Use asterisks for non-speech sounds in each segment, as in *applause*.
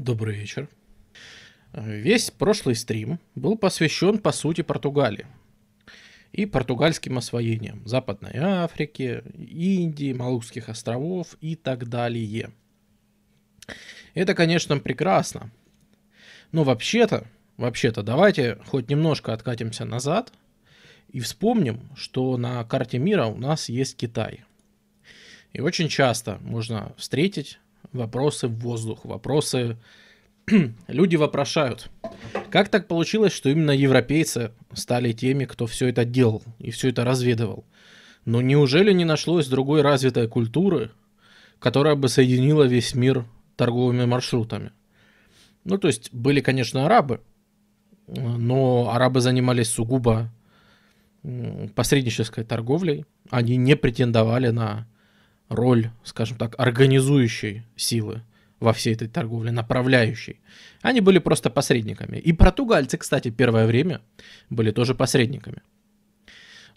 Добрый вечер. Весь прошлый стрим был посвящен, по сути, Португалии и португальским освоениям Западной Африки, Индии, Малукских островов и так далее. Это, конечно, прекрасно. Но вообще-то, вообще-то, давайте хоть немножко откатимся назад и вспомним, что на карте мира у нас есть Китай. И очень часто можно встретить вопросы в воздух, вопросы... *clears throat* Люди вопрошают, как так получилось, что именно европейцы стали теми, кто все это делал и все это разведывал? Но неужели не нашлось другой развитой культуры, которая бы соединила весь мир торговыми маршрутами? Ну, то есть были, конечно, арабы, но арабы занимались сугубо посреднической торговлей. Они не претендовали на роль, скажем так, организующей силы во всей этой торговле, направляющей. Они были просто посредниками. И португальцы, кстати, первое время были тоже посредниками.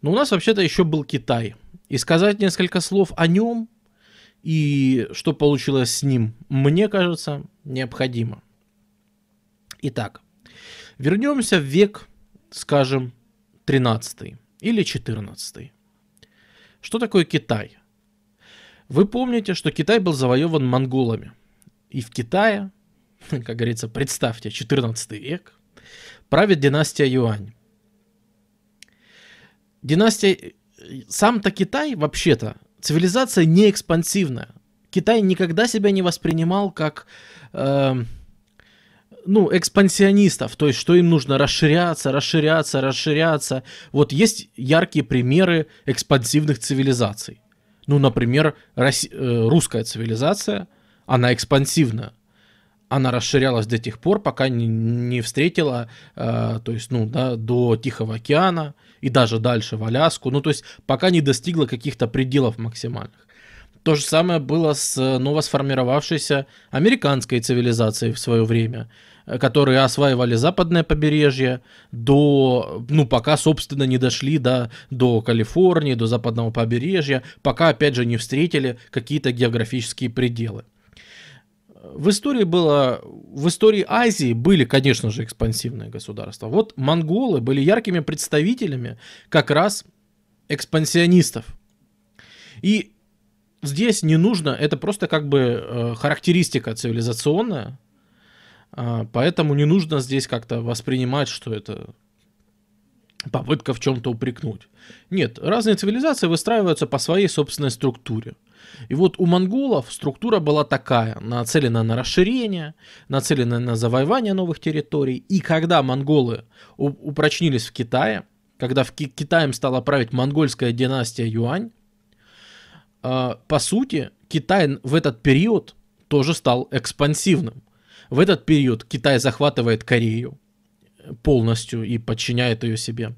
Но у нас вообще-то еще был Китай. И сказать несколько слов о нем и что получилось с ним, мне кажется, необходимо. Итак, вернемся в век, скажем, 13 или 14. Что такое Китай? Вы помните, что Китай был завоеван монголами. И в Китае, *laughs* как говорится, представьте, 14 век, правит династия Юань. Династия... Сам-то Китай, вообще-то, цивилизация не экспансивная. Китай никогда себя не воспринимал как... Э, ну, экспансионистов, то есть, что им нужно расширяться, расширяться, расширяться. Вот есть яркие примеры экспансивных цивилизаций. Ну, например, Росси- э, русская цивилизация, она экспансивна. Она расширялась до тех пор, пока не, встретила, э, то есть, ну, да, до Тихого океана и даже дальше в Аляску, ну, то есть, пока не достигла каких-то пределов максимальных. То же самое было с новосформировавшейся американской цивилизацией в свое время, э, которые осваивали западное побережье до, ну, пока, собственно, не дошли до, до Калифорнии, до западного побережья, пока, опять же, не встретили какие-то географические пределы. В истории было, в истории Азии были, конечно же, экспансивные государства. Вот монголы были яркими представителями как раз экспансионистов. И здесь не нужно, это просто как бы э, характеристика цивилизационная, э, поэтому не нужно здесь как-то воспринимать, что это попытка в чем-то упрекнуть. Нет, разные цивилизации выстраиваются по своей собственной структуре. И вот у монголов структура была такая, нацелена на расширение, нацелена на завоевание новых территорий. И когда монголы упрочнились в Китае, когда в Китаем стала править монгольская династия Юань, а, по сути, Китай в этот период тоже стал экспансивным. В этот период Китай захватывает Корею полностью и подчиняет ее себе.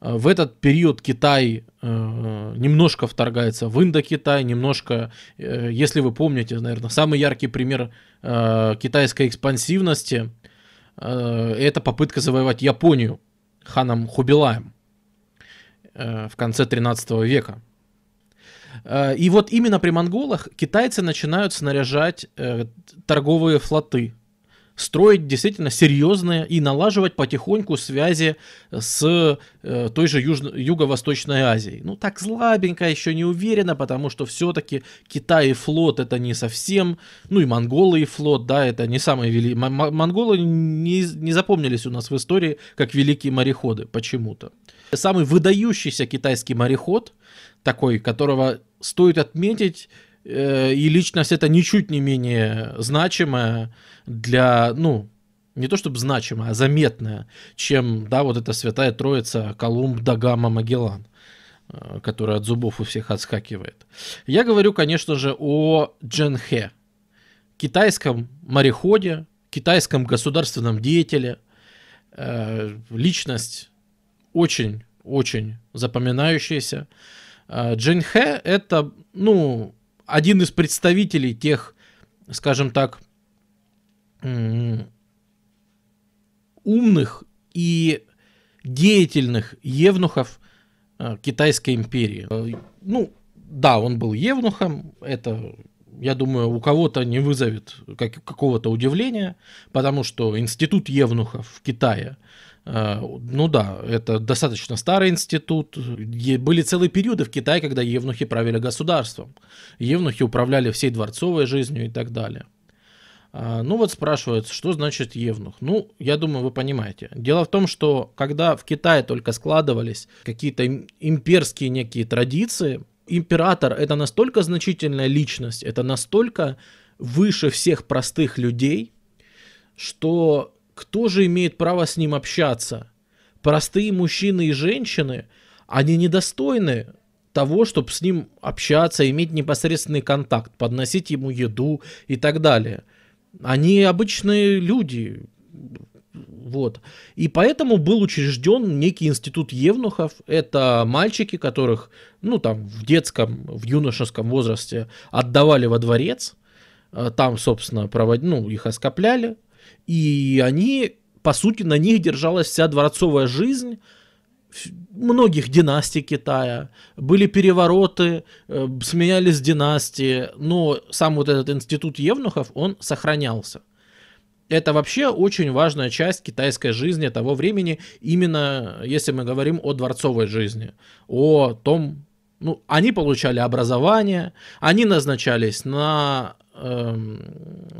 А, в этот период Китай э, немножко вторгается в Индокитай, немножко, э, если вы помните, наверное, самый яркий пример э, китайской экспансивности э, это попытка завоевать Японию ханом Хубилаем э, в конце 13 века. Э, и вот именно при монголах китайцы начинают снаряжать э, торговые флоты, строить действительно серьезные и налаживать потихоньку связи с э, той же Южно- Юго-Восточной Азией. Ну, так слабенько, еще не уверенно, потому что все-таки Китай и флот это не совсем, ну и монголы и флот, да, это не самые великие. Монголы не, не запомнились у нас в истории как великие мореходы почему-то. Самый выдающийся китайский мореход, такой, которого стоит отметить, э, и личность это ничуть не менее значимая для, ну, не то чтобы значимая, а заметная, чем, да, вот эта святая троица Колумб, Дагама, Магеллан э, которая от зубов у всех отскакивает. Я говорю, конечно же, о Дженхе, китайском мореходе, китайском государственном деятеле, э, личность очень-очень запоминающаяся, Э, Джин Хэ это, ну, один из представителей тех, скажем так, умных и деятельных евнухов э, Китайской империи. Э, ну, да, он был евнухом, это я думаю, у кого-то не вызовет как, какого-то удивления, потому что институт евнухов в Китае, ну да, это достаточно старый институт. Были целые периоды в Китае, когда евнухи правили государством. Евнухи управляли всей дворцовой жизнью и так далее. А, ну вот спрашивают, что значит евнух? Ну, я думаю, вы понимаете. Дело в том, что когда в Китае только складывались какие-то имперские некие традиции, император это настолько значительная личность, это настолько выше всех простых людей, что кто же имеет право с ним общаться? Простые мужчины и женщины, они недостойны того, чтобы с ним общаться, иметь непосредственный контакт, подносить ему еду и так далее. Они обычные люди, вот. И поэтому был учрежден некий институт евнухов. Это мальчики, которых, ну, там, в детском, в юношеском возрасте отдавали во дворец. Э, там, собственно, провод... ну, их оскопляли. И они, по сути, на них держалась вся дворцовая жизнь многих династий Китая. Были перевороты, э, сменялись династии, но сам вот этот институт евнухов, он сохранялся это вообще очень важная часть китайской жизни того времени, именно если мы говорим о дворцовой жизни, о том, ну, они получали образование, они назначались на,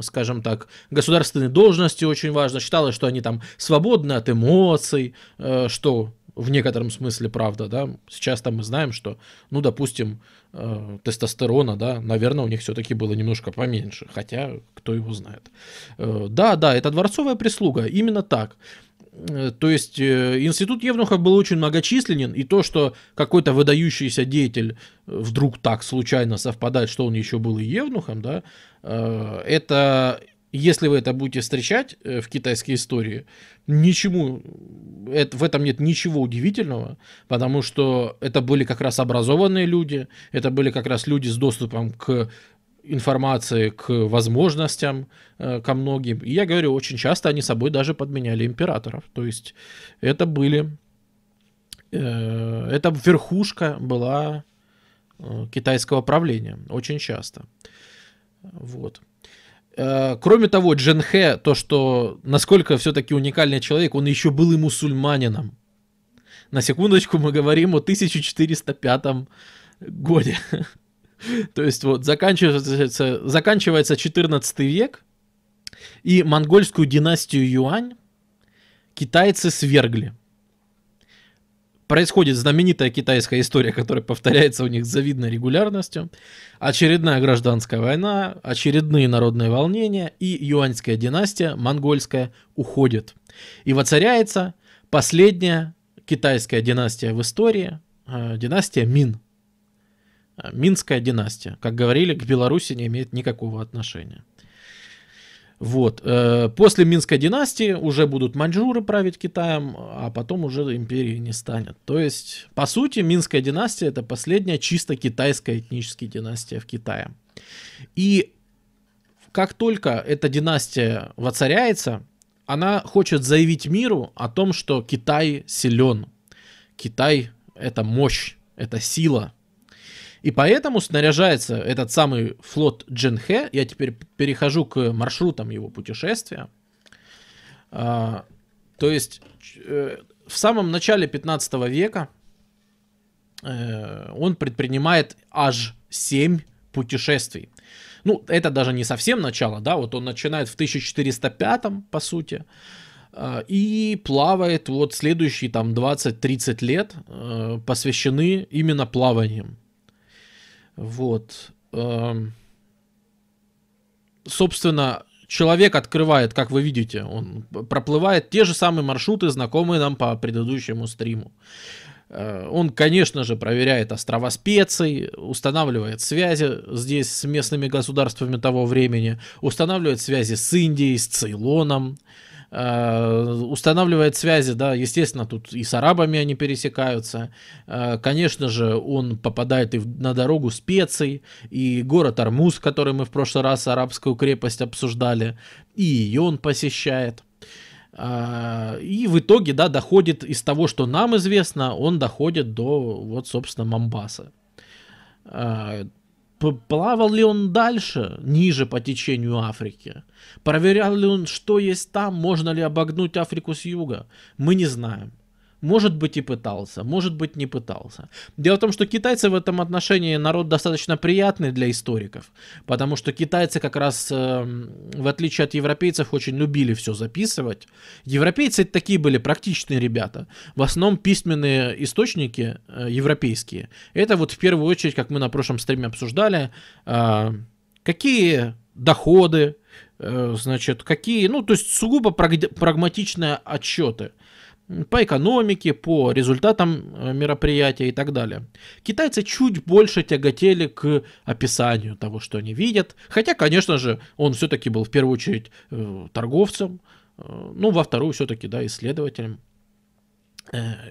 скажем так, государственные должности, очень важно, считалось, что они там свободны от эмоций, э, что в некотором смысле правда, да. Сейчас там мы знаем, что, ну, допустим, э, тестостерона, да, наверное, у них все-таки было немножко поменьше, хотя кто его знает. Э, да, да, это дворцовая прислуга, именно так. Э, то есть э, институт Евнухов был очень многочисленен, и то, что какой-то выдающийся деятель э, вдруг так случайно совпадает, что он еще был и Евнухом, да, это если вы это будете встречать в китайской истории, ничему, это, в этом нет ничего удивительного, потому что это были как раз образованные люди, это были как раз люди с доступом к информации, к возможностям, э, ко многим. И я говорю, очень часто они собой даже подменяли императоров. То есть это были, э, эта верхушка была китайского правления очень часто. Вот. Э, кроме того, Джен Хэ, то, что насколько все-таки уникальный человек, он еще был и мусульманином. На секундочку мы говорим о 1405 годе. *laughs* *laughs* То есть вот заканчивается, заканчивается 14 век, и монгольскую династию Юань китайцы свергли происходит знаменитая китайская история, которая повторяется у них с завидной регулярностью. Очередная гражданская война, очередные народные волнения, и юаньская династия, монгольская, уходит. И воцаряется последняя китайская династия в истории, э, династия Мин. Э, Минская династия, как говорили, к Беларуси не имеет никакого отношения. Вот. Э, после Минской династии уже будут маньчжуры править Китаем, а потом уже империи не станет. То есть, по сути, Минская династия это последняя чисто китайская этническая династия в Китае. И как только эта династия воцаряется, она хочет заявить миру о том, что Китай силен. Китай это мощь, это сила, и поэтому снаряжается этот самый флот Дженхе. Я теперь перехожу к маршрутам его путешествия. А, то есть э, в самом начале 15 века э, он предпринимает аж 7 путешествий. Ну, это даже не совсем начало, да, вот он начинает в 1405, по сути, э, и плавает вот следующие там 20-30 лет, посвящены именно плаваниям. Вот. Эм, собственно, человек открывает, как вы видите, он проплывает те же самые маршруты, знакомые нам по предыдущему стриму. Э, он, конечно же, проверяет острова специй, устанавливает связи здесь с местными государствами того времени, устанавливает связи с Индией, с Цейлоном, устанавливает связи, да, естественно, тут и с арабами они пересекаются. Э, конечно же, он попадает и на дорогу специй, и город Армуз, который мы в прошлый раз арабскую крепость обсуждали, и ее он посещает. Э, и в итоге, да, доходит из того, что нам известно, он доходит до, вот, собственно, Мамбаса. Плавал ли он дальше, ниже по течению Африки? Проверял ли он, что есть там, можно ли обогнуть Африку с юга? Мы не знаем. Может быть и пытался, может быть не пытался. Дело в том, что китайцы в этом отношении народ достаточно приятный для историков, потому что китайцы как раз, э, в отличие от европейцев, очень любили все записывать. Европейцы такие были практичные ребята. В основном письменные источники э, европейские. Это вот в первую очередь, как мы на прошлом стриме обсуждали, э, какие доходы, э, значит, какие, ну, то есть сугубо прагматичные отчеты по экономике, по результатам э, мероприятия и так далее. Китайцы чуть больше тяготели к описанию того, что они видят. Хотя, конечно же, он все-таки был в первую очередь э, торговцем, э, ну, во вторую все-таки, да, исследователем.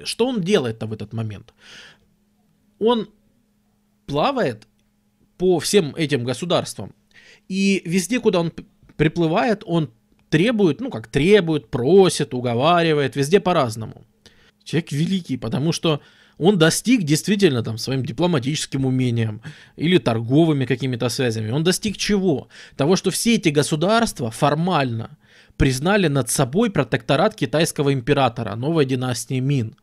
Что он делает-то в этот момент? Он плавает по всем этим государствам. И везде, куда он приплывает, он требует, ну как требует, просит, уговаривает, везде по-разному. Человек великий, потому что он достиг действительно там своим дипломатическим умением или торговыми какими-то связями. Он достиг чего? Того, что все эти государства формально признали над собой протекторат китайского императора, новой династии Мин.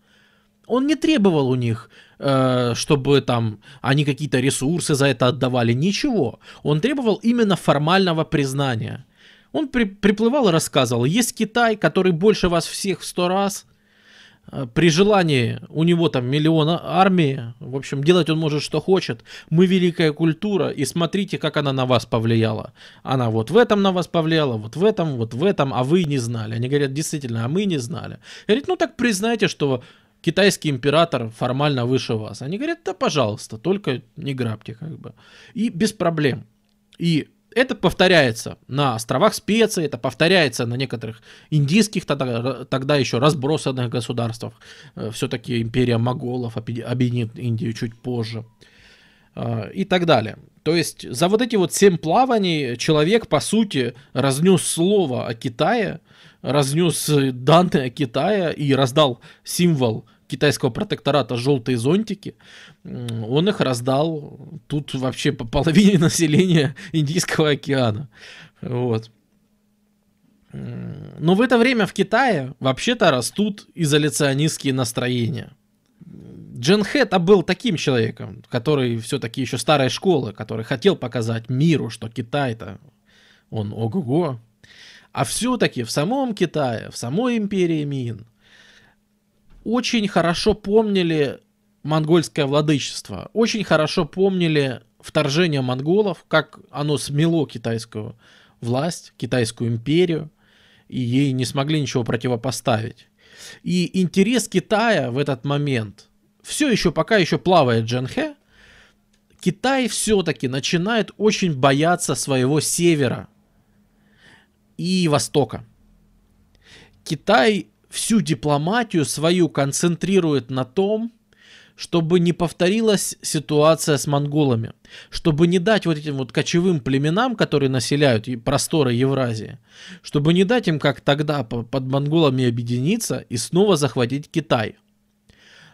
Он не требовал у них, э, чтобы там они какие-то ресурсы за это отдавали, ничего. Он требовал именно формального признания. Он при, приплывал и рассказывал, есть Китай, который больше вас всех в сто раз, э, при желании у него там миллион армии, в общем, делать он может что хочет. Мы великая культура, и смотрите, как она на вас повлияла. Она вот в этом на вас повлияла, вот в этом, вот в этом, а вы не знали. Они говорят, действительно, а мы не знали. Говорит, ну так признайте, что китайский император формально выше вас. Они говорят, да пожалуйста, только не грабьте как бы. И без проблем. И это повторяется на островах специй, это повторяется на некоторых индийских тогда, тогда еще разбросанных государствах. Э, Все-таки империя моголов объединит Индию чуть позже. Э, и так далее. То есть за вот эти вот семь плаваний человек, по сути, разнес слово о Китае, разнес данные о Китае и раздал символ китайского протектората желтые зонтики, он их раздал тут вообще по половине *laughs* населения Индийского океана. Вот. Но в это время в Китае вообще-то растут изоляционистские настроения. Джен Хэт был таким человеком, который все-таки еще старой школы, который хотел показать миру, что Китай-то он ого-го. А все-таки в самом Китае, в самой империи Мин – очень хорошо помнили монгольское владычество, очень хорошо помнили вторжение монголов, как оно смело китайскую власть, китайскую империю, и ей не смогли ничего противопоставить. И интерес Китая в этот момент, все еще пока еще плавает Джанхэ, Китай все-таки начинает очень бояться своего севера и востока. Китай всю дипломатию свою концентрирует на том, чтобы не повторилась ситуация с монголами, чтобы не дать вот этим вот кочевым племенам, которые населяют просторы Евразии, чтобы не дать им, как тогда, под монголами объединиться и снова захватить Китай.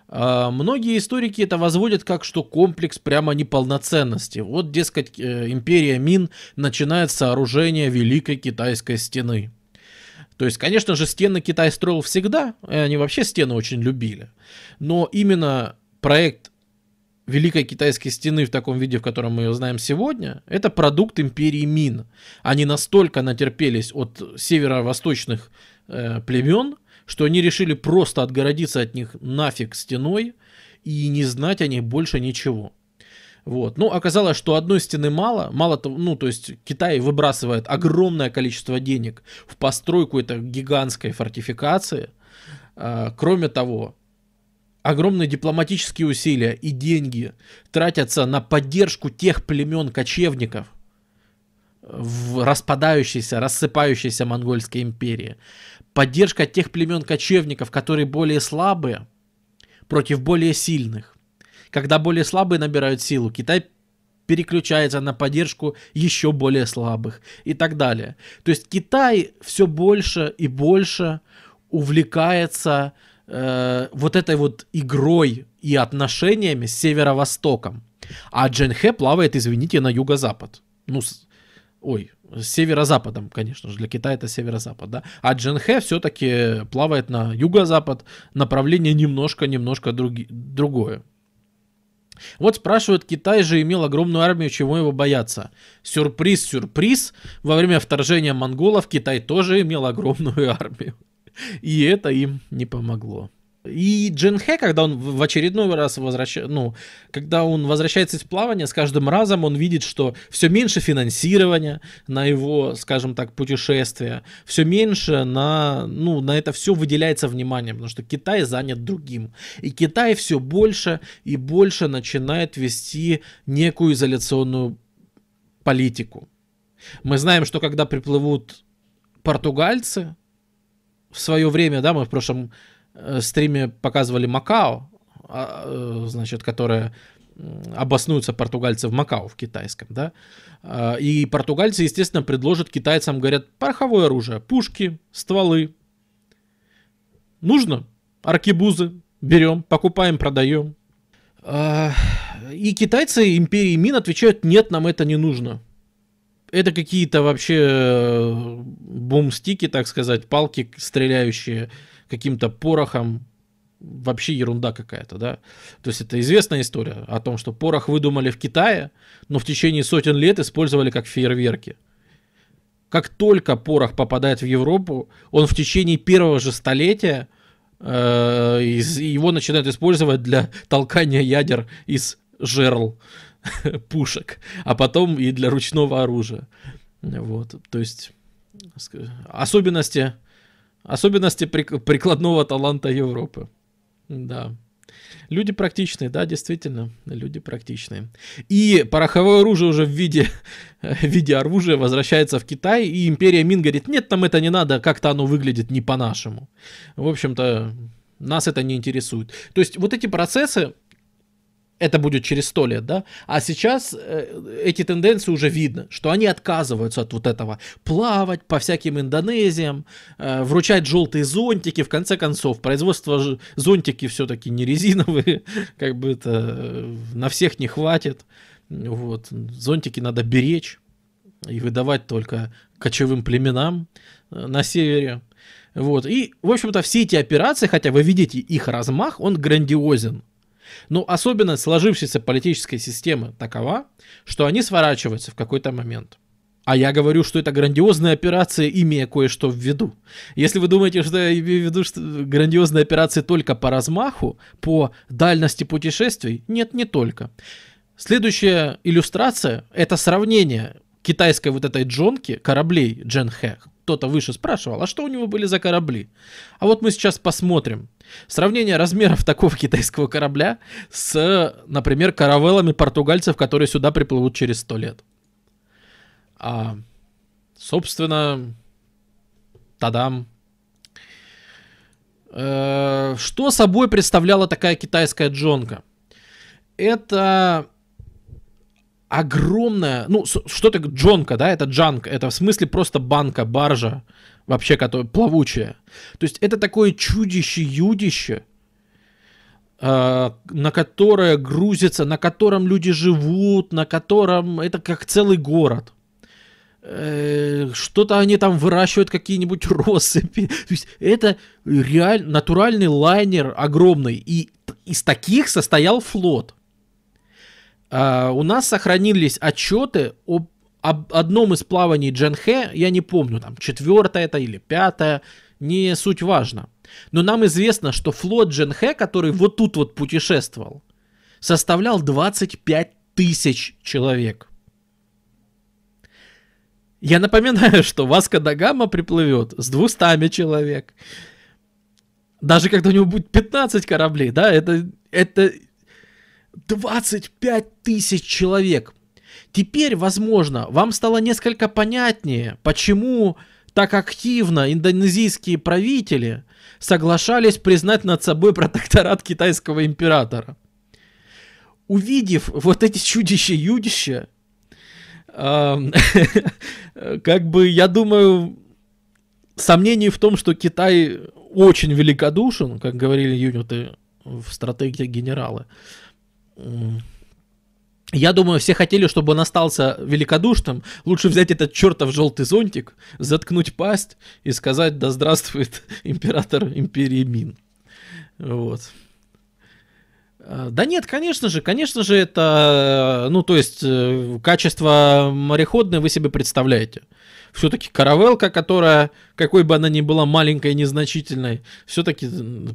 А, многие историки это возводят как что комплекс прямо неполноценности. Вот, дескать, э, империя Мин начинает сооружение Великой Китайской стены. То есть, конечно же, стены Китай строил всегда, они вообще стены очень любили. Но именно проект Великой Китайской стены в таком виде, в котором мы ее знаем сегодня, это продукт империи Мин. Они настолько натерпелись от северо-восточных э, племен, что они решили просто отгородиться от них нафиг стеной и не знать о них больше ничего. Вот. Ну, оказалось, что одной стены мало. Мало того, ну, то есть Китай выбрасывает огромное количество денег в постройку этой гигантской фортификации. А, кроме того, огромные дипломатические усилия и деньги тратятся на поддержку тех племен кочевников в распадающейся, рассыпающейся монгольской империи. Поддержка тех племен кочевников, которые более слабые, против более сильных. Когда более слабые набирают силу, Китай переключается на поддержку еще более слабых и так далее. То есть Китай все больше и больше увлекается э, вот этой вот игрой и отношениями с Северо-Востоком. А Дженхэ плавает, извините, на юго-запад. Ну, с... ой, с северо-западом, конечно же, для Китая это северо-запад, да. А Дженхэ все-таки плавает на юго-запад, направление немножко-немножко другое. Вот спрашивают, Китай же имел огромную армию, чего его бояться? Сюрприз, сюрприз. Во время вторжения монголов Китай тоже имел огромную *laughs* армию. И это им не помогло. И Джин Хэ, когда он в очередной раз возвращается, ну, когда он возвращается из плавания, с каждым разом он видит, что все меньше финансирования на его, скажем так, путешествия, все меньше на, ну, на это все выделяется внимание, потому что Китай занят другим. И Китай все больше и больше начинает вести некую изоляционную политику. Мы знаем, что когда приплывут португальцы, в свое время, да, мы в прошлом стриме показывали Макао, а, э, значит, которая обоснуются португальцы в Макао, в китайском, да, а, и португальцы, естественно, предложат китайцам, говорят, пороховое оружие, пушки, стволы. Нужно? Аркебузы. Берем, покупаем, продаем. И китайцы империи Мин отвечают, нет, нам это не нужно. Это какие-то вообще э, бумстики, так сказать, палки стреляющие каким-то порохом, вообще ерунда какая-то, да. То есть это известная история о том, что порох выдумали в Китае, но в течение сотен лет использовали как фейерверки. Как только порох попадает в Европу, он в течение первого же столетия э, его начинают использовать для толкания ядер из жерл *laughs* пушек, а потом и для ручного оружия. Вот, то есть особенности Особенности прикладного таланта Европы. Да. Люди практичные, да, действительно, люди практичные. И пороховое оружие уже в виде, *laughs* в виде оружия возвращается в Китай, и империя Мин говорит, нет, нам это не надо, как-то оно выглядит не по-нашему. В общем-то, нас это не интересует. То есть вот эти процессы, это будет через сто лет, да? А сейчас э, эти тенденции уже видно, что они отказываются от вот этого. Плавать по всяким Индонезиям, э, вручать желтые зонтики, в конце концов, производство зонтики все-таки не резиновые, *laughs* как бы это э, на всех не хватит, вот, зонтики надо беречь и выдавать только кочевым племенам э, на севере, вот, и, в общем-то, все эти операции, хотя вы видите их размах, он грандиозен, но особенность сложившейся политической системы такова, что они сворачиваются в какой-то момент. А я говорю, что это грандиозная операция, имея кое-что в виду. Если вы думаете, что я имею в виду что грандиозная операция только по размаху, по дальности путешествий, нет, не только. Следующая иллюстрация – это сравнение китайской вот этой джонки, кораблей Дженхэ. Кто-то выше спрашивал, а что у него были за корабли? А вот мы сейчас посмотрим. Сравнение размеров такого китайского корабля с, например, каравеллами португальцев, которые сюда приплывут через сто лет. А, собственно, тадам. Э, что собой представляла такая китайская джонка? Это огромная, ну, что то джонка, да, это джанк, это в смысле просто банка, баржа, вообще, которая плавучая. То есть это такое чудище-юдище, э, на которое грузится, на котором люди живут, на котором это как целый город. Э, что-то они там выращивают, какие-нибудь *laughs* россыпи. То есть это реально натуральный лайнер огромный. И из таких состоял флот. Uh, у нас сохранились отчеты об, об одном из плаваний Дженхэ, я не помню, там, четвертое это или пятое, не суть важно. Но нам известно, что флот Дженхэ, который вот тут вот путешествовал, составлял 25 тысяч человек. Я напоминаю, *laughs* что Васка Дагама приплывет с 200 человек. Даже когда у него будет 15 кораблей, да, это, это 25 тысяч человек. Теперь, возможно, вам стало несколько понятнее, почему так активно индонезийские правители соглашались признать над собой протекторат китайского императора. Увидев вот эти чудища-юдища, *laughs* как бы, я думаю, сомнений в том, что Китай очень великодушен, как говорили юниты в стратегии генерала, Я думаю, все хотели, чтобы он остался великодушным. Лучше взять этот чертов желтый зонтик, заткнуть пасть и сказать «Да здравствует *laughs* император империи Мин». Вот. А, да нет, конечно же, конечно же, это, ну, то есть, э, качество мореходное вы себе представляете. Все-таки каравелка, которая, какой бы она ни была маленькой и незначительной, все-таки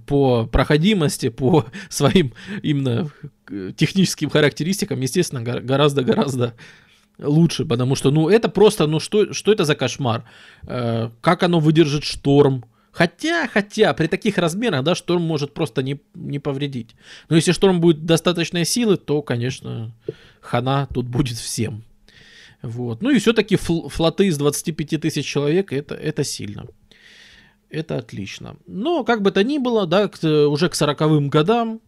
по проходимости, по *laughs* своим именно э, техническим характеристикам, естественно, гораздо-гораздо лучше, потому что, ну, это просто, ну, что, что это за кошмар? Э, как оно выдержит шторм? Хотя, хотя, при таких размерах, да, шторм может просто не, не повредить. Но если шторм будет достаточной силы, то, конечно, хана тут будет всем. Вот. Ну и все-таки фл- флоты из 25 тысяч человек, это, это сильно. Это отлично. Но, как бы то ни было, да, к, уже к 40-м годам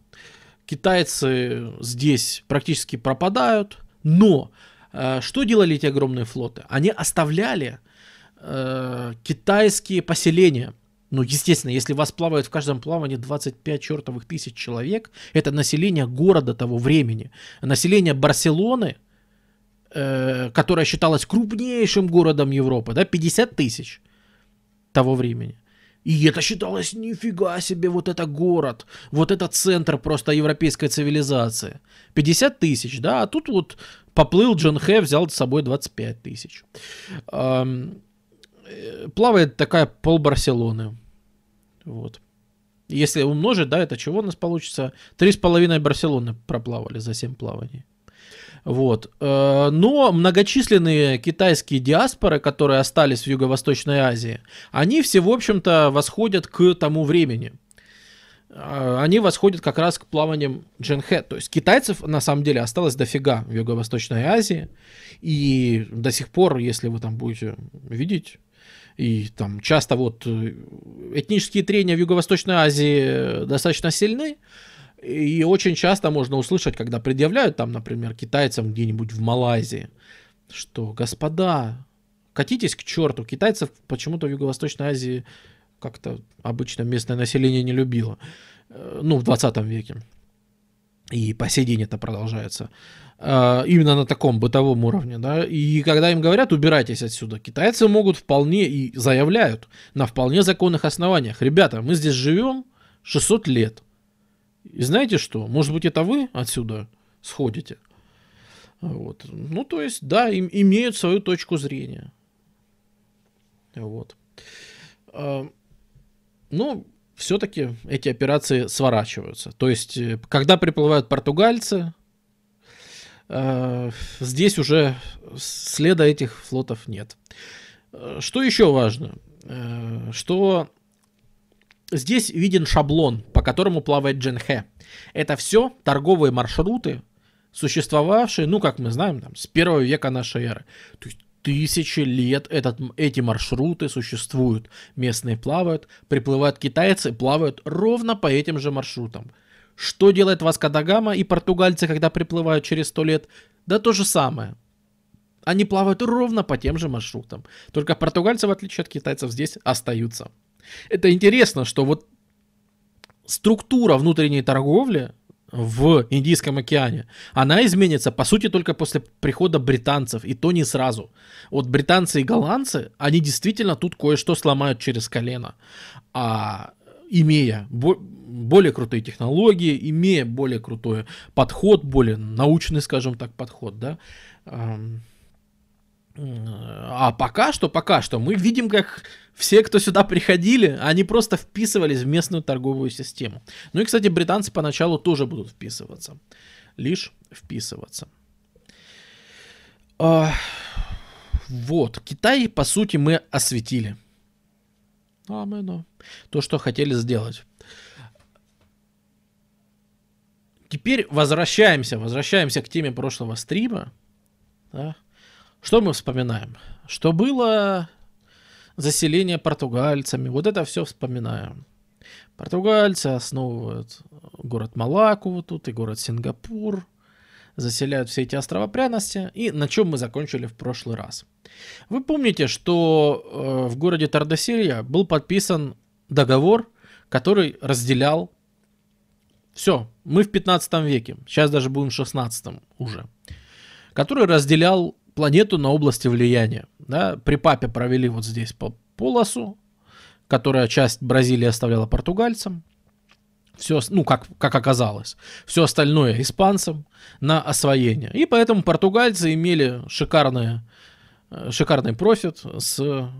китайцы здесь практически пропадают. Но э, что делали эти огромные флоты? Они оставляли э, китайские поселения ну, естественно, если вас плавают в каждом плавании 25 чертовых тысяч человек, это население города того времени. Население Барселоны, э, которое считалось крупнейшим городом Европы, да, 50 тысяч того времени. И это считалось, нифига себе, вот это город, вот это центр просто европейской цивилизации. 50 тысяч, да, а тут вот поплыл Джон Хэ, взял с собой 25 тысяч. Эм, плавает такая пол Барселоны. Вот. Если умножить, да, это чего у нас получится? Три с половиной Барселоны проплавали за 7 плаваний. Вот. Э, но многочисленные китайские диаспоры, которые остались в Юго-Восточной Азии, они все, в общем-то, восходят к тому времени. Э, они восходят как раз к плаваниям Дженхэ. То есть китайцев на самом деле осталось дофига в Юго-Восточной Азии. И до сих пор, если вы там будете видеть и там часто вот э, этнические трения в Юго-Восточной Азии достаточно сильны, и очень часто можно услышать, когда предъявляют там, например, китайцам где-нибудь в Малайзии, что, господа, катитесь к черту, китайцев почему-то в Юго-Восточной Азии как-то обычно местное население не любило, э, ну, в 20 веке. И по сей день это продолжается. А, именно на таком бытовом уровне, да, и когда им говорят, убирайтесь отсюда, китайцы могут вполне и заявляют на вполне законных основаниях, ребята, мы здесь живем 600 лет, и знаете что, может быть это вы отсюда сходите, вот, ну то есть, да, им имеют свою точку зрения, вот, а, ну, все-таки эти операции сворачиваются. То есть, э, когда приплывают португальцы, э, здесь уже следа этих флотов нет. Э, что еще важно? Что здесь виден шаблон, по которому плавает Дженхэ. Это все торговые маршруты, существовавшие, ну, как мы знаем, там, с первого века нашей эры. То есть тысячи лет этот, эти маршруты существуют. Местные плавают, приплывают китайцы, плавают ровно по этим же маршрутам. Что делает Васка Дагама и португальцы, когда приплывают через сто лет? Да то же самое. Они плавают ровно по тем же маршрутам. Только португальцы, в отличие от китайцев, здесь остаются. Это интересно, что вот структура внутренней торговли в Индийском океане, она изменится, по сути, только после прихода британцев, и то не сразу. Вот британцы и голландцы, они действительно тут кое-что сломают через колено. А имея бо- более крутые технологии, имея более крутой подход, более научный, скажем так, подход, да, а пока что, пока что мы видим, как все, кто сюда приходили, они просто вписывались в местную торговую систему. Ну и, кстати, британцы поначалу тоже будут вписываться. Лишь вписываться. А, вот, Китай, по сути, мы осветили. А, мы, ну, то, что хотели сделать. Теперь возвращаемся, возвращаемся к теме прошлого стрима. Да? Что мы вспоминаем? Что было заселение португальцами, вот это все вспоминаем. Португальцы основывают город Малаку вот тут и город Сингапур, заселяют все эти острова пряности, и на чем мы закончили в прошлый раз. Вы помните, что э, в городе Тардосилья был подписан договор, который разделял все, мы в 15 веке, сейчас даже будем в 16 уже. который разделял планету на области влияния. Да? При папе провели вот здесь по полосу, которая часть Бразилии оставляла португальцам. Все, ну, как, как оказалось, все остальное испанцам на освоение. И поэтому португальцы имели шикарное, э, шикарный профит с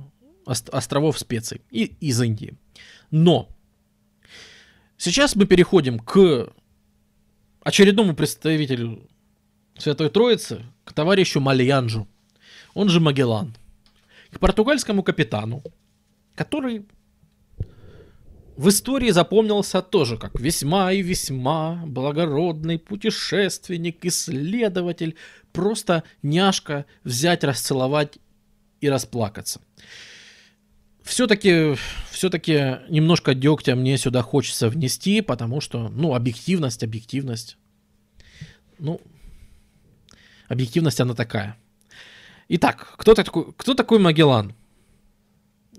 островов специй и из Индии. Но сейчас мы переходим к очередному представителю Святой Троицы, к товарищу Мальянжу, он же Магеллан, к португальскому капитану, который в истории запомнился тоже как весьма и весьма благородный путешественник, исследователь, просто няшка взять, расцеловать и расплакаться. Все-таки все-таки немножко дегтя мне сюда хочется внести, потому что, ну, объективность, объективность. Ну, объективность она такая. Итак, кто такой, кто такой Магеллан?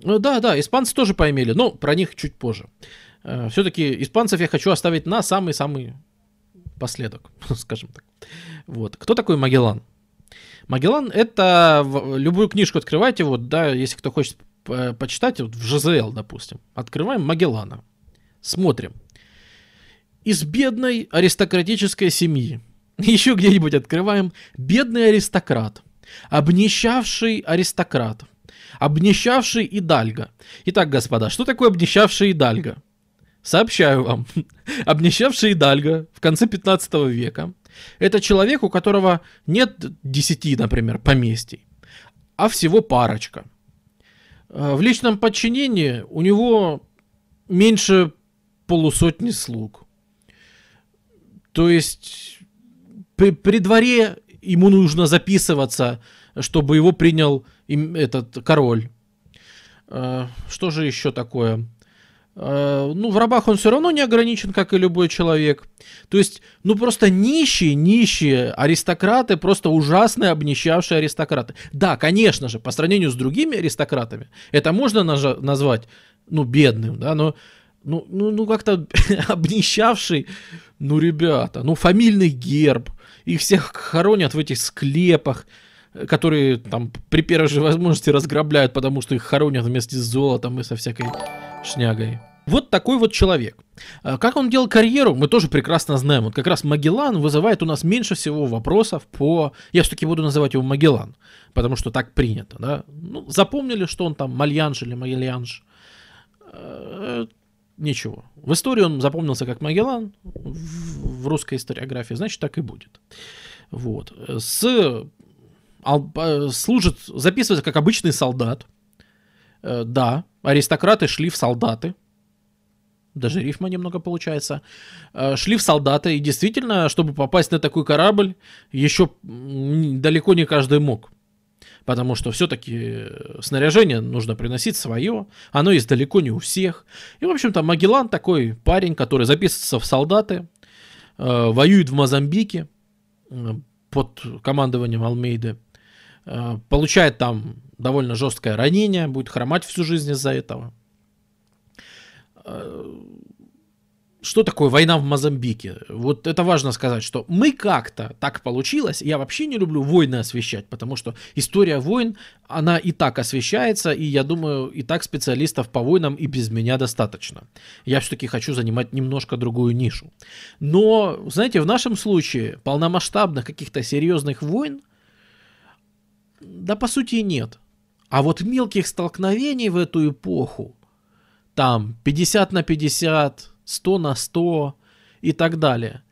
Ну, да, да, испанцы тоже поимели, но про них чуть позже. Э, Все-таки испанцев я хочу оставить на самый-самый последок, *laughs* скажем так. Вот. Кто такой Магеллан? Магеллан это любую книжку открывайте, вот, да, если кто хочет почитать, вот в ЖЗЛ, допустим. Открываем Магеллана. Смотрим. Из бедной аристократической семьи. *laughs* Еще где-нибудь открываем. Бедный аристократ. Обнищавший аристократ. Обнищавший Идальго. Итак, господа, что такое обнищавший Идальго? Сообщаю вам. *laughs* Обнищавший Идальго в конце 15 века – это человек, у которого нет 10, например, поместий, а всего парочка – Э, в личном подчинении у него меньше полусотни слуг. То есть при, при дворе ему нужно записываться, чтобы его принял им, этот король. Э, что же еще такое? Э, ну, в рабах он все равно не ограничен, как и любой человек. То есть, ну, просто нищие, нищие аристократы, просто ужасные обнищавшие аристократы. Да, конечно же, по сравнению с другими аристократами, это можно назвать, ну, бедным, да, но ну, ну, ну как-то *laughs* обнищавший, ну, ребята, ну, фамильный герб, их всех хоронят в этих склепах, которые там при первой же возможности разграбляют, потому что их хоронят вместе с золотом и со всякой шнягой. Вот такой вот человек. А как он делал карьеру, мы тоже прекрасно знаем. Вот как раз Магеллан вызывает у нас меньше всего вопросов по... Я все-таки буду называть его Магеллан, потому что так принято. Да? Ну, запомнили, что он там Мальянж или Магельянж? Э, ничего. В истории он запомнился как Магеллан, в русской историографии, значит, так и будет. Вот. С... Служит, записывается как обычный солдат. Э, да, аристократы шли в солдаты, даже рифма немного получается, э, шли в солдаты, и действительно, чтобы попасть на такой корабль, еще далеко не каждый мог. Потому что все-таки снаряжение нужно приносить свое, оно есть далеко не у всех. И, в общем-то, Магеллан такой парень, который записывается в солдаты, э, воюет в Мозамбике э, под командованием Алмейды, э, получает там довольно жесткое ранение, будет хромать всю жизнь из-за этого. Что такое война в Мозамбике? Вот это важно сказать, что мы как-то так получилось. Я вообще не люблю войны освещать, потому что история войн, она и так освещается, и я думаю, и так специалистов по войнам и без меня достаточно. Я все-таки хочу занимать немножко другую нишу. Но, знаете, в нашем случае полномасштабных каких-то серьезных войн, да по сути нет. А вот мелких столкновений в эту эпоху, там 50 на 50, 100 на 100 и так далее,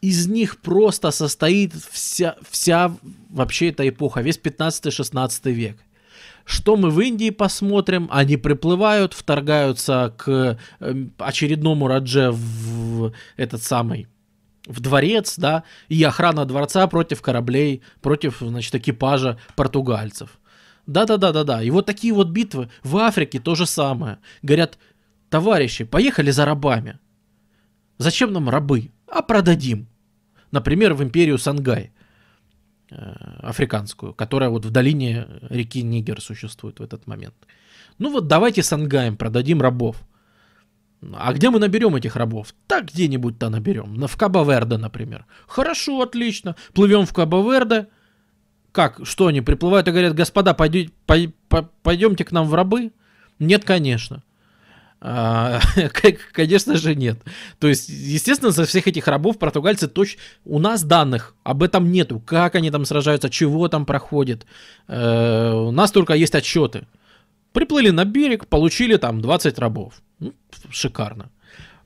из них просто состоит вся, вся вообще эта эпоха, весь 15-16 век. Что мы в Индии посмотрим? Они приплывают, вторгаются к эм, очередному Радже в этот самый в дворец, да, и охрана дворца против кораблей, против, значит, экипажа португальцев. Да-да-да-да-да. И вот такие вот битвы в Африке то же самое. Говорят, товарищи, поехали за рабами. Зачем нам рабы? А продадим. Например, в империю Сангай э, африканскую, которая вот в долине реки Нигер существует в этот момент. Ну вот давайте Сангаем продадим рабов. А где мы наберем этих рабов? Так где-нибудь-то наберем. В Кабо-Верде, например. Хорошо, отлично. Плывем в Кабо-Верде. Как? Что они приплывают и говорят, господа, пойдите, пойдемте к нам в рабы? Нет, конечно. А, *laughs* конечно же нет. То есть, естественно, за всех этих рабов португальцы точно... У нас данных об этом нету. Как они там сражаются, чего там проходит. Э, у нас только есть отчеты. Приплыли на берег, получили там 20 рабов. Ну, шикарно.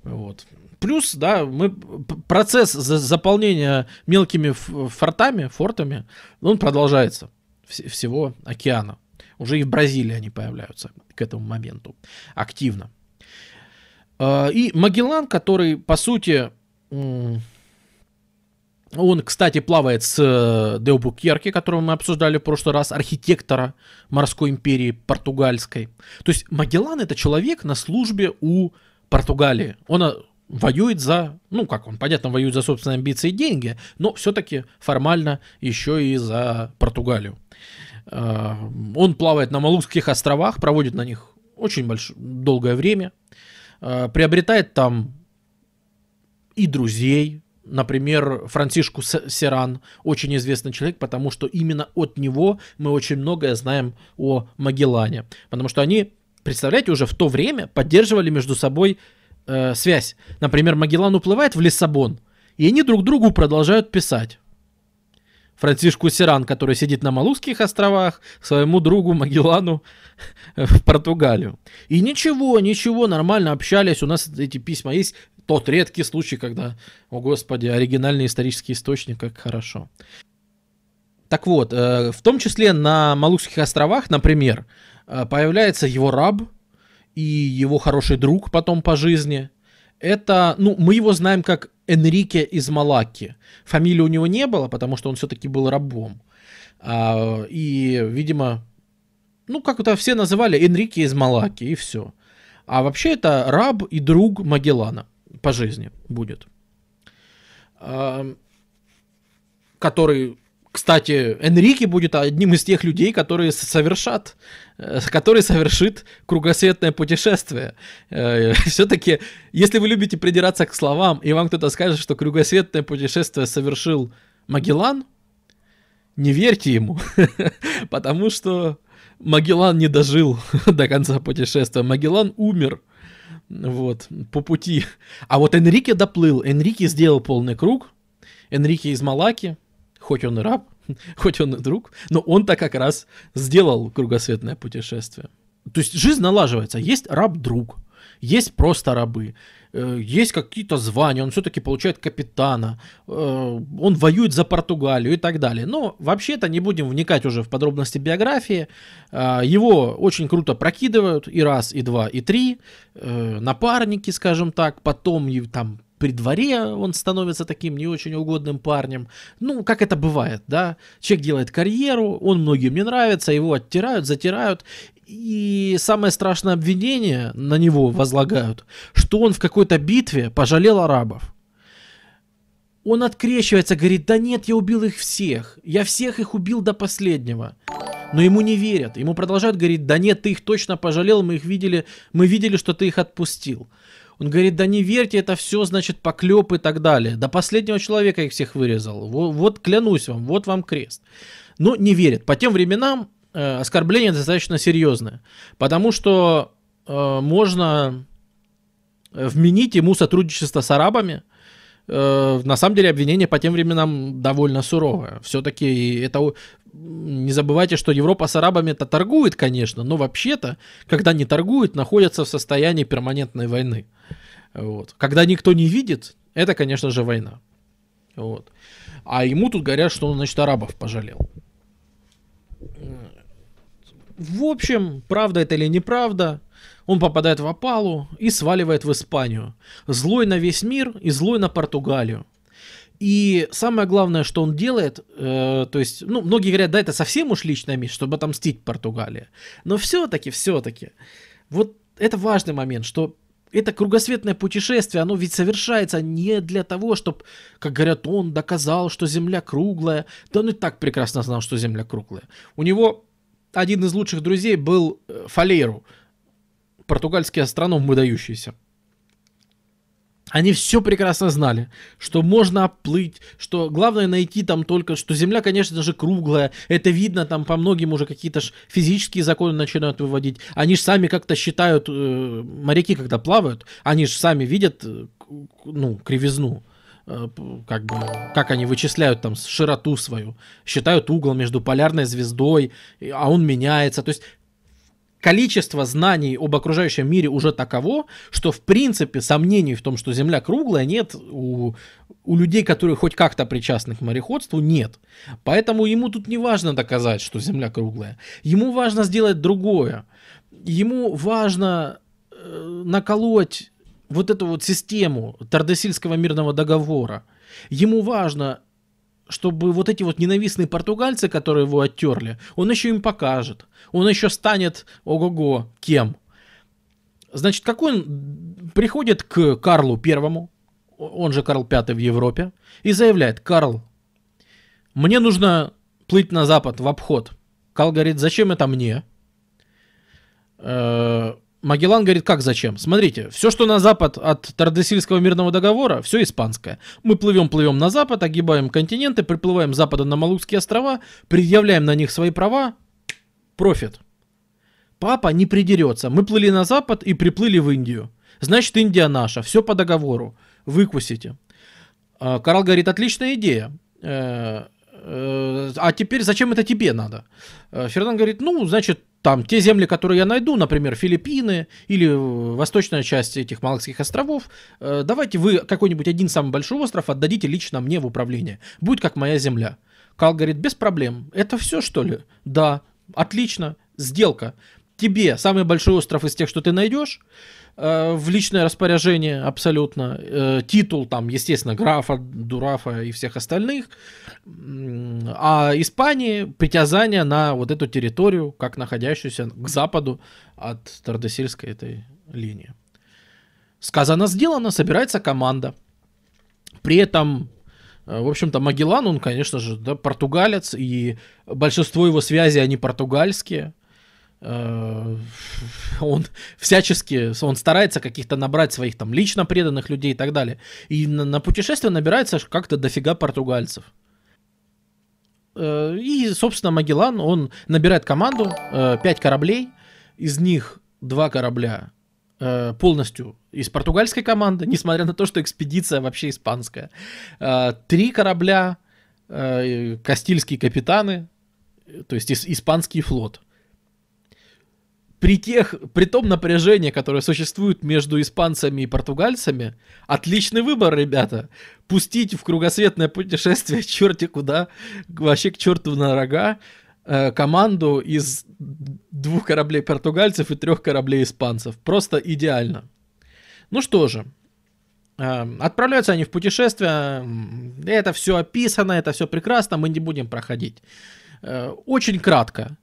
Вот. Плюс, да, мы, процесс заполнения мелкими фортами, фортами, он продолжается всего океана. Уже и в Бразилии они появляются к этому моменту активно. А, и Магеллан, который, по сути, он, кстати, плавает с э, Деобукерки, которого мы обсуждали в прошлый раз, архитектора морской империи португальской. То есть Магеллан это человек на службе у Португалии. Он э, воюет за, ну как он, понятно, воюет за собственные амбиции и деньги, но все-таки формально еще и за Португалию. А, он плавает на Малукских островах, проводит на них очень большое, долгое время, а, приобретает там и друзей, например, Франсишку Серан, очень известный человек, потому что именно от него мы очень многое знаем о Магеллане. Потому что они, представляете, уже в то время поддерживали между собой э, связь. Например, Магеллан уплывает в Лиссабон, и они друг другу продолжают писать. Францишку Сиран, который сидит на Малузских островах, своему другу Магеллану *laughs* в Португалию. И ничего, ничего, нормально общались, у нас эти письма есть. Тот редкий случай, когда, о господи, оригинальный исторический источник, как хорошо. Так вот, э, в том числе на Малузских островах, например, э, появляется его раб и его хороший друг потом по жизни. Это, ну, мы его знаем как Энрике из Малаки. Фамилии у него не было, потому что он все-таки был рабом. А, и, видимо, ну, как это все называли, Энрике из Малаки, и все. А вообще это раб и друг Магеллана по жизни будет. А, который кстати, Энрике будет одним из тех людей, которые совершат, э, который совершит кругосветное путешествие. Э, *laughs* Все-таки, если вы любите придираться к словам, и вам кто-то скажет, что кругосветное путешествие совершил Магеллан, не верьте ему, *laughs* потому что Магеллан не дожил *laughs* до конца путешествия. Магеллан умер вот, по пути. А вот Энрике доплыл, Энрике сделал полный круг, Энрике из Малаки, хоть он и раб, *laughs* хоть он и друг, но он-то как раз сделал кругосветное путешествие. То есть жизнь налаживается. Есть раб-друг, есть просто рабы, э, есть какие-то звания, он все-таки получает капитана, э, он воюет за Португалию и так далее. Но вообще-то не будем вникать уже в подробности биографии. Э, его очень круто прокидывают и раз, и два, и три. Напарники, скажем так, потом там при дворе он становится таким не очень угодным парнем. Ну, как это бывает, да? Человек делает карьеру, он многим не нравится, его оттирают, затирают. И самое страшное обвинение на него возлагают, что он в какой-то битве пожалел арабов. Он открещивается, говорит, да нет, я убил их всех. Я всех их убил до последнего. Но ему не верят. Ему продолжают говорить, да нет, ты их точно пожалел, мы их видели, мы видели, что ты их отпустил. Он говорит, да не верьте, это все, значит, поклеп и так далее. До последнего человека их всех вырезал. Вот, вот клянусь вам, вот вам крест. Но не верит. По тем временам э, оскорбление достаточно серьезное. Потому что э, можно вменить ему сотрудничество с арабами. Э, на самом деле обвинение по тем временам довольно суровое. Все-таки это не забывайте, что Европа с арабами это торгует, конечно, но вообще-то, когда не торгует, находятся в состоянии перманентной войны. Вот. Когда никто не видит, это, конечно же, война. Вот. А ему тут говорят, что он, значит, арабов пожалел. В общем, правда это или неправда, он попадает в опалу и сваливает в Испанию. Злой на весь мир и злой на Португалию. И самое главное, что он делает, э, то есть, ну, многие говорят, да, это совсем уж личная месть, чтобы отомстить Португалии. Но все-таки, все-таки, вот это важный момент, что это кругосветное путешествие, оно ведь совершается не для того, чтобы, как говорят, он доказал, что Земля круглая. Да он и так прекрасно знал, что Земля круглая. У него один из лучших друзей был э, Фалейру, португальский астроном выдающийся. Они все прекрасно знали, что можно оплыть, что главное найти там только, что Земля, конечно же, круглая. Это видно там по многим уже какие-то физические законы начинают выводить. Они же сами как-то считают, э, моряки когда плавают, они же сами видят, э, ну, кривизну э, как бы, как они вычисляют там широту свою, считают угол между полярной звездой, а он меняется. То есть количество знаний об окружающем мире уже таково, что в принципе сомнений в том, что Земля круглая, нет у, у людей, которые хоть как-то причастны к мореходству, нет. Поэтому ему тут не важно доказать, что Земля круглая. Ему важно сделать другое. Ему важно э, наколоть вот эту вот систему Тардесильского мирного договора. Ему важно чтобы вот эти вот ненавистные португальцы, которые его оттерли, он еще им покажет. Он еще станет, ого-го, кем? Значит, какой он приходит к Карлу Первому, он же Карл Пятый в Европе, и заявляет, Карл, мне нужно плыть на запад в обход. Карл говорит, зачем это мне? Э, Магеллан говорит, как зачем? Смотрите, все, что на запад от Тардесильского мирного договора, все испанское. Мы плывем, плывем на запад, огибаем континенты, приплываем с запада на Малукские острова, предъявляем на них свои права, профит. Папа не придерется. Мы плыли на запад и приплыли в Индию. Значит, Индия наша, все по договору. Выкусите. А, Карл говорит, отличная идея. Э, э, а теперь зачем это тебе надо? Э, Фернан говорит, ну, значит, там те земли, которые я найду, например, Филиппины или восточная часть этих Малакских островов, э, давайте вы какой-нибудь один самый большой остров отдадите лично мне в управление. Будет как моя земля. Кал говорит, без проблем. Это все, что ли? Да, отлично, сделка. Тебе самый большой остров из тех, что ты найдешь, Э, в личное распоряжение абсолютно. Э, титул там, естественно, графа, дурафа и всех остальных. А Испании притязание на вот эту территорию, как находящуюся к западу от Тардесильской этой линии. Сказано, сделано, собирается команда. При этом э, в общем-то, Магеллан, он, конечно же, да, португалец, и большинство его связей, они португальские. Э, *laughs* он всячески, он старается каких-то набрать своих там лично преданных людей и так далее. И на, на путешествие набирается как-то дофига португальцев. Э, и, собственно, Магеллан, он набирает команду, 5 э, кораблей, из них два корабля полностью из португальской команды, *laughs* несмотря на то, что экспедиция вообще испанская. Три корабля, кастильские капитаны, то есть испанский флот при, тех, при том напряжении, которое существует между испанцами и португальцами, отличный выбор, ребята. Пустить в кругосветное путешествие *laughs* черти куда, вообще к черту на рога, э, команду из двух кораблей португальцев и трех кораблей испанцев. Просто идеально. Ну что же, э, Отправляются они в путешествие, это все описано, это все прекрасно, мы не будем проходить. Э, очень кратко.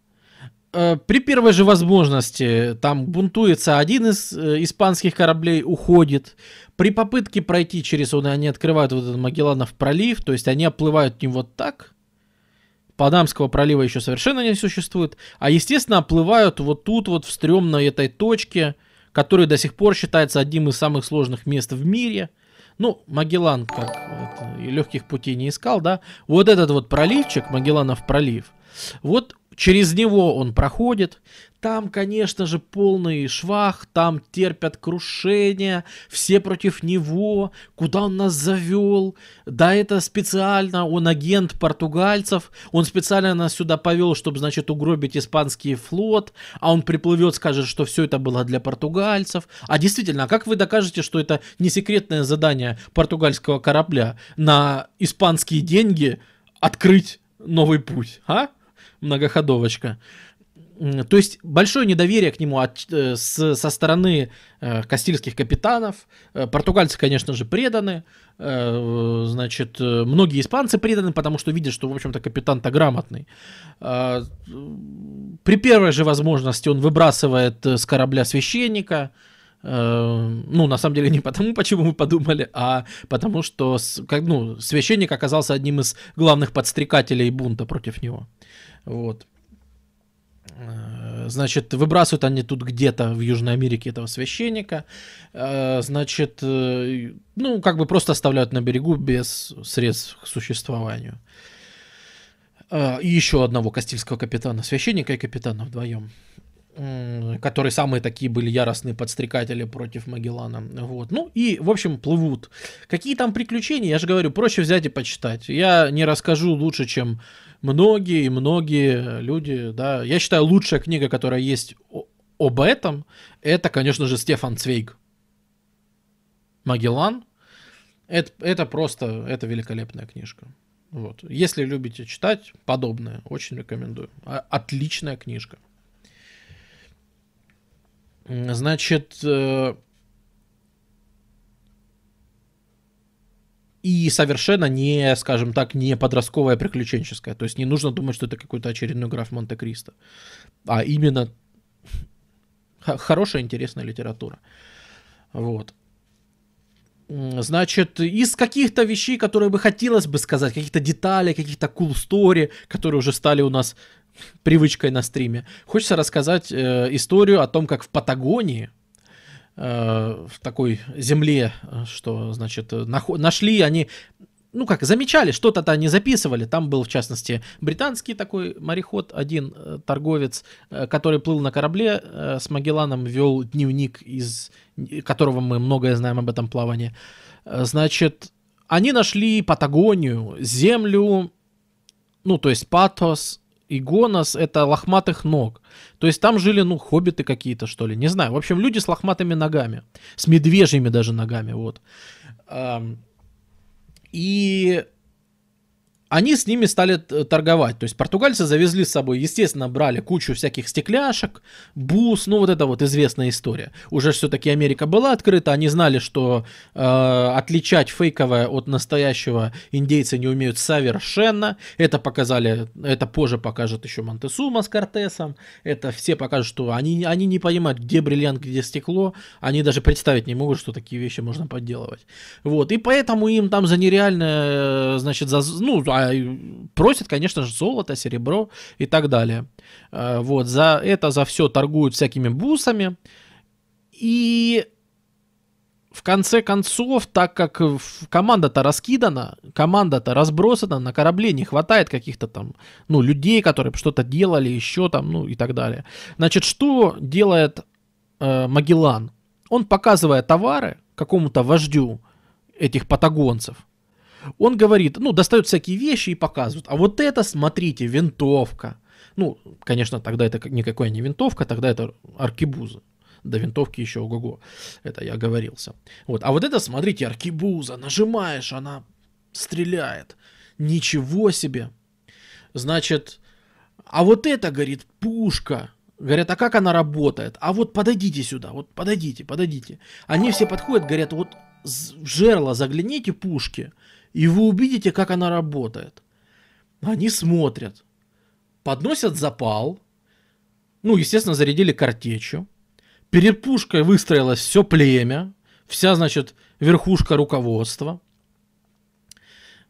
Э, при первой же возможности там бунтуется один из э, испанских кораблей, уходит. При попытке пройти через он, они открывают вот этот Магелланов пролив, то есть они оплывают не вот так. Панамского пролива еще совершенно не существует. А, естественно, оплывают вот тут вот в стрёмной этой точке, который до сих пор считается одним из самых сложных мест в мире. Ну, Магеллан, как легких путей не искал, да. Вот этот вот проливчик, Магелланов пролив, вот Через него он проходит. Там, конечно же, полный швах, там терпят крушение, все против него, куда он нас завел. Да, это специально, он агент португальцев, он специально нас сюда повел, чтобы, значит, угробить испанский флот, а он приплывет, скажет, что все это было для португальцев. А действительно, а как вы докажете, что это не секретное задание португальского корабля на испанские деньги открыть новый путь, а? Многоходовочка. То есть большое недоверие к нему от, э, с, со стороны э, кастильских капитанов. Э, португальцы, конечно же, преданы. Э, значит, э, многие испанцы преданы, потому что видят, что, в общем-то, капитан-то грамотный. Э, при первой же возможности он выбрасывает с корабля священника. Ну, на самом деле, не потому, *laughs* почему мы подумали, а потому что ну, священник оказался одним из главных подстрекателей бунта против него. Вот. Э, значит, выбрасывают они тут где-то в Южной Америке этого священника. Э, значит, э, ну, как бы просто оставляют на берегу без средств к существованию. И еще одного кастильского капитана, священника и капитана вдвоем которые самые такие были яростные подстрекатели против Магеллана. Вот. Ну и, в общем, плывут. Какие там приключения, я же говорю, проще взять и почитать. Я не расскажу лучше, чем многие и многие люди, да. Я считаю, лучшая книга, которая есть об этом, это, конечно же, Стефан Цвейг. Магеллан. Это, это просто, это великолепная книжка. Вот. Если любите читать подобное, очень рекомендую. Отличная книжка. Значит, и совершенно не, скажем так, не подростковая приключенческая. То есть не нужно думать, что это какой-то очередной граф Монте-Кристо. А именно хорошая, интересная литература. Вот. Значит, из каких-то вещей, которые бы хотелось бы сказать, каких-то деталей, каких-то cool story, которые уже стали у нас привычкой на стриме, хочется рассказать э, историю о том, как в Патагонии, в такой земле, э, что, значит, нашли они, ну как, замечали, что-то-то они записывали. Там был, в частности, британский такой мореход, один э, торговец, который плыл на корабле с Магелланом, вел дневник, из которого мы многое знаем об этом плавании. Значит, они нашли Патагонию, землю, ну, то есть Патос, и Гонос это лохматых ног. То есть там жили, ну, хоббиты какие-то, что ли. Не знаю. В общем, люди с лохматыми ногами. С медвежьими даже ногами, вот. И они с ними стали торговать. То есть португальцы завезли с собой, естественно, брали кучу всяких стекляшек, бус, ну вот это вот известная история. Уже все-таки Америка была открыта, они знали, что э, отличать фейковое от настоящего индейцы не умеют совершенно. Это показали, это позже покажет еще Монтесума с Кортесом. Это все покажут, что они, они не понимают, где бриллиант, где стекло. Они даже представить не могут, что такие вещи можно подделывать. Вот, и поэтому им там за нереальное, значит, за, ну, а просят, конечно же, золото, серебро и так далее. Э, вот, за это, за все торгуют всякими бусами. И в конце концов, так как команда-то раскидана, команда-то разбросана, на корабле не хватает каких-то там, ну, людей, которые что-то делали, еще там, ну, и так далее. Значит, что делает э, Магеллан? Он, показывая товары какому-то вождю этих патагонцев, он говорит, ну, достает всякие вещи и показывает. А вот это, смотрите, винтовка. Ну, конечно, тогда это никакая не винтовка, тогда это аркибуза. До винтовки еще ого-го. Это я говорился. Вот. А вот это, смотрите, аркибуза. Нажимаешь, она стреляет. Ничего себе. Значит, а вот это, говорит, пушка. Говорят, а как она работает? А вот подойдите сюда, вот подойдите, подойдите. Они все подходят, говорят, вот в жерло загляните пушки и вы увидите, как она работает. Они смотрят, подносят запал, ну, естественно, зарядили картечью. Перед пушкой выстроилось все племя, вся, значит, верхушка руководства.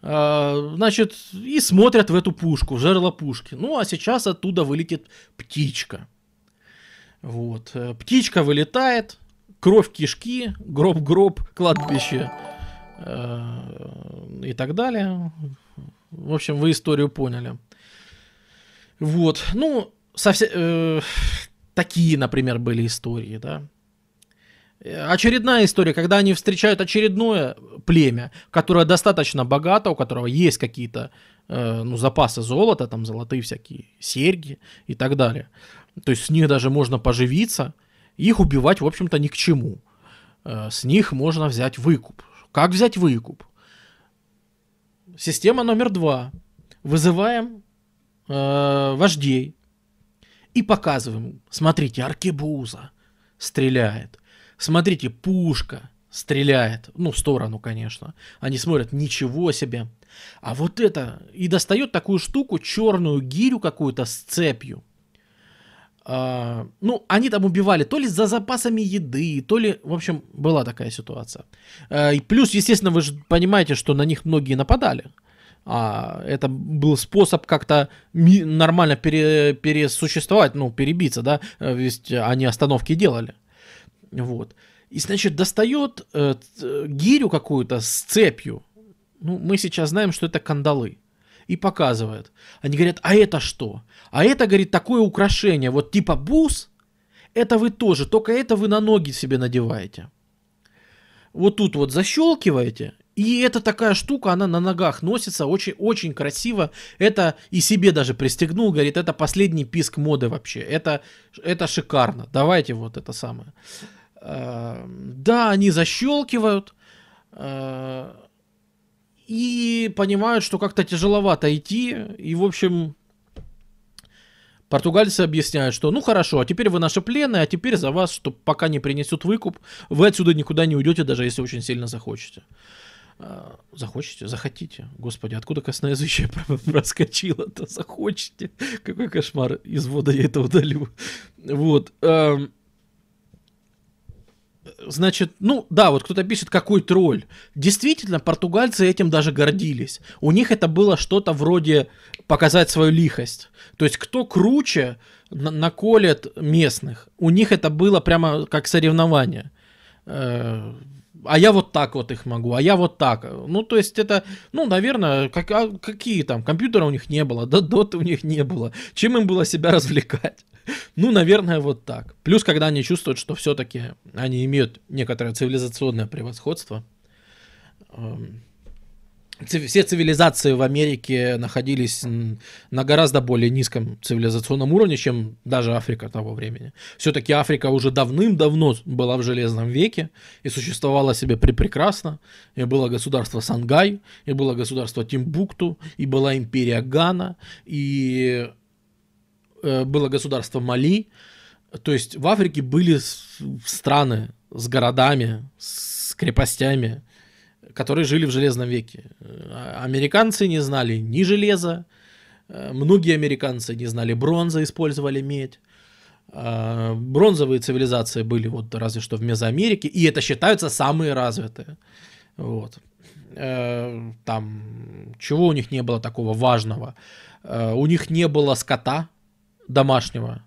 А, значит, и смотрят в эту пушку, в жерло пушки. Ну, а сейчас оттуда вылетит птичка. Вот. Птичка вылетает, кровь кишки, гроб-гроб, кладбище и так далее. В общем, вы историю поняли. Вот. Ну, совсем, э, такие, например, были истории, да. Очередная история, когда они встречают очередное племя, которое достаточно богато, у которого есть какие-то э, ну, запасы золота, там золотые всякие серьги и так далее. То есть с них даже можно поживиться, их убивать, в общем-то, ни к чему. Э, с них можно взять выкуп. Как взять выкуп? Система номер два. Вызываем э, вождей и показываем. Смотрите, аркебуза стреляет. Смотрите, пушка стреляет. Ну, в сторону, конечно. Они смотрят, ничего себе. А вот это, и достает такую штуку, черную гирю какую-то с цепью. А, ну, они там убивали то ли за запасами еды, то ли, в общем, была такая ситуация. А, и плюс, естественно, вы же понимаете, что на них многие нападали. а это был способ как-то нормально пере- пересуществовать, ну, перебиться, да, ведь они остановки делали. Вот. И, значит, достает э, гирю какую-то с цепью. Ну, мы сейчас знаем, что это кандалы. И показывает. Они говорят, а это что? А это, говорит, такое украшение, вот типа бус, это вы тоже, только это вы на ноги себе надеваете. Вот тут вот защелкиваете, и это такая штука, она на ногах носится, очень, очень красиво. Это и себе даже пристегнул, говорит, это последний писк моды вообще. Это, это шикарно. Давайте вот это самое. Э, да, они защелкивают э, и понимают, что как-то тяжеловато идти. И, в общем, Португальцы объясняют, что ну хорошо, а теперь вы наши плены, а теперь за вас, что пока не принесут выкуп, вы отсюда никуда не уйдете, даже если очень сильно захочете. А, захочете? Захотите. Господи, откуда косноязычие *laughs* проскочило-то? Захочете? Какой кошмар. Из вода я это удалю. Вот. Значит, ну да, вот кто-то пишет, какой тролль. Действительно, португальцы этим даже гордились. У них это было что-то вроде показать свою лихость. То есть, кто круче на- наколет местных. У них это было прямо как соревнование. Э- а я вот так вот их могу, а я вот так. Ну, то есть это, ну, наверное, как, а какие там, компьютера у них не было, да, доты у них не было. Чем им было себя развлекать? *laughs* Ну, наверное, вот так. Плюс, когда они чувствуют, что все-таки они имеют некоторое цивилизационное превосходство. Эм, все цивилизации в Америке находились на гораздо более низком цивилизационном уровне, чем даже Африка того времени. Все-таки Африка уже давным-давно была в Железном веке и существовала себе прекрасно. И было государство Сангай, и было государство Тимбукту, и была империя Гана, и было государство Мали. То есть в Африке были страны с городами, с крепостями, которые жили в Железном веке. Э, американцы не знали ни железа, э, многие американцы не знали бронзы, использовали медь. Бронзовые цивилизации были вот разве что в Мезоамерике, и это считаются самые развитые. Вот. Там, чего у них не было такого важного? У них не было скота, домашнего.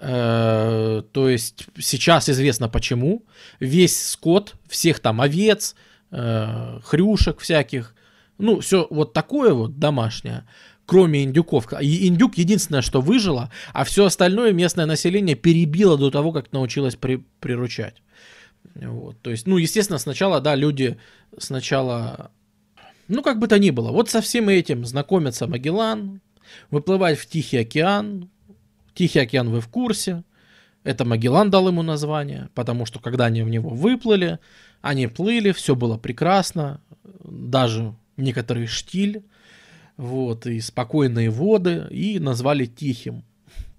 Э, то есть сейчас известно почему. Весь скот, всех там овец, э, хрюшек всяких, ну, все вот такое вот домашнее, кроме индюков. И индюк единственное, что выжило, а все остальное местное население перебило до того, как научилось при, приручать. Вот, то есть, ну, естественно, сначала, да, люди сначала, ну, как бы то ни было, вот со всем этим знакомятся Магеллан, выплывать в Тихий океан, Тихий океан вы в курсе. Это Магеллан дал ему название, потому что когда они в него выплыли, они плыли, все было прекрасно, даже некоторый штиль, вот, и спокойные воды, и назвали тихим.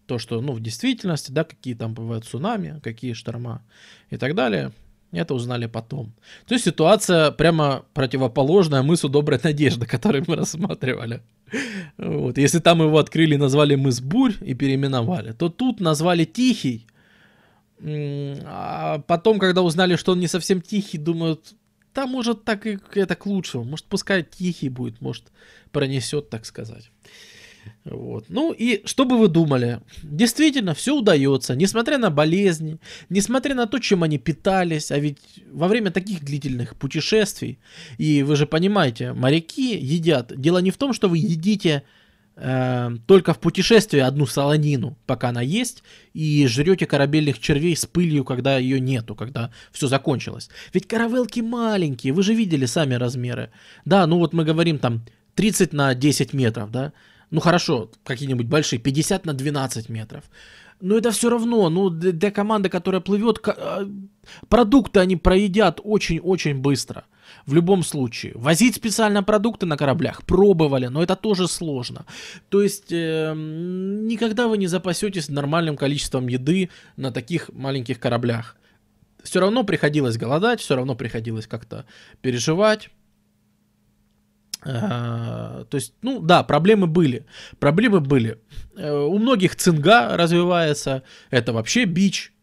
То, что, ну, в действительности, да, какие там бывают цунами, какие шторма и так далее, это узнали потом. То есть ситуация прямо противоположная мысу доброй надежды, *laughs* который мы рассматривали. Вот. Если там его открыли, назвали мыс Бурь и переименовали, то тут назвали Тихий. А потом, когда узнали, что он не совсем тихий, думают, да, может, так и это к лучшему. Может, пускай тихий будет, может, пронесет, так сказать. Вот. Ну и что бы вы думали? Действительно, все удается, несмотря на болезни, несмотря на то, чем они питались, а ведь во время таких длительных путешествий, и вы же понимаете, моряки едят. Дело не в том, что вы едите э, только в путешествии одну солонину, пока она есть, и жрете корабельных червей с пылью, когда ее нету, когда все закончилось. Ведь каравелки маленькие, вы же видели сами размеры. Да, ну вот мы говорим там 30 на 10 метров, да, ну хорошо, какие-нибудь большие, 50 на 12 метров. Но это все равно, ну для команды, которая плывет, а, продукты они проедят очень-очень быстро. В любом случае. Возить специально продукты на кораблях пробовали, но это тоже сложно. То есть э, никогда вы не запасетесь нормальным количеством еды на таких маленьких кораблях. Все равно приходилось голодать, все равно приходилось как-то переживать. Э, то есть, ну да, проблемы были. Проблемы были. Э, у многих цинга развивается. Это вообще бич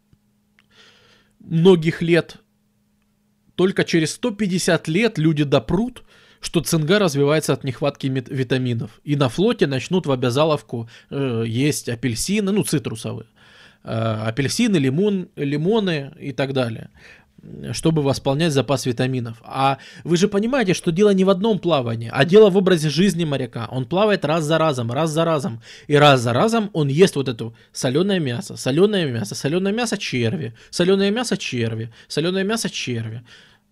многих лет. Только через 150 лет люди допрут, что цинга развивается от нехватки витаминов. И на флоте начнут в обязаловку э, есть апельсины, ну, цитрусовые. Э, апельсины, лимон, лимоны и так далее чтобы восполнять запас витаминов. А вы же понимаете, что дело не в одном плавании, а дело в образе жизни моряка. Он плавает раз за разом, раз за разом. И раз за разом он ест вот это соленое мясо, соленое мясо, соленое мясо черви, соленое мясо черви, соленое мясо черви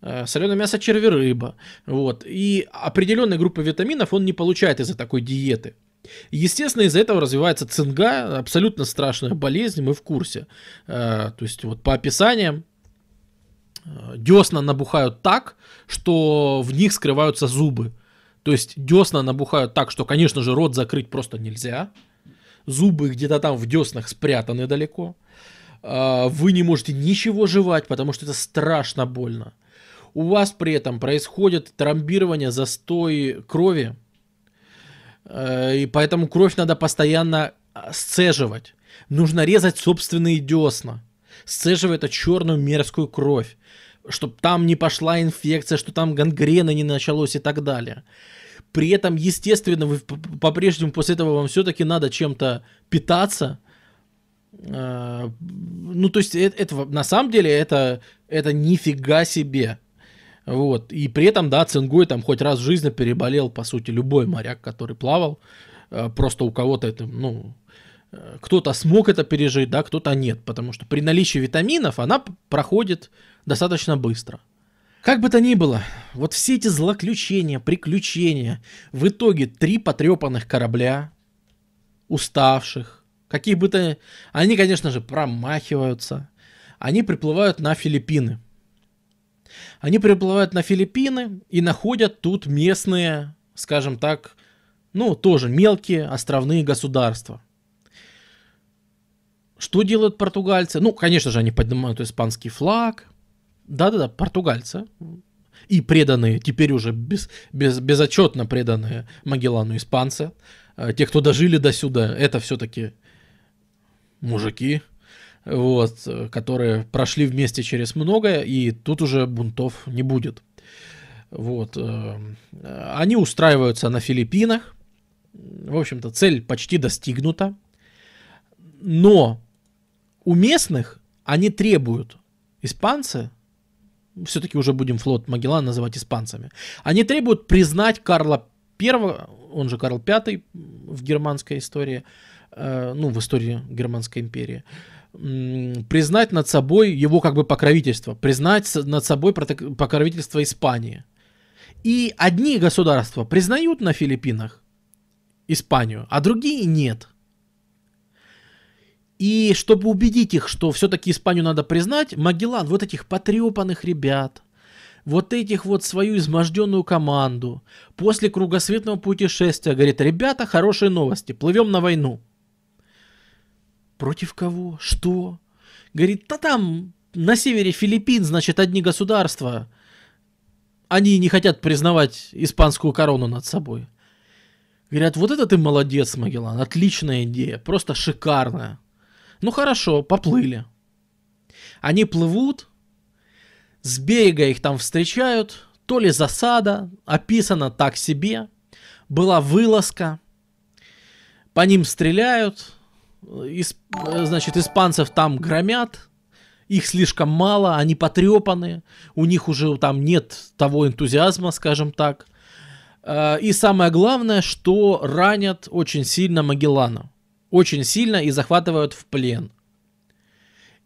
э, соленое мясо черви рыба. Вот. И определенной группы витаминов он не получает из-за такой диеты. Естественно, из-за этого развивается цинга, абсолютно страшная болезнь, мы в курсе. Э, то есть вот по описаниям десна набухают так, что в них скрываются зубы. То есть десна набухают так, что, конечно же, рот закрыть просто нельзя. Зубы где-то там в деснах спрятаны далеко. А, вы не можете ничего жевать, потому что это страшно больно. У вас при этом происходит тромбирование, застой крови. А, и поэтому кровь надо постоянно сцеживать. Нужно резать собственные десна. Сцеживая эту черную мерзкую кровь чтобы там не пошла инфекция, что там гангрена не началось и так далее. При этом, естественно, вы по-прежнему после этого вам все-таки надо чем-то питаться. А, ну, то есть, это, это на самом деле это, это нифига себе. Вот. И при этом, да, цингой там хоть раз в жизни переболел, по сути, любой моряк, который плавал. А, просто у кого-то это, ну, кто-то смог это пережить, да, кто-то нет. Потому что при наличии витаминов она проходит достаточно быстро. Как бы то ни было, вот все эти злоключения, приключения, в итоге три потрепанных корабля, уставших, каких бы то... Они, конечно же, промахиваются. Они приплывают на Филиппины. Они приплывают на Филиппины и находят тут местные, скажем так, ну, тоже мелкие островные государства. Что делают португальцы? Ну, конечно же, они поднимают испанский флаг, да-да-да, португальцы. И преданные, теперь уже без, без, безотчетно преданные Магеллану испанцы. А, те, кто дожили до сюда, это все-таки мужики, вот, которые прошли вместе через многое, и тут уже бунтов не будет. Вот. Э, они устраиваются на Филиппинах. В общем-то, цель почти достигнута. Но у местных они требуют испанцы все-таки уже будем флот Магеллана называть испанцами, они требуют признать Карла I, он же Карл V в германской истории, э, ну, в истории Германской империи, признать над собой его как бы покровительство, признать над собой покровительство Испании. И одни государства признают на Филиппинах Испанию, а другие нет. И чтобы убедить их, что все-таки Испанию надо признать, Магеллан вот этих потрепанных ребят, вот этих вот свою изможденную команду после кругосветного путешествия говорит, ребята, хорошие новости, плывем на войну. Против кого? Что? Говорит, да там на севере Филиппин, значит, одни государства, они не хотят признавать испанскую корону над собой. Говорят, вот это ты молодец, Магеллан, отличная идея, просто шикарная. Ну хорошо, поплыли. Они плывут, с берега их там встречают, то ли засада, описано так себе, была вылазка, по ним стреляют, исп, значит, испанцев там громят, их слишком мало, они потрепаны, у них уже там нет того энтузиазма, скажем так. Э, и самое главное, что ранят очень сильно Магеллана очень сильно и захватывают в плен.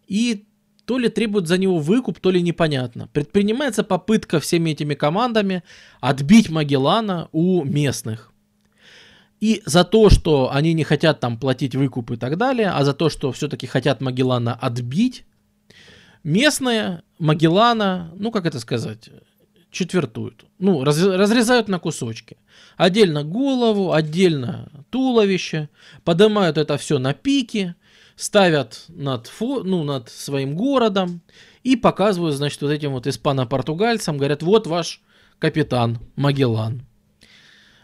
И то ли требуют за него выкуп, то ли непонятно. Предпринимается попытка всеми этими командами отбить Магеллана у местных. И за то, что они не хотят там платить выкуп и так далее, а за то, что все-таки хотят Магеллана отбить, местные Магеллана, ну как это сказать, четвертуют. Ну, раз, разрезают на кусочки. Отдельно голову, отдельно туловище, поднимают это все на пике, ставят над, фо, ну, над своим городом и показывают, значит, вот этим вот испано-португальцам, говорят, вот ваш капитан Магеллан.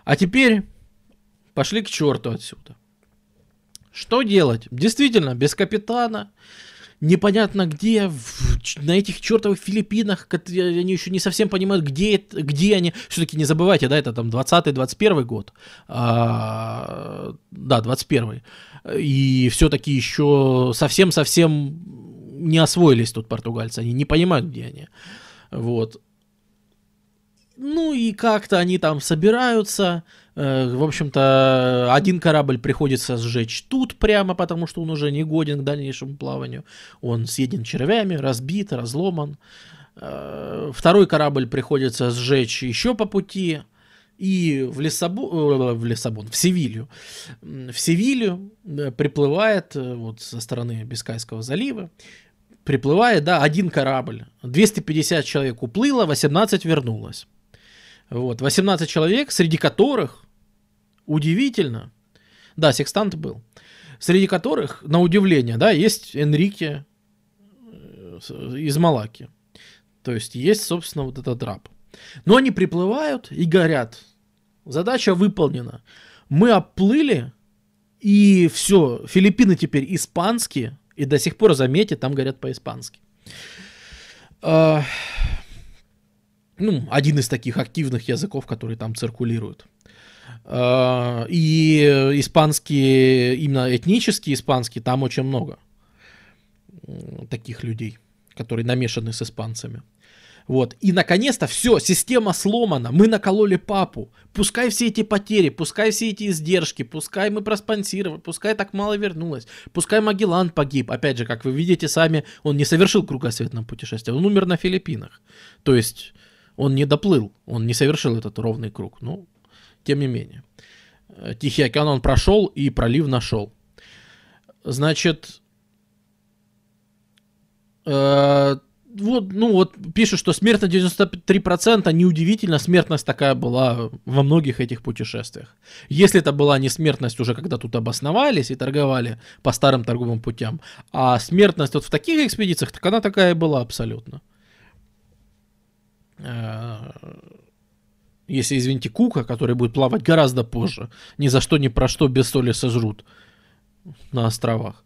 А теперь пошли к черту отсюда. Что делать? Действительно, без капитана непонятно где, в, на этих чертовых Филиппинах, они еще не совсем понимают, где, где они. Все-таки не забывайте, да, это там 20-21 год. А, да, 21 И все-таки еще совсем-совсем не освоились тут португальцы, они не понимают, где они. Вот. Ну и как-то они там собираются, в общем-то, один корабль приходится сжечь тут прямо, потому что он уже не годен к дальнейшему плаванию. Он съеден червями, разбит, разломан. Э, второй корабль приходится сжечь еще по пути. И в, Лиссабон, э, в Лиссабон, в Севилью, в Севилью приплывает вот со стороны Бискайского залива, приплывает, да, один корабль. 250 человек уплыло, 18 вернулось. Вот, 18 человек, среди которых, удивительно, да, секстант был, среди которых, на удивление, да, есть Энрике э, из Малаки. То есть есть, собственно, вот этот раб. Но они приплывают и говорят, задача выполнена. Мы оплыли, и все, Филиппины теперь испанские, и до сих пор, заметьте, там говорят по-испански. Ну, один из таких активных языков, которые там циркулируют. А, и испанские, именно этнические испанские, там очень много таких людей, которые намешаны с испанцами. Вот. И наконец-то все, система сломана. Мы накололи папу. Пускай все эти потери, пускай все эти издержки, пускай мы проспонсировали, пускай так мало вернулось, пускай Магеллан погиб. Опять же, как вы видите сами, он не совершил кругосветное путешествие, он умер на Филиппинах. То есть он не доплыл, он не совершил этот ровный круг. Но, тем не менее. Э, Тихий океан он прошел и пролив нашел. Значит, э, вот, ну вот пишут, что смертность 93%, неудивительно, смертность такая была во многих этих путешествиях. Если это была не смертность уже, когда тут обосновались и торговали по старым торговым путям, а смертность вот в таких экспедициях, так она такая и была абсолютно. Э, если, извините, Кука, который будет плавать гораздо позже, ни за что, ни про что без соли сожрут на островах,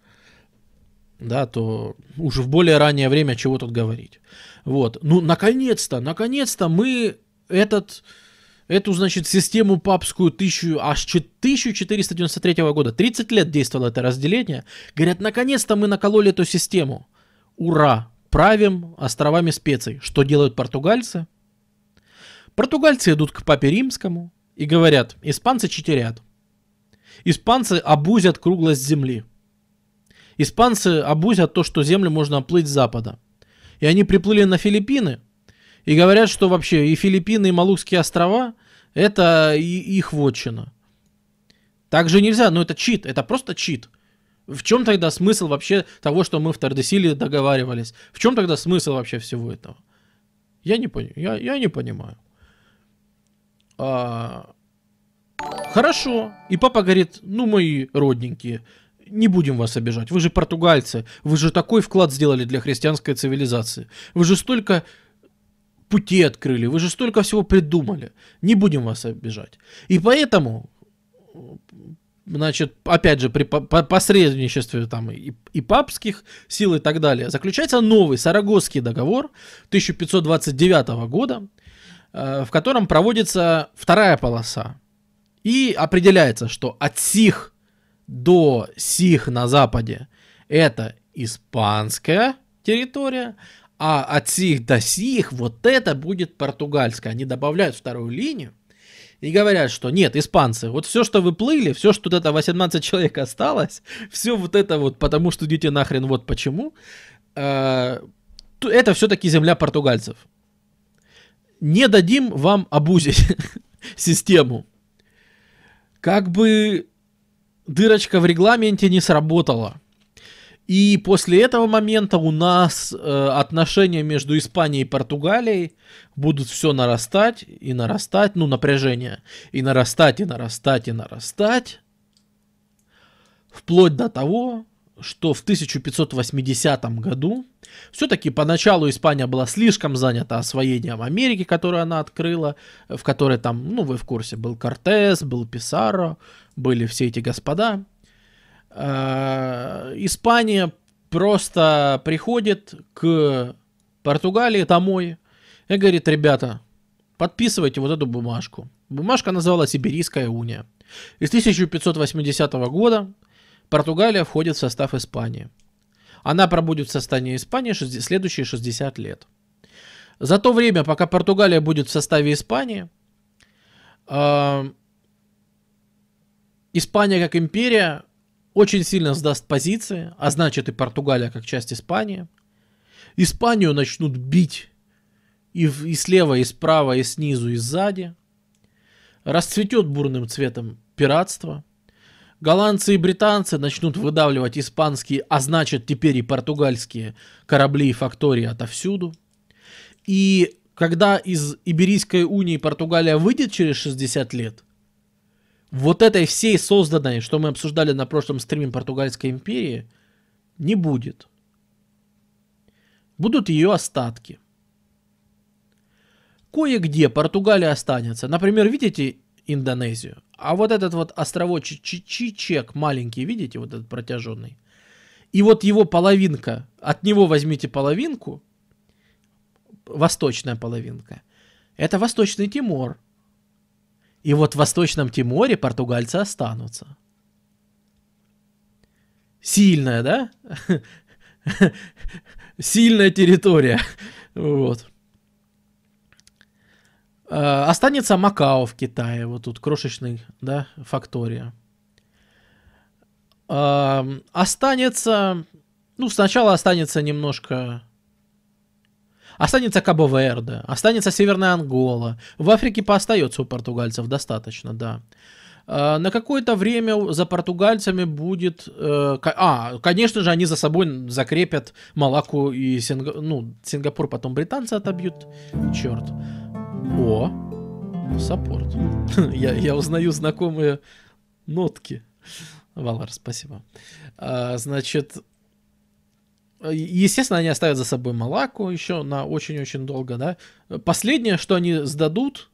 да, то уже в более раннее время чего тут говорить. Вот. Ну, наконец-то, наконец-то мы этот, эту, значит, систему папскую тысячу, аж 1493 года, 30 лет действовало это разделение, говорят, наконец-то мы накололи эту систему. Ура! Правим островами специй. Что делают португальцы? Португальцы идут к папе римскому и говорят, испанцы читерят. Испанцы обузят круглость земли. Испанцы обузят то, что землю можно оплыть с запада. И они приплыли на Филиппины и говорят, что вообще и Филиппины, и Малукские острова – это их вотчина. Так же нельзя, но это чит, это просто чит. В чем тогда смысл вообще того, что мы в Тардесиле договаривались? В чем тогда смысл вообще всего этого? Я не, понимаю. я, я не понимаю. А... Хорошо. И папа говорит, ну, мои родненькие, не будем вас обижать. Вы же португальцы. Вы же такой вклад сделали для христианской цивилизации. Вы же столько пути открыли. Вы же столько всего придумали. Не будем вас обижать. И поэтому значит, опять же, при посредничестве там и, и папских сил и так далее, заключается новый Сарагосский договор 1529 года, э, в котором проводится вторая полоса. И определяется, что от сих до сих на западе это испанская территория, а от сих до сих вот это будет португальская. Они добавляют вторую линию, и говорят, что нет, испанцы, вот все, что вы плыли, все, что тут это 18 человек осталось, *laughs* все вот это вот, потому что идите нахрен, вот почему, э, это все-таки земля португальцев. Не дадим вам обузить *laughs* систему. Как бы дырочка в регламенте не сработала. И после этого момента у нас э, отношения между Испанией и Португалией будут все нарастать и нарастать, ну, напряжение, и нарастать, и нарастать, и нарастать, вплоть до того, что в 1580 году все-таки поначалу Испания была слишком занята освоением Америки, которую она открыла, в которой там, ну, вы в курсе, был Кортес, был Писаро, были все эти господа – Испания просто приходит к Португалии домой и говорит, ребята, подписывайте вот эту бумажку. Бумажка называлась Сибирийская уния. И с 1580 года Португалия входит в состав Испании. Она пробудет в составе Испании следующие 60 лет. За то время, пока Португалия будет в составе Испании, э, Испания как империя очень сильно сдаст позиции, а значит и Португалия как часть Испании. Испанию начнут бить и, и слева, и справа, и снизу, и сзади. Расцветет бурным цветом пиратство. Голландцы и британцы начнут выдавливать испанские, а значит теперь и португальские корабли и фактории отовсюду. И когда из Иберийской унии Португалия выйдет через 60 лет, вот этой всей созданной, что мы обсуждали на прошлом стриме Португальской империи, не будет. Будут ее остатки. Кое-где Португалия останется. Например, видите Индонезию? А вот этот вот островочек Чичек маленький, видите, вот этот протяженный? И вот его половинка, от него возьмите половинку, восточная половинка, это Восточный Тимор. И вот в Восточном Тиморе португальцы останутся. Сильная, да? *laughs* Сильная территория. Вот. А, останется Макао в Китае, вот тут крошечный, да, фактория. Останется, ну, сначала останется немножко Останется Кабо-Верде, останется Северная Ангола. В Африке поостается у португальцев достаточно, да. А, на какое-то время за португальцами будет... Э, а, конечно же, они за собой закрепят Малаку и Синга... ну, Сингапур, потом британцы отобьют. Черт. О, саппорт. *laughs* я, я узнаю знакомые нотки. Валар, спасибо. А, значит, Естественно, они оставят за собой Малаку еще на очень-очень долго, да. Последнее, что они сдадут,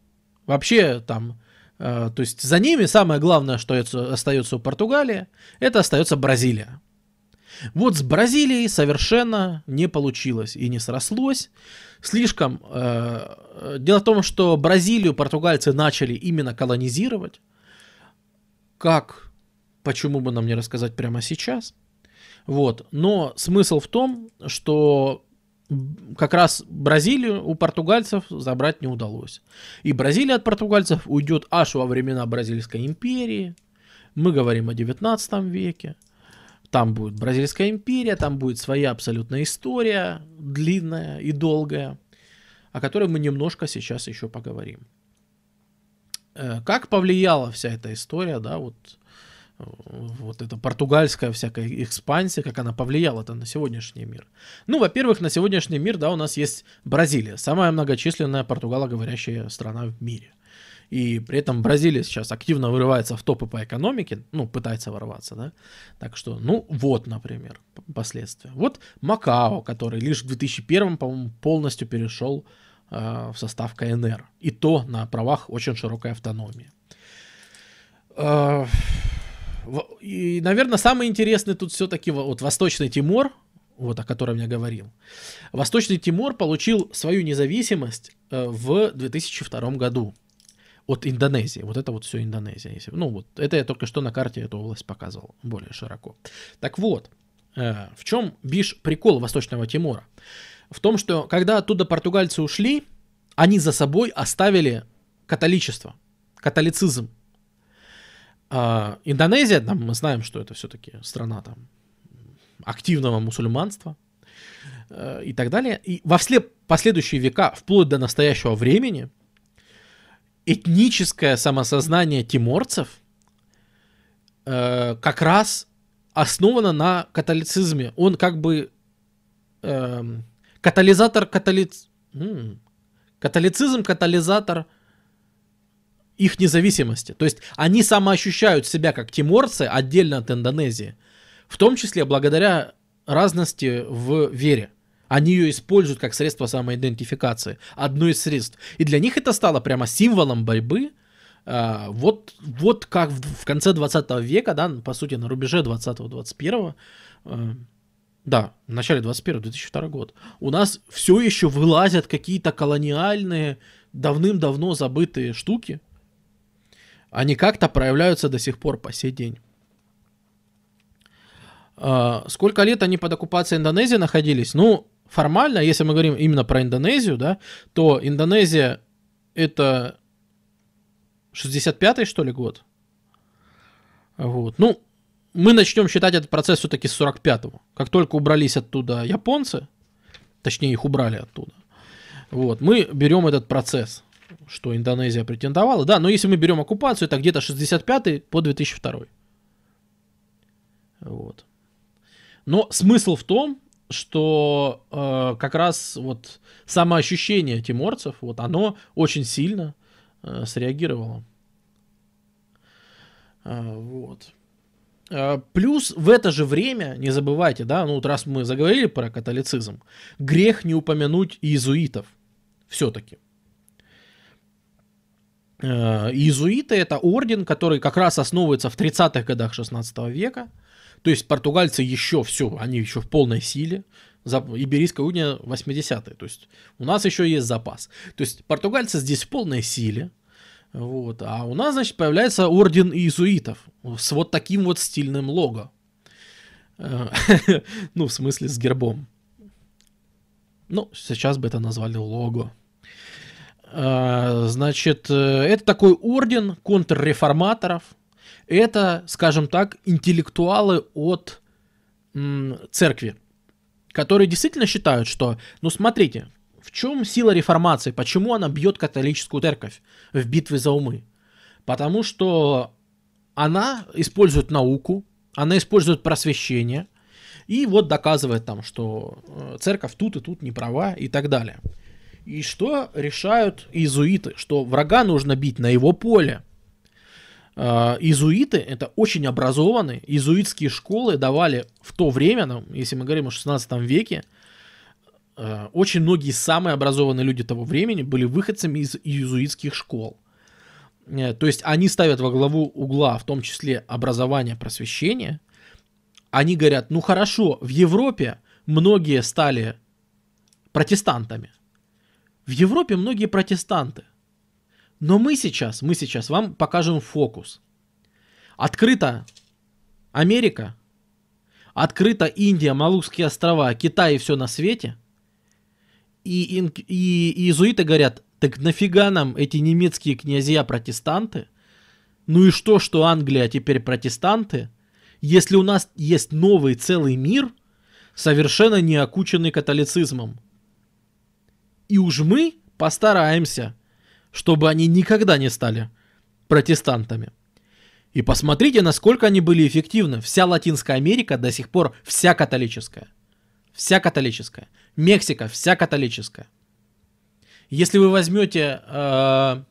вообще там, э, то есть за ними самое главное, что остается у Португалии, это остается Бразилия. Вот с Бразилией совершенно не получилось и не срослось. Слишком... Э, дело в том, что Бразилию португальцы начали именно колонизировать. Как? Почему бы нам не рассказать прямо сейчас? Вот. Но смысл в том, что как раз Бразилию у португальцев забрать не удалось. И Бразилия от португальцев уйдет аж во времена Бразильской империи. Мы говорим о 19 веке. Там будет Бразильская империя, там будет своя абсолютная история, длинная и долгая, о которой мы немножко сейчас еще поговорим. Э, как повлияла вся эта история, да, вот вот эта португальская всякая экспансия, как она повлияла -то на сегодняшний мир. Ну, во-первых, на сегодняшний мир, да, у нас есть Бразилия, самая многочисленная португалоговорящая страна в мире. И при этом Бразилия сейчас активно вырывается в топы по экономике, ну, пытается ворваться, да. Так что, ну, вот, например, последствия. Вот Макао, который лишь в 2001, по-моему, полностью перешел э, в состав КНР. И то на правах очень широкой автономии. Э, и, наверное, самый интересный тут все-таки вот Восточный Тимор, вот о котором я говорил. Восточный Тимор получил свою независимость э, в 2002 году от Индонезии. Вот это вот все Индонезия. Если, ну вот, это я только что на карте эту область показывал более широко. Так вот, э, в чем биш прикол Восточного Тимора? В том, что когда оттуда португальцы ушли, они за собой оставили католичество, католицизм. А, Индонезия, там мы знаем, что это все-таки страна там активного мусульманства э, и так далее. И во все последующие века, вплоть до настоящего времени, этническое самосознание тиморцев э, как раз основано на католицизме. Он как бы э, катализатор католиц... Католицизм, катализатор их независимости. То есть они самоощущают себя как тиморцы отдельно от Индонезии. В том числе благодаря разности в вере. Они ее используют как средство самоидентификации. Одно из средств. И для них это стало прямо символом борьбы. А, вот, вот как в конце 20 века, да, по сути, на рубеже 20-21, Да, в начале 21-2002 год. У нас все еще вылазят какие-то колониальные, давным-давно забытые штуки. Они как-то проявляются до сих пор по сей день. А, сколько лет они под оккупацией Индонезии находились? Ну, формально, если мы говорим именно про Индонезию, да, то Индонезия это 65-й, что ли, год? Вот. Ну, мы начнем считать этот процесс все-таки с 45-го. Как только убрались оттуда японцы, точнее их убрали оттуда, вот, мы берем этот процесс, что Индонезия претендовала. Да, но если мы берем оккупацию, это где-то 65 по 2002. Вот. Но смысл в том, что э, как раз вот самоощущение тиморцев, вот оно очень сильно э, среагировало. Э, вот. Э, плюс в это же время, не забывайте, да, ну вот раз мы заговорили про католицизм, грех не упомянуть иезуитов все-таки. Э, иезуиты это орден, который как раз основывается в 30-х годах 16 века. То есть португальцы еще все, они еще в полной силе. Иберийская уния 80-е. То есть у нас еще есть запас. То есть португальцы здесь в полной силе. Вот. А у нас, значит, появляется орден иезуитов с вот таким вот стильным лого. Э, *laughs* ну, в смысле, с гербом. Ну, сейчас бы это назвали лого. Э, значит, э, это такой орден контрреформаторов. Это, скажем так, интеллектуалы от церкви, которые действительно считают, что, ну смотрите, в чем сила реформации? Почему она бьет католическую церковь в битве за умы? Потому что она использует науку, она использует просвещение, и вот доказывает там, что э, церковь тут и тут не права и так далее. И что решают иезуиты? Что врага нужно бить на его поле. Э, иезуиты это очень образованные. Иезуитские школы давали в то время, если мы говорим о 16 веке, Э, очень многие самые образованные люди того времени были выходцами из иезуитских школ. Э, то есть они ставят во главу угла, в том числе образование, просвещение. Они говорят, ну хорошо, в Европе многие стали протестантами. В Европе многие протестанты. Но мы сейчас, мы сейчас вам покажем фокус. Открыта Америка, открыта Индия, Малукские острова, Китай и все на свете – и, и, и иезуиты говорят, так нафига нам эти немецкие князья-протестанты? Ну и что, что Англия теперь протестанты? Если у нас есть новый целый мир, совершенно не окученный католицизмом. И уж мы постараемся, чтобы они никогда не стали протестантами. И посмотрите, насколько они были эффективны. Вся Латинская Америка до сих пор вся католическая. Вся католическая. Мексика вся католическая. Если вы возьмете э,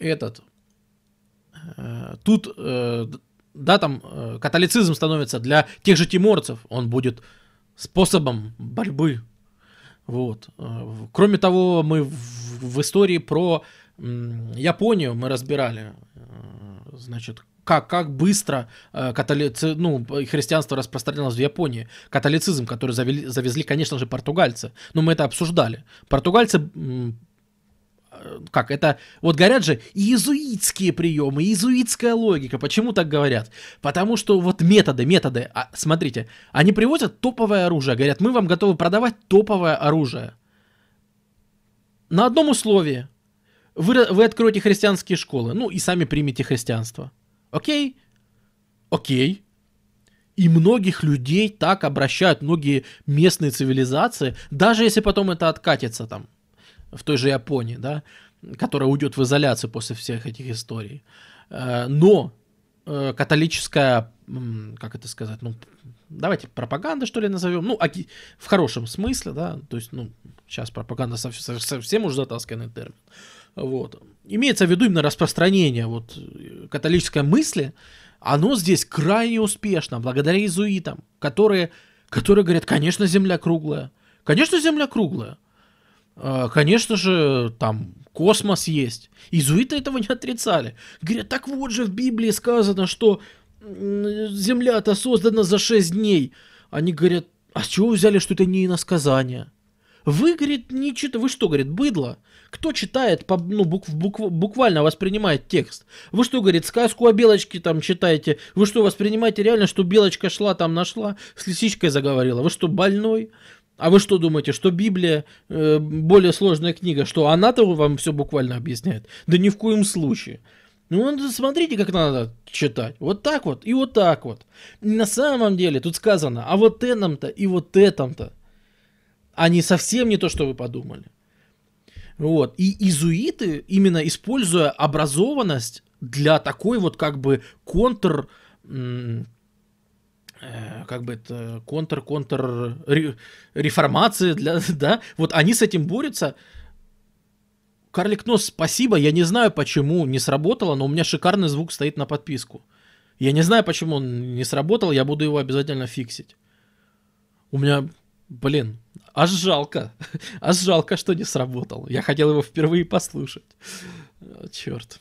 этот, э, тут, э, да, там э, католицизм становится для тех же тиморцев, он будет способом борьбы. Вот. Э, кроме того, мы в, истории про Японию мы разбирали, э, значит, как, как быстро э, католици, ну, христианство распространилось в Японии. Католицизм, который завели, завезли, конечно же, португальцы. Но мы это обсуждали. Португальцы как это, вот говорят же, иезуитские приемы, иезуитская логика. Почему так говорят? Потому что вот методы, методы, а, смотрите, они привозят топовое оружие, говорят, мы вам готовы продавать топовое оружие. На одном условии. Вы, вы откроете христианские школы, ну и сами примете христианство. Окей? Окей. И многих людей так обращают, многие местные цивилизации, даже если потом это откатится там в той же Японии, да, которая уйдет в изоляцию после всех этих историй. Э, но э, католическая, как это сказать, ну, давайте пропаганда, что ли, назовем, ну, в хорошем смысле, да, то есть, ну, сейчас пропаганда совсем, уже затасканный термин. Вот. Имеется в виду именно распространение вот, католической мысли, оно здесь крайне успешно, благодаря иезуитам, которые, которые говорят, конечно, Земля круглая, конечно, Земля круглая, конечно же, там космос есть. Иезуиты этого не отрицали. Говорят, так вот же в Библии сказано, что земля-то создана за 6 дней. Они говорят, а с чего вы взяли, что это не иносказание? Вы, говорит, не читаете, вы что, говорит, быдло? Кто читает, по, ну, букв, букв, буквально воспринимает текст? Вы что, говорит, сказку о Белочке там читаете? Вы что, воспринимаете реально, что Белочка шла там, нашла, с лисичкой заговорила? Вы что, больной? А вы что думаете, что Библия э, более сложная книга, что она-то вам все буквально объясняет? Да ни в коем случае. Ну, смотрите, как надо читать. Вот так вот и вот так вот. на самом деле тут сказано, а вот этом-то и вот этом-то. Они совсем не то, что вы подумали. Вот. И изуиты, именно используя образованность для такой вот как бы контр... как бы это контр-контр реформации для, *laughs* да, вот они с этим борются, Карлик Нос, спасибо. Я не знаю, почему не сработало, но у меня шикарный звук стоит на подписку. Я не знаю, почему он не сработал, я буду его обязательно фиксить. У меня, блин, аж жалко. *laughs* Аж жалко, что не сработал. Я хотел его впервые послушать. Черт.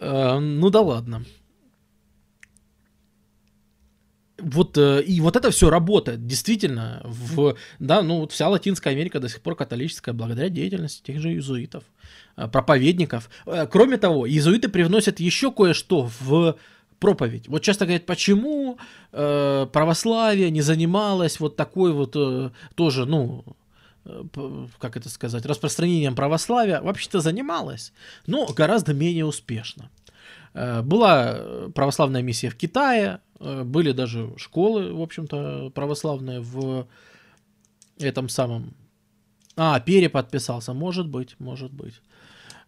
Э, ну да ладно вот э, и вот это все работает, действительно, в, да, ну вот вся Латинская Америка до сих пор католическая благодаря деятельности тех же иезуитов, э, проповедников. Э, кроме того, иезуиты привносят еще кое-что в проповедь. Вот часто говорят, почему э, православие не занималось вот такой вот э, тоже, ну, как это сказать, распространением православия, вообще-то занималось, но гораздо менее успешно. Была православная миссия в Китае, были даже школы, в общем-то, православные в этом самом... А, переподписался, может быть, может быть.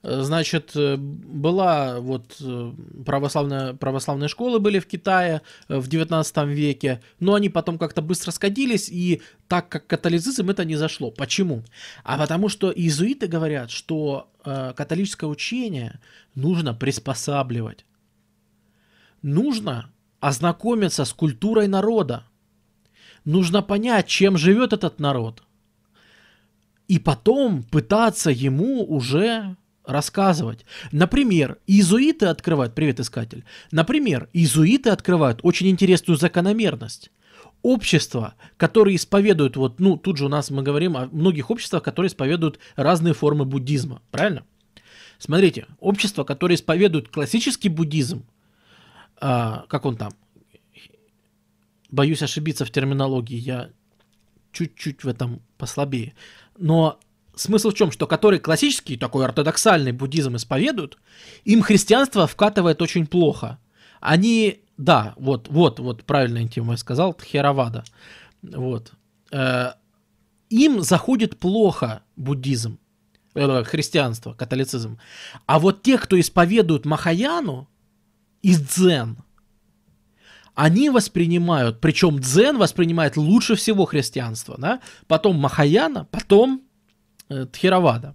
Э, значит, э, была вот православная, православные школы были в Китае в 19 веке, но они потом как-то быстро скодились, и так как католицизм это не зашло. Почему? А потому что иезуиты говорят, что э, католическое учение нужно приспосабливать. Нужно ознакомиться с культурой народа. Нужно понять, чем живет этот народ. И потом пытаться ему уже рассказывать. Например, иезуиты открывают, привет, искатель, например, иезуиты открывают очень интересную закономерность. Общества, которые исповедуют, вот, ну, тут же у нас мы говорим о многих обществах, которые исповедуют разные формы буддизма, правильно? Смотрите, общества, которые исповедуют классический буддизм, а, как он там, боюсь ошибиться в терминологии, я чуть-чуть в этом послабее. Но смысл в чем? Что который классический, такой ортодоксальный буддизм исповедуют, им христианство вкатывает очень плохо. Они, да, вот, вот, вот, правильно тему я сказал, Тхеравада. Вот. Э, им заходит плохо буддизм, э, христианство, католицизм. А вот те, кто исповедуют Махаяну, и дзен. Они воспринимают, причем дзен воспринимает лучше всего христианство, да? потом Махаяна, потом э, Тхеравада.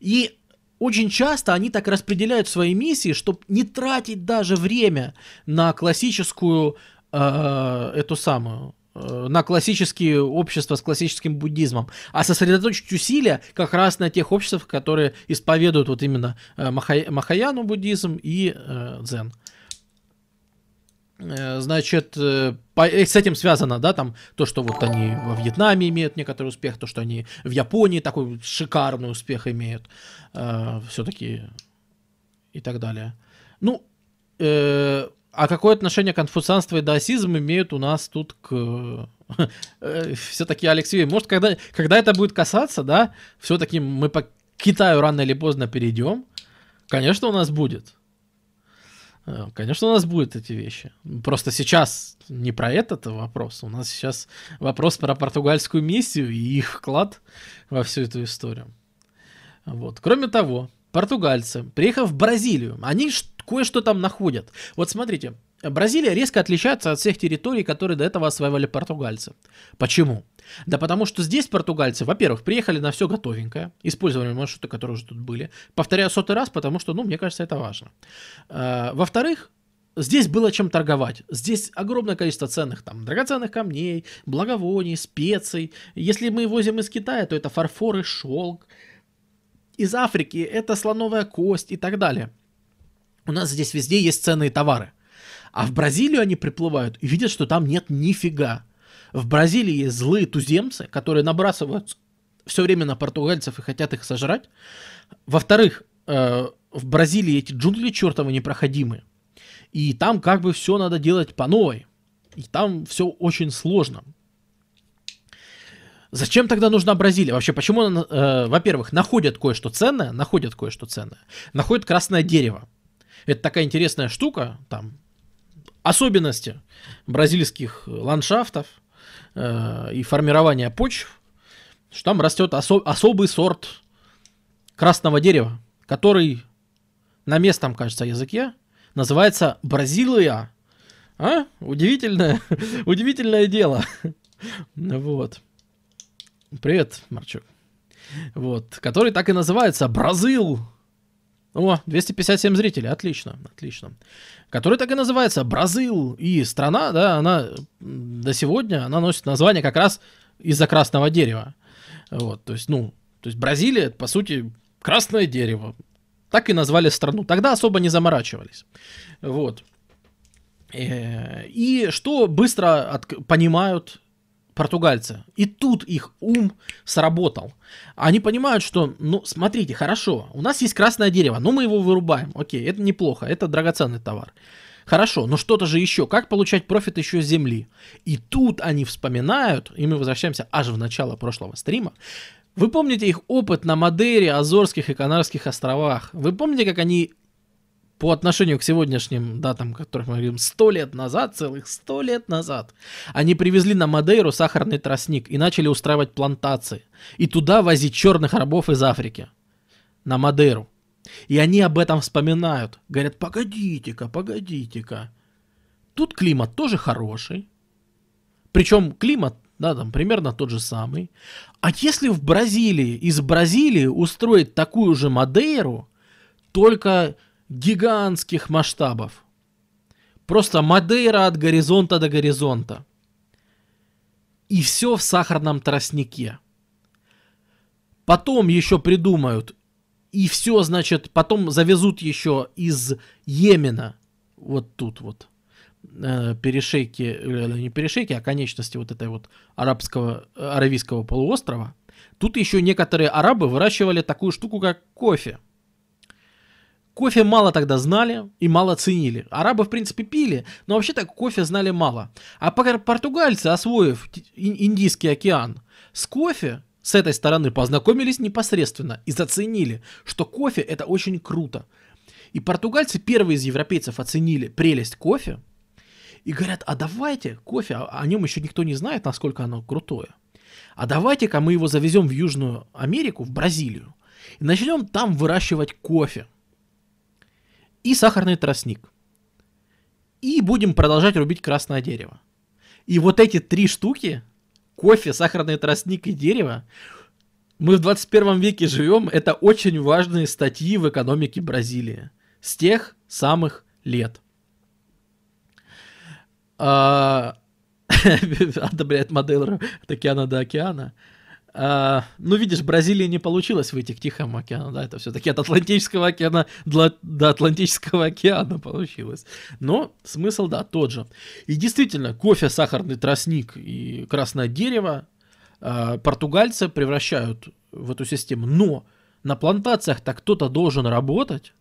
И очень часто они так распределяют свои миссии, чтобы не тратить даже время на классическую э, эту самую э, на классические общества с классическим буддизмом, а сосредоточить усилия как раз на тех обществах, которые исповедуют вот именно э, Махаяну буддизм и э, дзен. Э, значит, э, э, с этим связано, да, там, то, что вот они во Вьетнаме имеют некоторый успех, то, что они в Японии такой шикарный успех имеют, э, все-таки и так далее. Ну, э, а какое отношение конфуцианство и даосизм имеют у нас тут к... *laughs* все-таки, Алексей, может, когда, когда это будет касаться, да, все-таки мы по Китаю рано или поздно перейдем, конечно, у нас будет. Э, конечно, у нас будут эти вещи. Просто сейчас не про этот вопрос. У нас сейчас вопрос про португальскую миссию и их вклад во всю эту историю. Вот. Кроме того, португальцы, приехав в Бразилию, они кое-что там находят. Вот смотрите, Бразилия резко отличается от всех территорий, которые до этого осваивали португальцы. Почему? Да потому что здесь португальцы, во-первых, приехали на все готовенькое, использовали маршруты, которые уже тут были. Повторяю сотый раз, потому что, ну, мне кажется, это важно. А, во-вторых, здесь было чем торговать. Здесь огромное количество ценных там драгоценных камней, благовоний, специй. Если мы возим из Китая, то это фарфор и шелк. Из Африки это слоновая кость и так далее. У нас здесь везде есть ценные товары. А в Бразилию они приплывают и видят, что там нет нифига. В Бразилии есть злые туземцы, которые набрасываются все время на португальцев и хотят их сожрать. Во-вторых, э, в Бразилии эти джунгли чертовы непроходимы. И там как бы все надо делать по новой. И там все очень сложно. Зачем тогда нужна Бразилия? Вообще, почему, она, э, во-первых, находят кое-что ценное, находят кое-что ценное, находят красное дерево. Это такая интересная штука, там, особенности бразильских ландшафтов э, и формирования почв, что там растет осо- особый сорт красного дерева, который на местном, кажется, языке называется Бразилия. А? Удивительное, *laughs* удивительное дело. Вот. Привет, Марчук. Вот. Который так и называется Бразил. О, 257 зрителей, отлично, отлично. Который так и называется Бразил. И страна, да, она до сегодня, она носит название как раз из-за красного дерева. Вот, то есть, ну, то есть Бразилия, по сути, красное дерево. Так и назвали страну. Тогда особо не заморачивались. Вот. Э, и что быстро от, понимают португальцы. И тут их ум сработал. Они понимают, что, ну, смотрите, хорошо, у нас есть красное дерево, но мы его вырубаем. Окей, это неплохо, это драгоценный товар. Хорошо, но что-то же еще. Как получать профит еще с земли? И тут они вспоминают, и мы возвращаемся аж в начало прошлого стрима. Вы помните их опыт на Мадейре, Азорских и Канарских островах? Вы помните, как они по отношению к сегодняшним датам, которых мы говорим, сто лет назад, целых сто лет назад, они привезли на Мадейру сахарный тростник и начали устраивать плантации. И туда возить черных рабов из Африки. На Мадейру. И они об этом вспоминают. Говорят, погодите-ка, погодите-ка. Тут климат тоже хороший. Причем климат, да, там примерно тот же самый. А если в Бразилии, из Бразилии устроить такую же Мадейру, только гигантских масштабов. Просто Мадейра от горизонта до горизонта. И все в сахарном тростнике. Потом еще придумают. И все, значит, потом завезут еще из Йемена. Вот тут вот. Э, перешейки, э, не перешейки, а конечности вот этой вот арабского, аравийского полуострова. Тут еще некоторые арабы выращивали такую штуку, как кофе. Кофе мало тогда знали и мало ценили. Арабы, в принципе, пили, но вообще-то кофе знали мало. А португальцы, освоив Индийский океан, с кофе с этой стороны познакомились непосредственно и заценили, что кофе это очень круто. И португальцы первые из европейцев оценили прелесть кофе и говорят, а давайте кофе, а о нем еще никто не знает, насколько оно крутое. А давайте-ка мы его завезем в Южную Америку, в Бразилию, и начнем там выращивать кофе и сахарный тростник. И будем продолжать рубить красное дерево. И вот эти три штуки, кофе, сахарный тростник и дерево, мы в 21 веке живем, это очень важные статьи в экономике Бразилии. С тех самых лет. А, *laughs* одобряет модель от океана до океана. А, ну, видишь, Бразилии не получилось выйти к Тихому океану, да, это все-таки от Атлантического океана до, до Атлантического океана получилось. Но смысл, да, тот же. И действительно, кофе, сахарный тростник и красное дерево а, португальцы превращают в эту систему. Но на плантациях-то кто-то должен работать.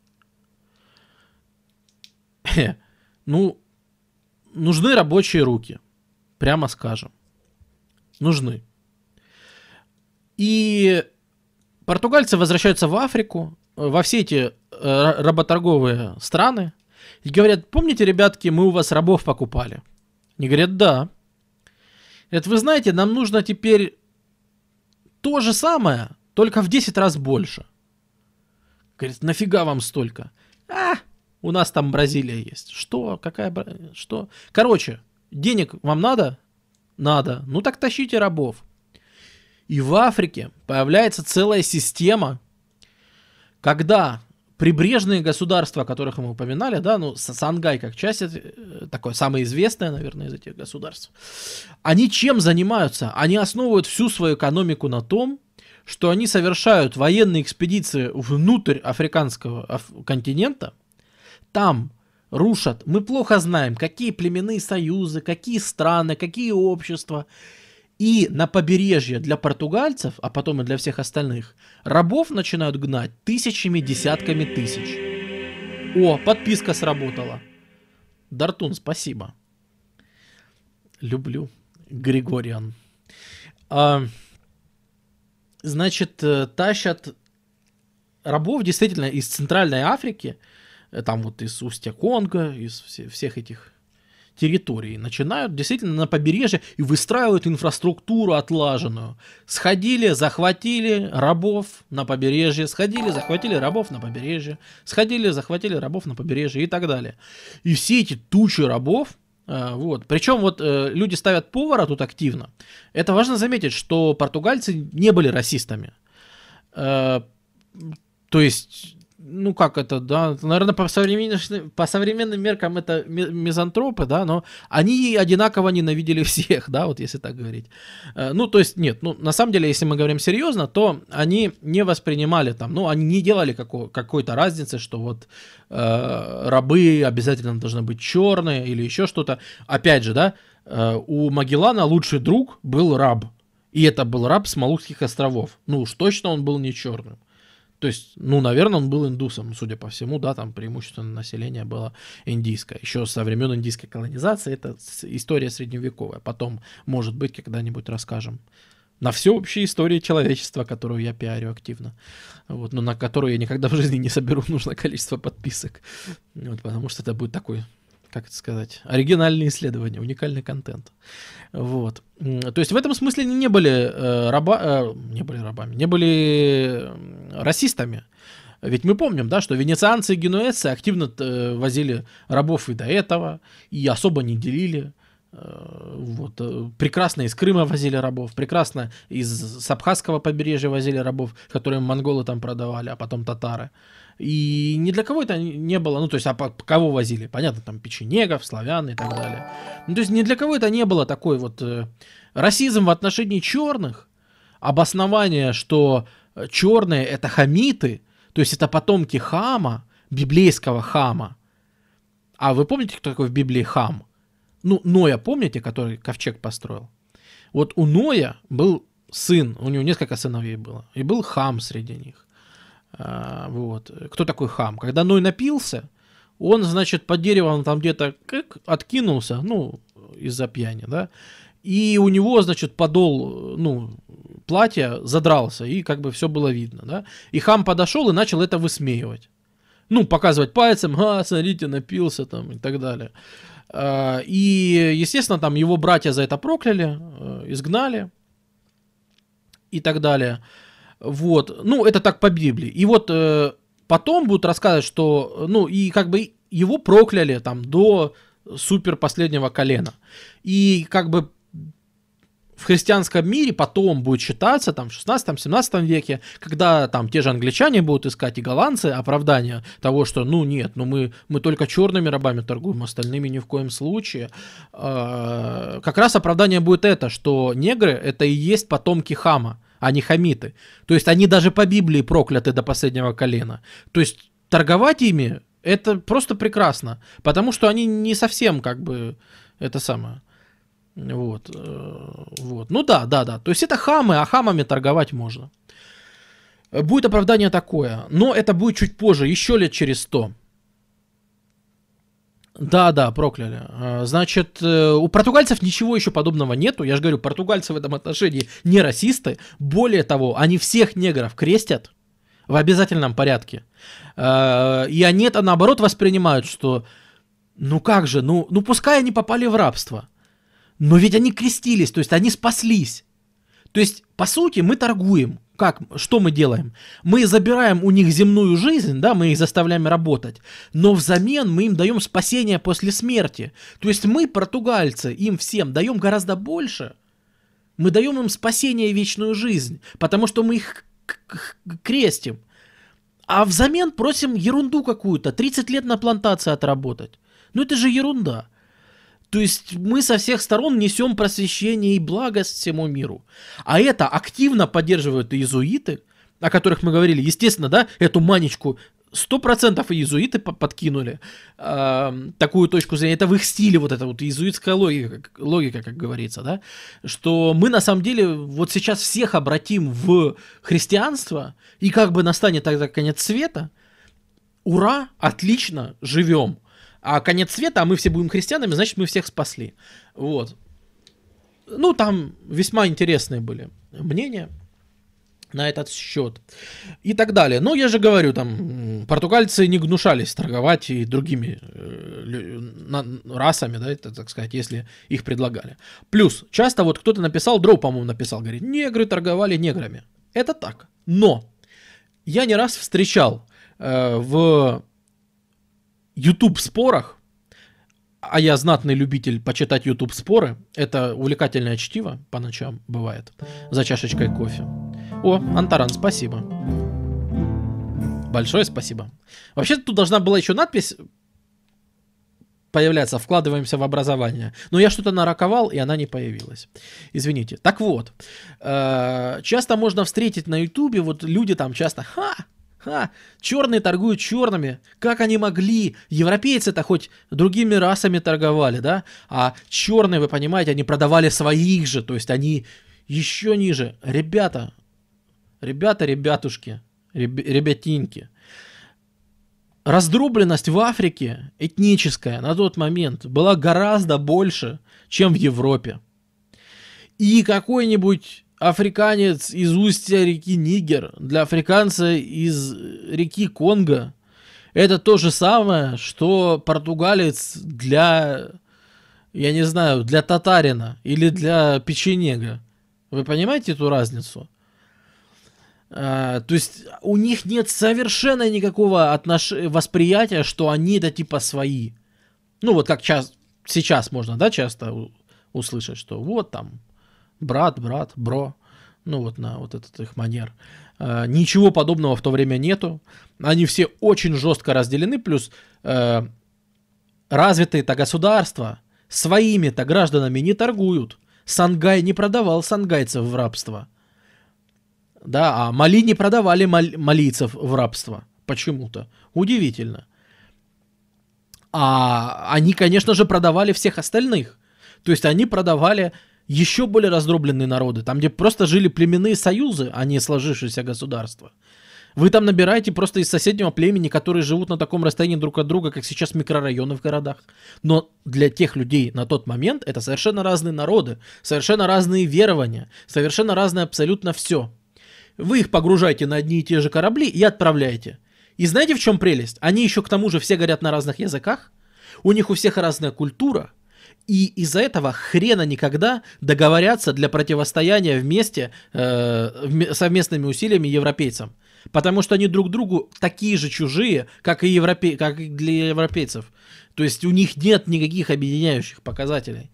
Ну, нужны рабочие руки, прямо скажем. Нужны. И португальцы возвращаются в Африку, во все эти э, работорговые страны, и говорят, помните, ребятки, мы у вас рабов покупали? Они говорят, да. Это вы знаете, нам нужно теперь то же самое, только в 10 раз больше. Говорит, нафига вам столько? А, у нас там Бразилия есть. Что? Какая? Что? Короче, денег вам надо? Надо. Ну так тащите рабов. И в Африке появляется целая система, когда прибрежные государства, о которых мы упоминали, да, ну, Сангай как часть, э, такое самое известное, наверное, из этих государств, они чем занимаются? Они основывают всю свою экономику на том, что они совершают военные экспедиции внутрь африканского континента, там рушат. Мы плохо знаем, какие племенные союзы, какие страны, какие общества. И на побережье для португальцев, а потом и для всех остальных, рабов начинают гнать тысячами, десятками тысяч. О, подписка сработала. Дартун, спасибо. Люблю. Григориан. А, значит, э, тащат рабов действительно из Центральной Африки, э, там вот из устья Конго, из всех этих территорий, начинают действительно на побережье и выстраивают инфраструктуру отлаженную. Сходили, захватили рабов на побережье, сходили, захватили рабов на побережье, сходили, захватили рабов на побережье и так далее. И все эти тучи рабов, э, вот. Причем вот э, люди ставят повара тут активно. Это важно заметить, что португальцы не были расистами. Э, то есть ну как это, да, наверное, по современным, по современным меркам это мизантропы, да, но они одинаково ненавидели всех, да, вот если так говорить. Э, ну, то есть, нет, ну, на самом деле, если мы говорим серьезно, то они не воспринимали там, ну, они не делали какой- какой-то разницы, что вот э, рабы обязательно должны быть черные или еще что-то. Опять же, да, э, у Магеллана лучший друг был раб, и это был раб с Малукских островов. Ну уж точно он был не черным. То есть, ну, наверное, он был индусом, судя по всему, да, там преимущественно население было индийское. Еще со времен индийской колонизации это история средневековая. Потом, может быть, когда-нибудь расскажем на всеобщей истории человечества, которую я пиарю активно, вот, но на которую я никогда в жизни не соберу нужное количество подписок, вот, потому что это будет такой как это сказать, оригинальные исследования, уникальный контент. Вот. То есть в этом смысле они не были, э, раба, э, не были рабами, не были расистами. Ведь мы помним, да, что венецианцы и генуэзцы активно э, возили рабов и до этого, и особо не делили. Э, вот. Э, прекрасно из Крыма возили рабов, прекрасно из Сабхазского побережья возили рабов, которые монголы там продавали, а потом татары. И ни для кого это не было, ну, то есть, а по, кого возили? Понятно, там, печенегов, славян и так далее. Ну, то есть, ни для кого это не было такой вот э, расизм в отношении черных, обоснование, что э, черные это хамиты, то есть, это потомки хама, библейского хама. А вы помните, кто такой в Библии хам? Ну, Ноя, помните, который ковчег построил? Вот у Ноя был сын, у него несколько сыновей было, и был хам среди них. А, вот. Кто такой хам? Когда Ной напился, он, значит, под деревом там где-то как откинулся, ну, из-за пьяни, да, и у него, значит, подол, ну, платья задрался, и как бы все было видно, да, и хам подошел и начал это высмеивать. Ну, показывать пальцем, а, смотрите, напился там и так далее. А, и, естественно, там его братья за это прокляли, э, изгнали и так далее. Вот, ну, это так по Библии. И вот э, потом будут рассказывать, что, ну, и как бы его прокляли там до супер последнего колена. И как бы в христианском мире потом будет считаться, там, в 16-17 веке, когда там те же англичане будут искать и голландцы оправдания того, что, ну, нет, ну, мы, мы только черными рабами торгуем, остальными ни в коем случае. Э, как раз оправдание будет это, что негры — это и есть потомки Хама а не хамиты. То есть они даже по Библии прокляты до последнего колена. То есть торговать ими это просто прекрасно, потому что они не совсем как бы это самое. Вот, э, вот. Ну да, да, да. То есть это хамы, а хамами торговать можно. Будет оправдание такое, но это будет чуть позже, еще лет через сто. Да, да, прокляли. А, значит, э, у португальцев ничего еще подобного нету. Я же говорю, португальцы в этом отношении не расисты. Более того, они всех негров крестят в обязательном порядке. А, и они это наоборот воспринимают, что ну как же, ну, ну пускай они попали в рабство. Но ведь они крестились, то есть они спаслись. То есть, по сути, мы торгуем как, что мы делаем? Мы забираем у них земную жизнь, да, мы их заставляем работать, но взамен мы им даем спасение после смерти. То есть мы, португальцы, им всем даем гораздо больше. Мы даем им спасение и вечную жизнь, потому что мы их крестим. А взамен просим ерунду какую-то, 30 лет на плантации отработать. Ну это же ерунда. То есть мы со всех сторон несем просвещение и благость всему миру. А это активно поддерживают иезуиты, о которых мы говорили. Естественно, да, эту манечку сто процентов иезуиты подкинули э, такую точку зрения. Это в их стиле вот эта вот иезуитская логика, логика, как говорится, да, что мы на самом деле вот сейчас всех обратим в христианство, и как бы настанет тогда конец света, ура, отлично, живем. А конец света, а мы все будем христианами, значит, мы всех спасли. Вот. Ну, там весьма интересные были мнения на этот счет и так далее. Но я же говорю, там португальцы не гнушались торговать и другими э, расами, да, это, так сказать, если их предлагали. Плюс, часто вот кто-то написал, Дроу, по-моему, написал, говорит, негры торговали неграми. Это так. Но я не раз встречал э, в YouTube спорах а я знатный любитель почитать YouTube споры. Это увлекательное чтиво по ночам бывает. За чашечкой кофе. О, Антаран, спасибо. Большое спасибо. Вообще тут должна была еще надпись появляться, вкладываемся в образование. Но я что-то нараковал, и она не появилась. Извините. Так вот, э, часто можно встретить на Ютубе, вот люди там часто, ха, Ха, черные торгуют черными. Как они могли? Европейцы-то хоть другими расами торговали, да? А черные, вы понимаете, они продавали своих же, то есть они еще ниже. Ребята, ребята, ребятушки, реб, ребятинки. Раздробленность в Африке этническая на тот момент была гораздо больше, чем в Европе. И какой-нибудь африканец из устья реки Нигер для африканца из реки Конго это то же самое, что португалец для, я не знаю, для татарина или для печенега. Вы понимаете эту разницу? А, то есть у них нет совершенно никакого отнош... восприятия, что они это типа свои. Ну вот как час... сейчас можно, да, часто услышать, что вот там брат, брат, бро, ну вот на вот этот их манер. Э, ничего подобного в то время нету. Они все очень жестко разделены, плюс э, развитые-то государства своими-то гражданами не торгуют. Сангай не продавал сангайцев в рабство. Да, а Мали не продавали мал- малийцев в рабство. Почему-то. Удивительно. А они, конечно же, продавали всех остальных. То есть они продавали еще более раздробленные народы, там, где просто жили племенные союзы, а не сложившиеся государства. Вы там набираете просто из соседнего племени, которые живут на таком расстоянии друг от друга, как сейчас микрорайоны в городах. Но для тех людей на тот момент это совершенно разные народы, совершенно разные верования, совершенно разное абсолютно все. Вы их погружаете на одни и те же корабли и отправляете. И знаете, в чем прелесть? Они еще к тому же все говорят на разных языках, у них у всех разная культура, и из-за этого хрена никогда договорятся для противостояния вместе э, совместными усилиями европейцам. Потому что они друг другу такие же чужие, как и, европе... как и для европейцев. То есть у них нет никаких объединяющих показателей.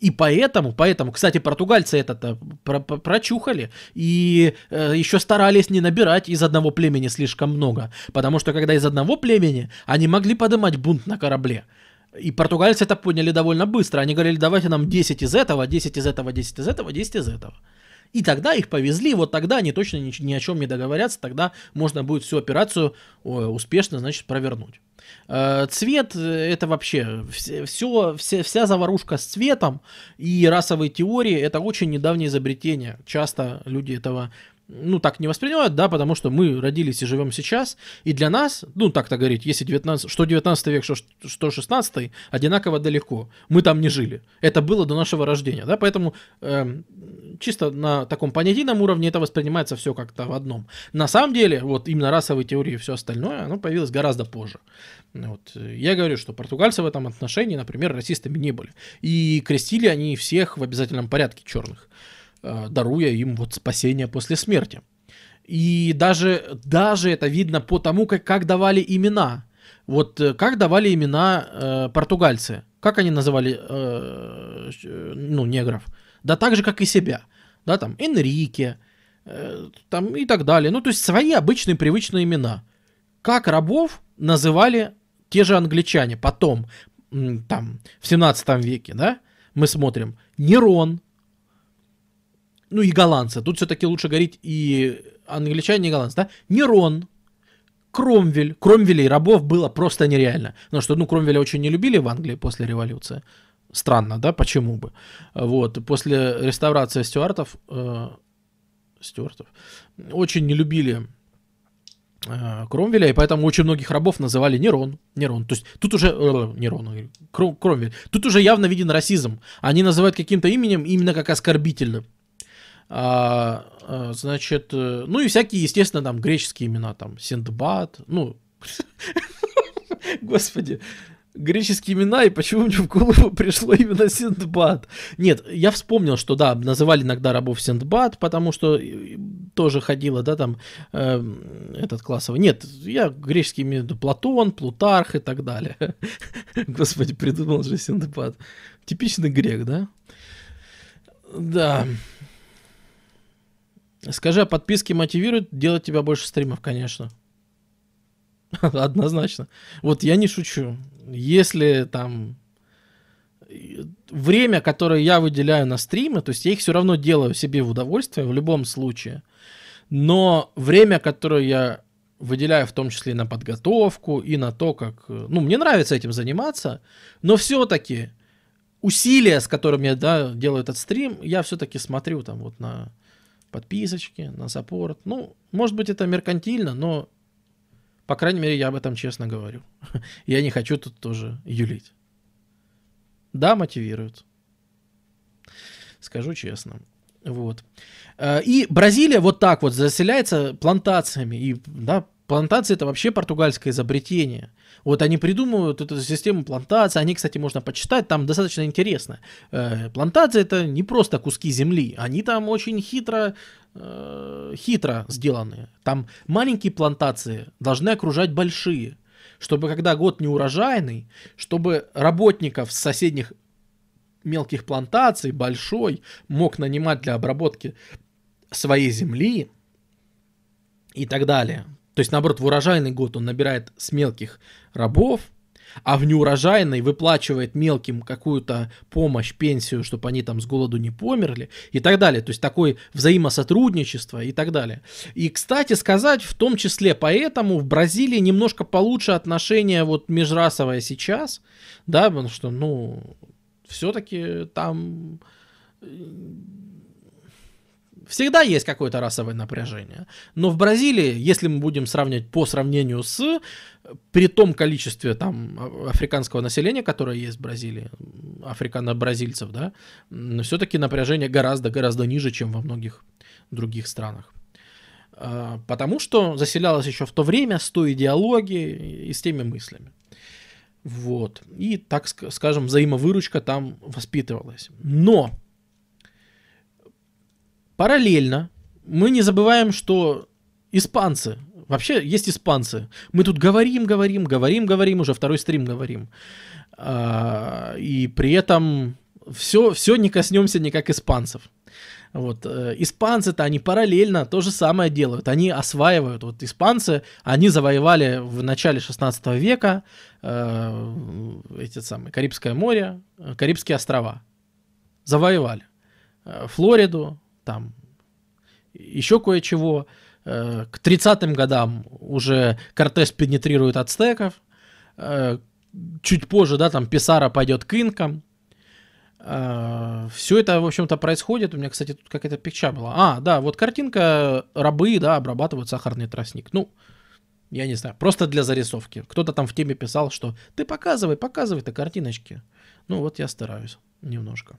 И поэтому, поэтому, кстати, португальцы это-то про -про прочухали и э, еще старались не набирать из одного племени слишком много, потому что когда из одного племени они могли поднимать бунт на корабле, и португальцы это поняли довольно быстро. Они говорили, давайте нам 10 из этого, 10 из этого, 10 из этого, 10 из этого. И тогда их повезли, вот тогда они точно ни, ни о чем не договорятся, тогда можно будет всю операцию успешно, значит, провернуть. Э, цвет э, это вообще все, все, вся заварушка с цветом и расовые теории это очень недавнее изобретение. Часто люди этого ну, так не воспринимают, да, потому что мы родились и живем сейчас, и для нас, ну, так-то говорить, если 19, что 19 век, что, что 16 одинаково далеко. Мы там не жили. Это было до нашего рождения, да, поэтому э, чисто на таком понятийном уровне это воспринимается все как-то в одном. На самом деле, вот именно расовые теории и все остальное, оно появилось гораздо позже. Вот. Я говорю, что португальцы в этом отношении, например, расистами не были. И крестили они всех в обязательном порядке черных. Э, даруя им вот спасение после смерти. И даже, даже это видно по тому, как, как давали имена. Вот э, как давали имена э, португальцы. Как они называли э, ну, негров? Да так же, как и себя. Да, там Энрике, э, там и так далее. Ну, то есть свои обычные привычные имена. Как рабов называли те же англичане потом, там, в 17 веке, да? Мы смотрим Нерон, ну и голландцы. Тут все-таки лучше говорить и англичане, и голландцы, да? Нерон, Кромвель. Кромвелей рабов было просто нереально. Потому что, ну, Кромвеля очень не любили в Англии после революции. Странно, да? Почему бы? Вот. После реставрации стюартов... Э, стюартов очень не любили э, Кромвеля, и поэтому очень многих рабов называли Нерон. Нерон. То есть тут уже... Э, Нерон, Кром, Кромвель. Тут уже явно виден расизм. Они называют каким-то именем именно как оскорбительным. А, а, значит, э, ну и всякие, естественно, там греческие имена, там Синдбад, ну, *laughs* господи, греческие имена, и почему мне в голову пришло именно Синдбад? Нет, я вспомнил, что да, называли иногда рабов Синдбад, потому что э, тоже ходила, да, там, э, этот классовый. Нет, я греческие виду Платон, Плутарх и так далее. *laughs* Господи, придумал же Синдбад. Типичный грек, да? Да. Скажи, а подписки мотивируют делать тебя больше стримов, конечно. *laughs* Однозначно. Вот я не шучу. Если там время, которое я выделяю на стримы, то есть я их все равно делаю себе в удовольствие в любом случае. Но время, которое я выделяю в том числе на подготовку, и на то, как... Ну, мне нравится этим заниматься, но все-таки усилия, с которыми я да, делаю этот стрим, я все-таки смотрю там вот на подписочки, на саппорт. Ну, может быть, это меркантильно, но, по крайней мере, я об этом честно говорю. *laughs* я не хочу тут тоже юлить. Да, мотивируют. Скажу честно. Вот. Э, и Бразилия вот так вот заселяется плантациями. И, да, плантации это вообще португальское изобретение. Вот они придумывают эту систему плантации. Они, кстати, можно почитать, там достаточно интересно. Э, плантации это не просто куски земли, они там очень хитро, э, хитро сделаны. Там маленькие плантации должны окружать большие, чтобы когда год не урожайный, чтобы работников с соседних мелких плантаций большой мог нанимать для обработки своей земли и так далее. То есть, наоборот, в урожайный год он набирает с мелких рабов, а в неурожайный выплачивает мелким какую-то помощь, пенсию, чтобы они там с голоду не померли и так далее. То есть такое взаимосотрудничество и так далее. И, кстати сказать, в том числе поэтому в Бразилии немножко получше отношения вот межрасовое сейчас, да, потому что, ну, все-таки там Всегда есть какое-то расовое напряжение. Но в Бразилии, если мы будем сравнивать по сравнению с при том количестве там африканского населения, которое есть в Бразилии, африкано-бразильцев, да, все-таки напряжение гораздо-гораздо ниже, чем во многих других странах. А, потому что заселялось еще в то время с той идеологией и с теми мыслями. Вот. И, так скажем, взаимовыручка там воспитывалась. Но Параллельно мы не забываем, что испанцы, вообще есть испанцы. Мы тут говорим, говорим, говорим, говорим, уже второй стрим говорим. А, и при этом все, все не коснемся никак испанцев. Вот. Э, испанцы-то они параллельно то же самое делают. Они осваивают. Вот испанцы, они завоевали в начале 16 века э, эти самые Карибское море, Карибские острова. Завоевали. Э, Флориду, там еще кое-чего. Э, к 30-м годам уже Кортес пенетрирует ацтеков. Э, чуть позже, да, там Писара пойдет к инкам. Э, Все это, в общем-то, происходит. У меня, кстати, тут какая-то пикча была. А, да, вот картинка, рабы, да, обрабатывают сахарный тростник. Ну, я не знаю, просто для зарисовки. Кто-то там в теме писал, что ты показывай, показывай ты картиночки. Ну, вот я стараюсь немножко.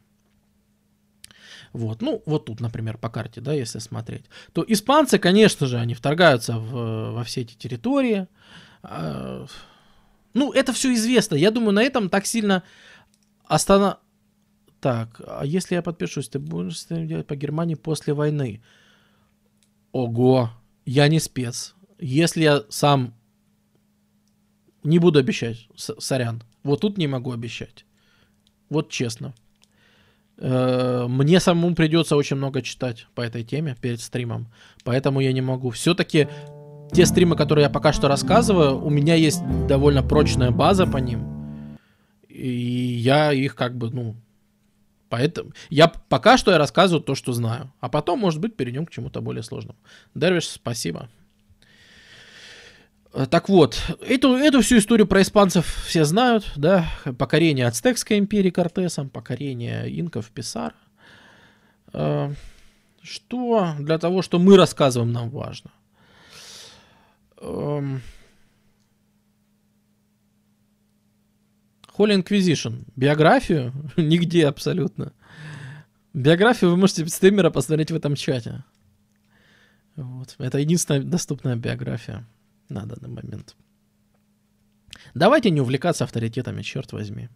Вот, ну, вот тут, например, по карте, да, если смотреть, то испанцы, конечно же, они вторгаются в, во все эти территории. А, ну, это все известно. Я думаю, на этом так сильно останов... Так, а если я подпишусь, ты будешь делать по Германии после войны? Ого, я не спец. Если я сам не буду обещать, сорян. Вот тут не могу обещать. Вот честно. Э, мне самому придется очень много читать по этой теме перед стримом, поэтому я не могу. Все-таки те стримы, которые я пока что рассказываю, у меня есть довольно прочная база по ним, и я их как бы, ну, поэтому я пока что я рассказываю то, что знаю, а потом, может быть, перейдем к чему-то более сложному. Дервиш, спасибо. Так вот, эту, эту всю историю про испанцев все знают, да, покорение Ацтекской империи Кортесом, покорение инков Писар. Э, что для того, что мы рассказываем, нам важно. Эм, Holy Inquisition. Биографию? *laughs* Нигде абсолютно. Биографию вы можете стримера посмотреть в этом чате. Вот. Это единственная доступная биография на данный момент. Давайте не увлекаться авторитетами, черт возьми.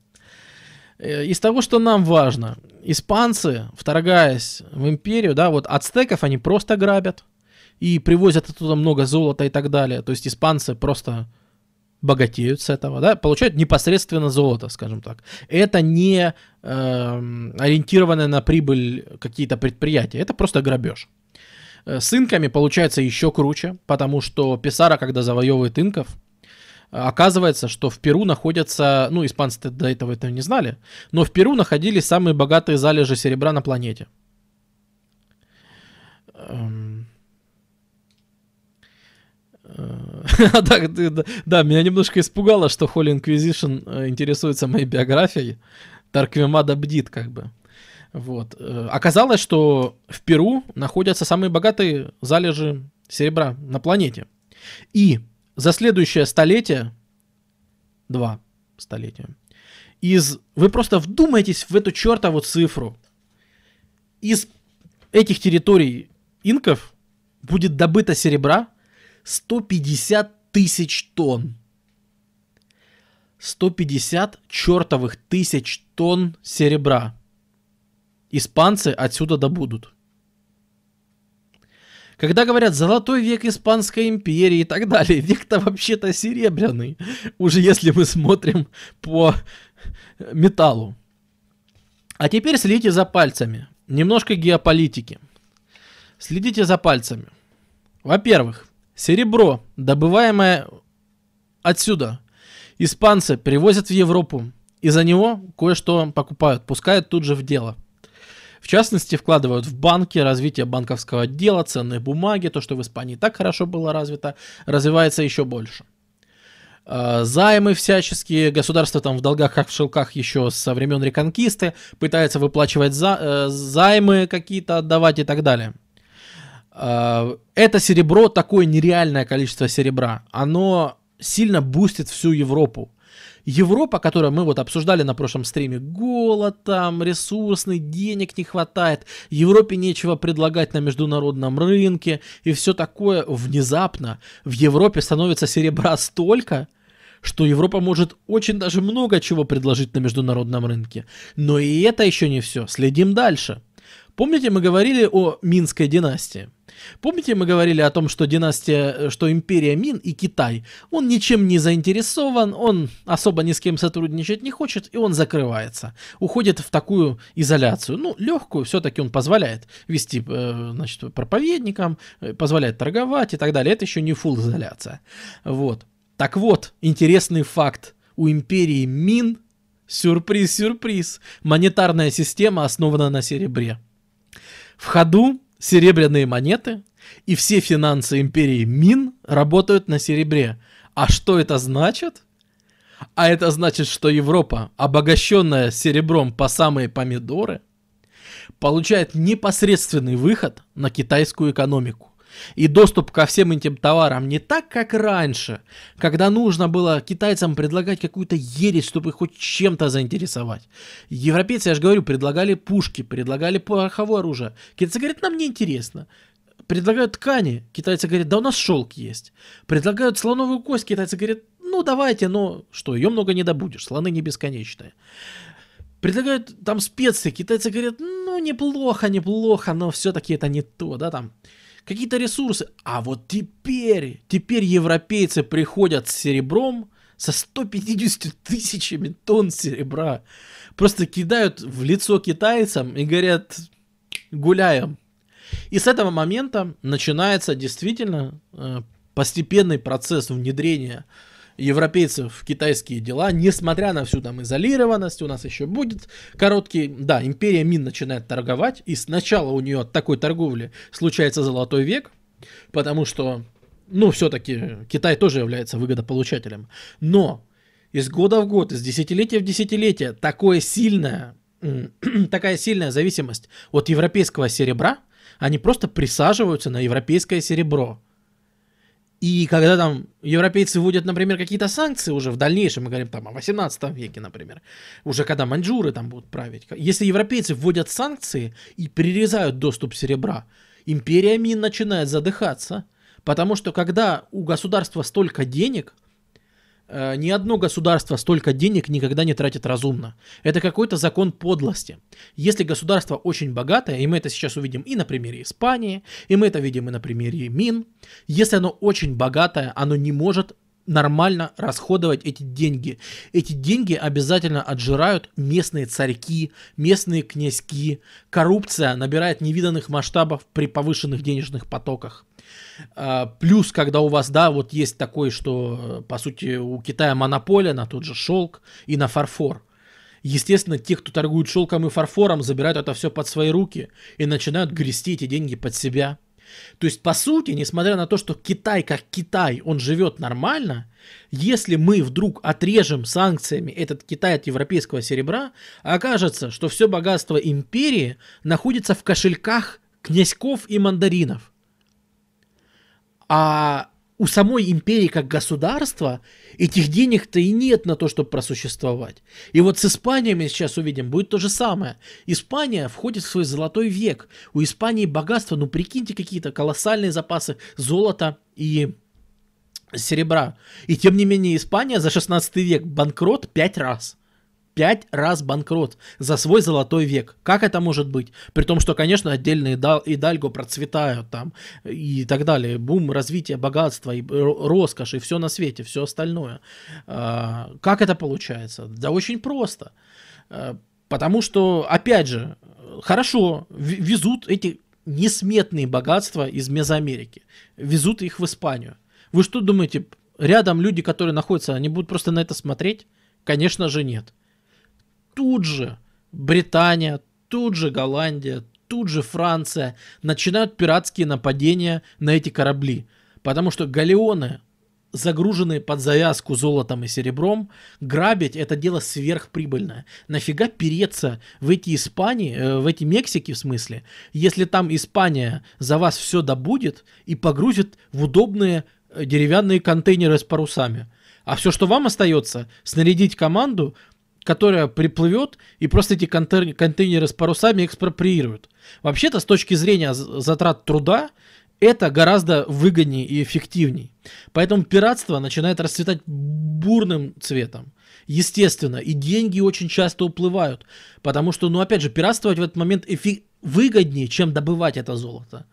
Э, из того, что нам важно, испанцы, вторгаясь в империю, да, вот ацтеков они просто грабят и привозят оттуда много золота и так далее. То есть испанцы просто богатеют с этого, да, получают непосредственно золото, скажем так. Это не э, ориентированное на прибыль какие-то предприятия, это просто грабеж. Э, с инками получается еще круче, потому что Писара, когда завоевывает инков, оказывается, что в Перу находятся, ну, испанцы до этого этого не знали, но в Перу находились самые богатые залежи серебра на планете. Эм, *laughs* да, да, меня немножко испугало, что Holy Inquisition э, интересуется моей биографией. Тарквимада бдит, как бы. Вот. Э, оказалось, что в Перу находятся самые богатые залежи серебра на планете. И за следующее столетие, два столетия, из... Вы просто вдумайтесь в эту чертову цифру. Из этих территорий инков будет добыто серебра 150 тысяч тонн. 150 чертовых тысяч тонн серебра. Испанцы отсюда добудут. Когда говорят «золотой век Испанской империи» и так далее, век-то вообще-то серебряный, уже если мы смотрим по металлу. А теперь следите за пальцами. Немножко геополитики. Следите за пальцами. Во-первых, Серебро, добываемое отсюда, испанцы привозят в Европу, и за него кое-что покупают, пускают тут же в дело. В частности, вкладывают в банки, развитие банковского дела, ценные бумаги, то, что в Испании так хорошо было развито, развивается еще больше. А, займы всяческие, государство там в долгах, как в шелках еще со времен реконкисты, пытается выплачивать за, э, займы какие-то отдавать и так далее. А, это серебро, такое нереальное количество серебра, оно сильно бустит всю Европу. Европа, которую мы вот обсуждали на прошлом стриме, голод там, ресурсный, денег не хватает, Европе нечего предлагать на международном рынке и все такое, внезапно в Европе становится серебра столько, что Европа может очень даже много чего предложить на международном рынке. Но и это еще не все. Следим дальше. Помните, мы говорили о Минской династии? Помните, мы говорили о том, что династия, что империя Мин и Китай, он ничем не заинтересован, он особо ни с кем сотрудничать не хочет, и он закрывается, уходит в такую изоляцию. Ну, легкую все-таки он позволяет вести, э, значит, проповедникам, э, позволяет торговать и так далее. Это еще не фул изоляция. Вот. Так вот, интересный факт. У империи Мин, сюрприз-сюрприз, монетарная система основана на серебре. В ходу серебряные монеты, и все финансы империи Мин работают на серебре. А что это значит? А это значит, что Европа, обогащенная серебром по самые помидоры, получает непосредственный выход на китайскую экономику и доступ ко всем этим товарам не так, как раньше, когда нужно было китайцам предлагать какую-то ересь, чтобы их хоть чем-то заинтересовать. Европейцы, я же говорю, предлагали пушки, предлагали пороховое оружие. Китайцы говорят, нам не интересно. Предлагают ткани, китайцы говорят, да у нас шелк есть. Предлагают слоновую кость, китайцы говорят, ну давайте, но что, ее много не добудешь, слоны не бесконечные. Предлагают там специи, китайцы говорят, ну неплохо, неплохо, но все-таки это не то, да, там какие-то ресурсы. А вот теперь, теперь европейцы приходят с серебром, со 150 тысячами тонн серебра. Просто кидают в лицо китайцам и говорят, гуляем. И с этого момента начинается действительно э, постепенный процесс внедрения европейцев в китайские дела, несмотря на всю там изолированность, у нас еще будет короткий, да, империя Мин начинает торговать, и сначала у нее от такой торговли случается золотой век, потому что Ну, все-таки Китай тоже является выгодополучателем. Но из года в год, из десятилетия в десятилетие такое сильное, *clears throat* такая сильная зависимость от европейского серебра, они просто присаживаются на европейское серебро. И когда там европейцы вводят, например, какие-то санкции уже в дальнейшем, мы говорим там о 18 веке, например, уже когда маньчжуры там будут править, если европейцы вводят санкции и перерезают доступ серебра, империя Мин начинает задыхаться, потому что когда у государства столько денег – ни одно государство столько денег никогда не тратит разумно. Это какой-то закон подлости. Если государство очень богатое, и мы это сейчас увидим и на примере Испании, и мы это видим и на примере Мин, если оно очень богатое, оно не может нормально расходовать эти деньги. Эти деньги обязательно отжирают местные царьки, местные князьки. Коррупция набирает невиданных масштабов при повышенных денежных потоках. А, плюс, когда у вас, да, вот есть такой, что, по сути, у Китая монополия на тот же шелк и на фарфор. Естественно, те, кто торгует шелком и фарфором, забирают это все под свои руки и начинают грести эти деньги под себя. То есть, по сути, несмотря на то, что Китай как Китай, он живет нормально, если мы вдруг отрежем санкциями этот Китай от европейского серебра, окажется, что все богатство империи находится в кошельках князьков и мандаринов. А у самой империи как государства этих денег-то и нет на то, чтобы просуществовать. И вот с Испанией мы сейчас увидим, будет то же самое. Испания входит в свой золотой век. У Испании богатство, ну прикиньте, какие-то колоссальные запасы золота и серебра. И тем не менее Испания за 16 век банкрот пять раз пять раз банкрот за свой золотой век. Как это может быть? При том, что, конечно, отдельные Идальго процветают там и так далее. Бум, развитие, богатство, и роскошь, и все на свете, все остальное. А, как это получается? Да очень просто. А, потому что, опять же, хорошо, везут эти несметные богатства из Мезоамерики. Везут их в Испанию. Вы что думаете, рядом люди, которые находятся, они будут просто на это смотреть? Конечно же нет тут же Британия, тут же Голландия, тут же Франция начинают пиратские нападения на эти корабли. Потому что галеоны, загруженные под завязку золотом и серебром, грабить это дело сверхприбыльное. Нафига переться в эти Испании, э, в эти Мексики в смысле, если там Испания за вас все добудет и погрузит в удобные э, деревянные контейнеры с парусами. А все, что вам остается, снарядить команду, которая приплывет и просто эти контейнеры с парусами экспроприирует. Вообще-то, с точки зрения затрат труда, это гораздо выгоднее и эффективней. Поэтому пиратство начинает расцветать бурным цветом. Естественно, и деньги очень часто уплывают, потому что, ну опять же, пиратствовать в этот момент эфи- выгоднее, чем добывать это золото.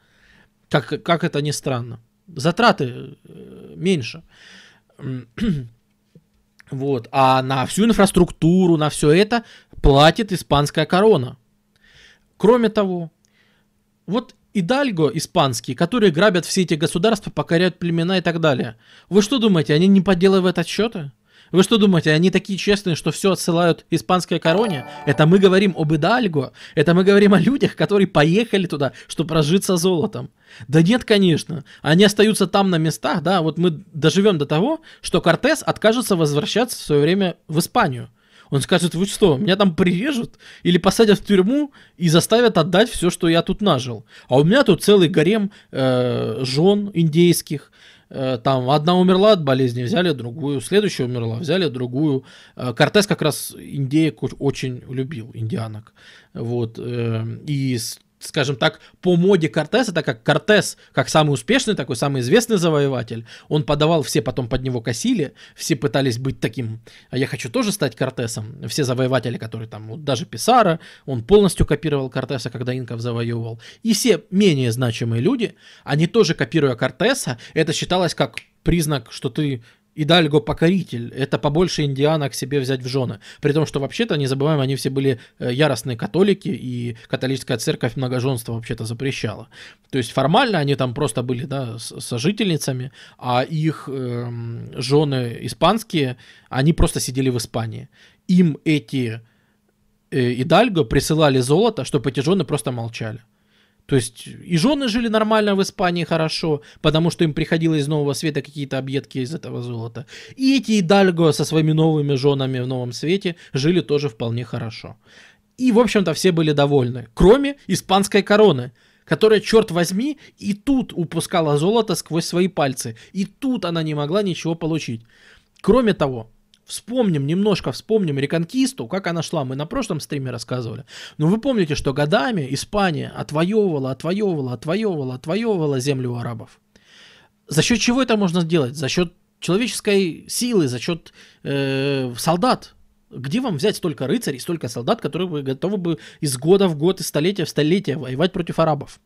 Как, как это ни странно. Затраты э, меньше. *clears throat* *clears throat* Вот. А на всю инфраструктуру, на все это платит испанская корона. Кроме того, вот Идальго испанские, которые грабят все эти государства, покоряют племена и так далее. Вы что думаете, они не подделывают отчеты? Вы что думаете, они такие честные, что все отсылают испанской короне? Это мы говорим об Идальго, это мы говорим о людях, которые поехали туда, чтобы разжиться золотом. Да нет, конечно. Они остаются там на местах, да, вот мы доживем до того, что Кортес откажется возвращаться в свое время в Испанию. Он скажет, вы что, меня там прирежут или посадят в тюрьму и заставят отдать все, что я тут нажил. А у меня тут целый гарем э, жен индейских, там одна умерла от болезни, взяли другую, следующая умерла, взяли другую. Э, Кортес как раз индеек очень любил, индианок. Вот. Э, и скажем так, по моде Кортеса, так как Кортес, как самый успешный, такой самый известный завоеватель, он подавал, все потом под него косили, все пытались быть таким, а я хочу тоже стать Кортесом. Все завоеватели, которые там, вот даже Писара, он полностью копировал Кортеса, когда инков завоевывал. И все менее значимые люди, они тоже копируя Кортеса, это считалось как признак, что ты Идальго покоритель, это побольше индианок себе взять в жены. При том, что вообще-то, не забываем, они все были э, яростные католики, и католическая церковь многоженство вообще-то запрещала. То есть формально они там просто были да, сожительницами, а их э, жены испанские, они просто сидели в Испании. Им эти э, Идальго присылали золото, чтобы эти жены просто молчали. То есть и жены жили нормально в Испании хорошо, потому что им приходилось из Нового Света какие-то объедки из этого золота. И эти Идальго со своими новыми женами в Новом Свете жили тоже вполне хорошо. И, в общем-то, все были довольны, кроме испанской короны, которая, черт возьми, и тут упускала золото сквозь свои пальцы. И тут она не могла ничего получить. Кроме того, Вспомним, немножко вспомним Реконкисту, как она шла, мы на прошлом стриме рассказывали. Но вы помните, что годами Испания отвоевывала, отвоевывала, отвоевывала, отвоевывала землю у арабов. За счет чего это можно сделать? За счет человеческой силы, за счет э, солдат. Где вам взять столько рыцарей, столько солдат, которые бы готовы бы из года в год, из столетия в столетие воевать против арабов?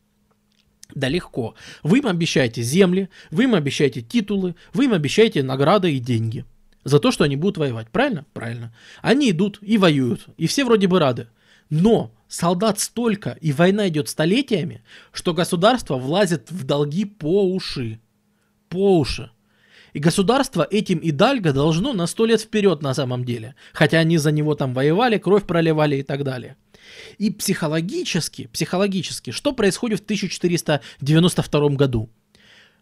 Да легко. Вы им обещаете земли, вы им обещаете титулы, вы им обещаете награды и деньги – за то, что они будут воевать. Правильно? Правильно. Они идут и воюют, и все вроде бы рады. Но солдат столько, и война идет столетиями, что государство влазит в долги по уши. По уши. И государство этим и дальго должно на сто лет вперед на самом деле. Хотя они за него там воевали, кровь проливали и так далее. И психологически, психологически, что происходит в 1492 году?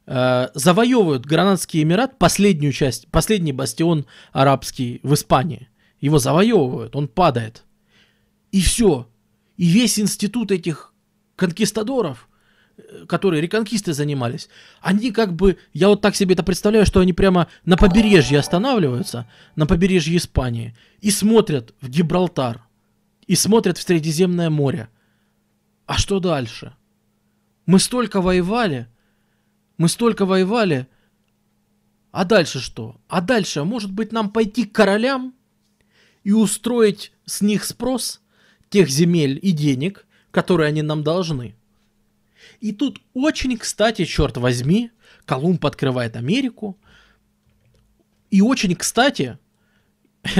Э, завоевывают Гранадский Эмират, последнюю часть, последний бастион арабский в Испании. Его завоевывают, он падает. И все. И весь институт этих конкистадоров, э, которые реконкисты занимались, они как бы, я вот так себе это представляю, что они прямо на побережье останавливаются, на побережье Испании, и смотрят в Гибралтар, и смотрят в Средиземное море. А что дальше? Мы столько воевали, мы столько воевали. А дальше что? А дальше, может быть, нам пойти к королям и устроить с них спрос тех земель и денег, которые они нам должны. И тут очень, кстати, черт возьми, Колумб открывает Америку. И очень, кстати, *laughs*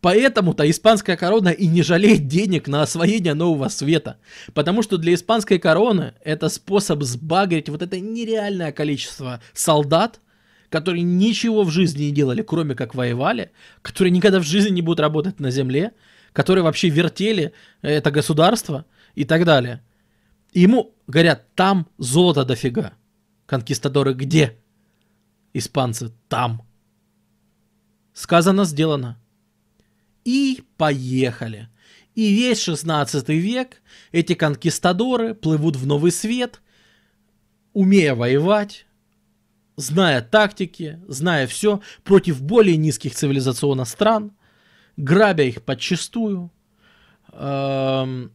Поэтому-то испанская корона и не жалеет денег на освоение нового света. Потому что для испанской короны это способ сбагрить вот это нереальное количество солдат, которые ничего в жизни не делали, кроме как воевали, которые никогда в жизни не будут работать на земле, которые вообще вертели это государство и так далее. И ему говорят, там золото дофига. Конкистадоры где? Испанцы там. Сказано, сделано. И поехали. И весь 16 век эти конкистадоры плывут в новый свет, умея воевать, зная тактики, зная все, против более низких цивилизационных стран, грабя их подчистую. Эм,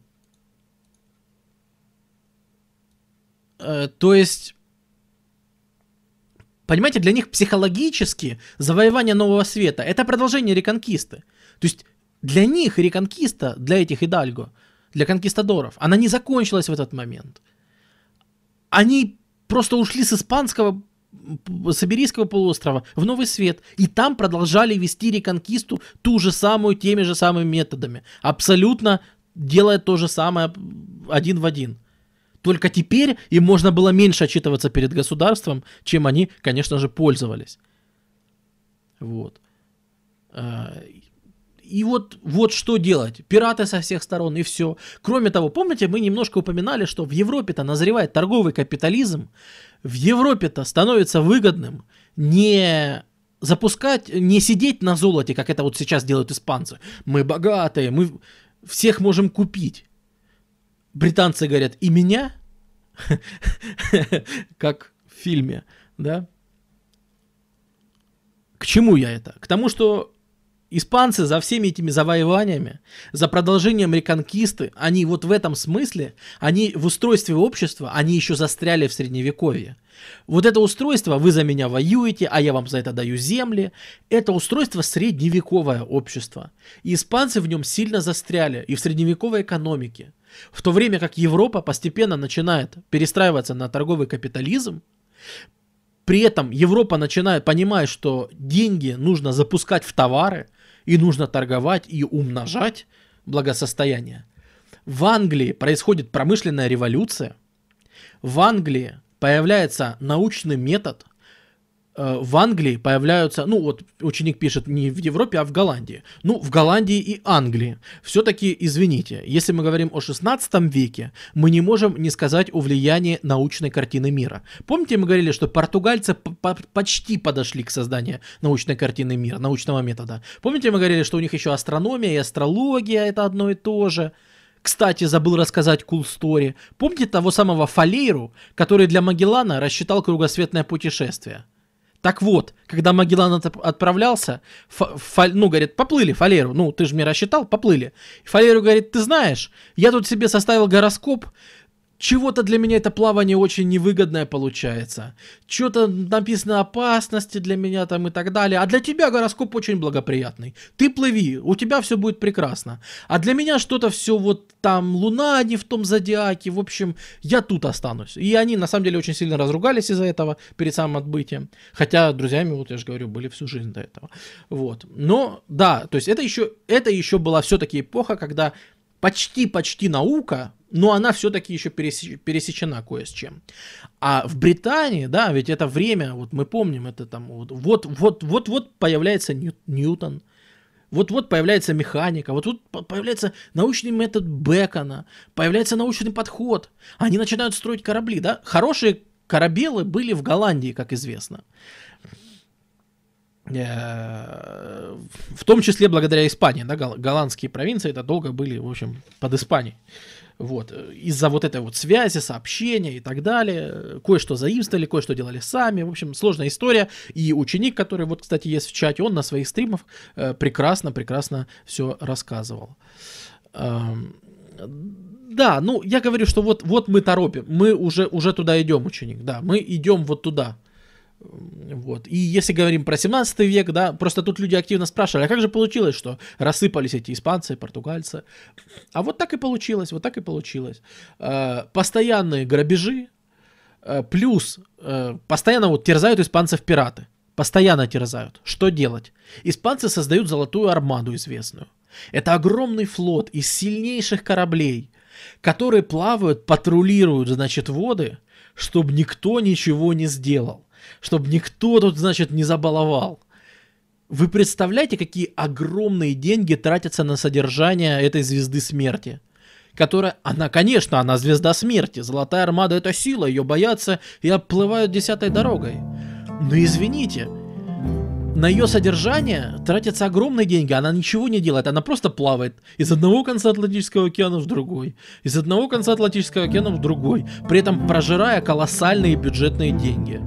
э, то есть, понимаете, для них психологически завоевание нового света это продолжение реконкисты. То есть для них реконкиста, для этих Идальго, для конкистадоров, она не закончилась в этот момент. Они просто ушли с испанского с полуострова в Новый Свет. И там продолжали вести реконкисту ту же самую, теми же самыми методами. Абсолютно делая то же самое один в один. Только теперь им можно было меньше отчитываться перед государством, чем они, конечно же, пользовались. Вот. И вот, вот что делать. Пираты со всех сторон и все. Кроме того, помните, мы немножко упоминали, что в Европе-то назревает торговый капитализм. В Европе-то становится выгодным не запускать, не сидеть на золоте, как это вот сейчас делают испанцы. Мы богатые, мы всех можем купить. Британцы говорят, и меня? *laughs* Как в фильме, да? К чему я это? К тому, что Испанцы за всеми этими завоеваниями, за продолжением реконкисты, они вот в этом смысле, они в устройстве общества, они еще застряли в средневековье. Вот это устройство, вы за меня воюете, а я вам за это даю земли, это устройство средневековое общество. И испанцы в нем сильно застряли и в средневековой экономике. В то время как Европа постепенно начинает перестраиваться на торговый капитализм, при этом Европа начинает понимать, что деньги нужно запускать в товары, и нужно торговать и умножать благосостояние. В Англии происходит промышленная революция. В Англии появляется научный метод в Англии появляются, ну вот ученик пишет не в Европе, а в Голландии. Ну, в Голландии и Англии. Все-таки, извините, если мы говорим о 16 веке, мы не можем не сказать о влиянии научной картины мира. Помните, мы говорили, что португальцы почти подошли к созданию научной картины мира, научного метода. Помните, мы говорили, что у них еще астрономия и астрология это одно и то же. Кстати, забыл рассказать cool story. Помните того самого Фалейру, который для Магеллана рассчитал кругосветное путешествие? Так вот, когда Магеллан отправлялся, фа, ну, говорит, поплыли, Фалеру, ну, ты же мне рассчитал, поплыли. Фалеру говорит, ты знаешь, я тут себе составил гороскоп, чего-то для меня это плавание очень невыгодное получается. Что-то написано опасности для меня там и так далее. А для тебя гороскоп очень благоприятный. Ты плыви, у тебя все будет прекрасно. А для меня что-то все вот там луна не в том зодиаке. В общем, я тут останусь. И они на самом деле очень сильно разругались из-за этого перед самым отбытием. Хотя друзьями, вот я же говорю, были всю жизнь до этого. Вот. Но да, то есть это еще, это еще была все-таки эпоха, когда почти-почти наука но она все-таки еще пересечена кое с чем. А в Британии, да, ведь это время, вот мы помним, это там вот, вот, вот, вот, вот появляется Нью, Ньютон, вот-вот появляется механика, вот тут появляется научный метод Бекона, появляется научный подход. Они начинают строить корабли, да? Хорошие корабелы были в Голландии, как известно. Э, в том числе благодаря Испании, да, голландские провинции это долго были, в общем, под Испанией. Вот. Из-за вот этой вот связи, сообщения и так далее. Кое-что заимствовали, кое-что делали сами. В общем, сложная история. И ученик, который вот, кстати, есть в чате, он на своих стримах прекрасно-прекрасно э, все рассказывал. Эм, да, ну, я говорю, что вот, вот мы торопим. Мы уже, уже туда идем, ученик. Да, мы идем вот туда. Вот. И если говорим про 17 век, да, просто тут люди активно спрашивали, а как же получилось, что рассыпались эти испанцы, португальцы? А вот так и получилось, вот так и получилось. Э, постоянные грабежи, э, плюс э, постоянно вот терзают испанцев пираты. Постоянно терзают. Что делать? Испанцы создают золотую армаду известную. Это огромный флот из сильнейших кораблей, которые плавают, патрулируют, значит, воды, чтобы никто ничего не сделал чтобы никто тут, значит, не забаловал. Вы представляете, какие огромные деньги тратятся на содержание этой звезды смерти? Которая, она, конечно, она звезда смерти. Золотая армада это сила, ее боятся и оплывают десятой дорогой. Но извините, на ее содержание тратятся огромные деньги, она ничего не делает, она просто плавает из одного конца Атлантического океана в другой, из одного конца Атлантического океана в другой, при этом прожирая колоссальные бюджетные деньги.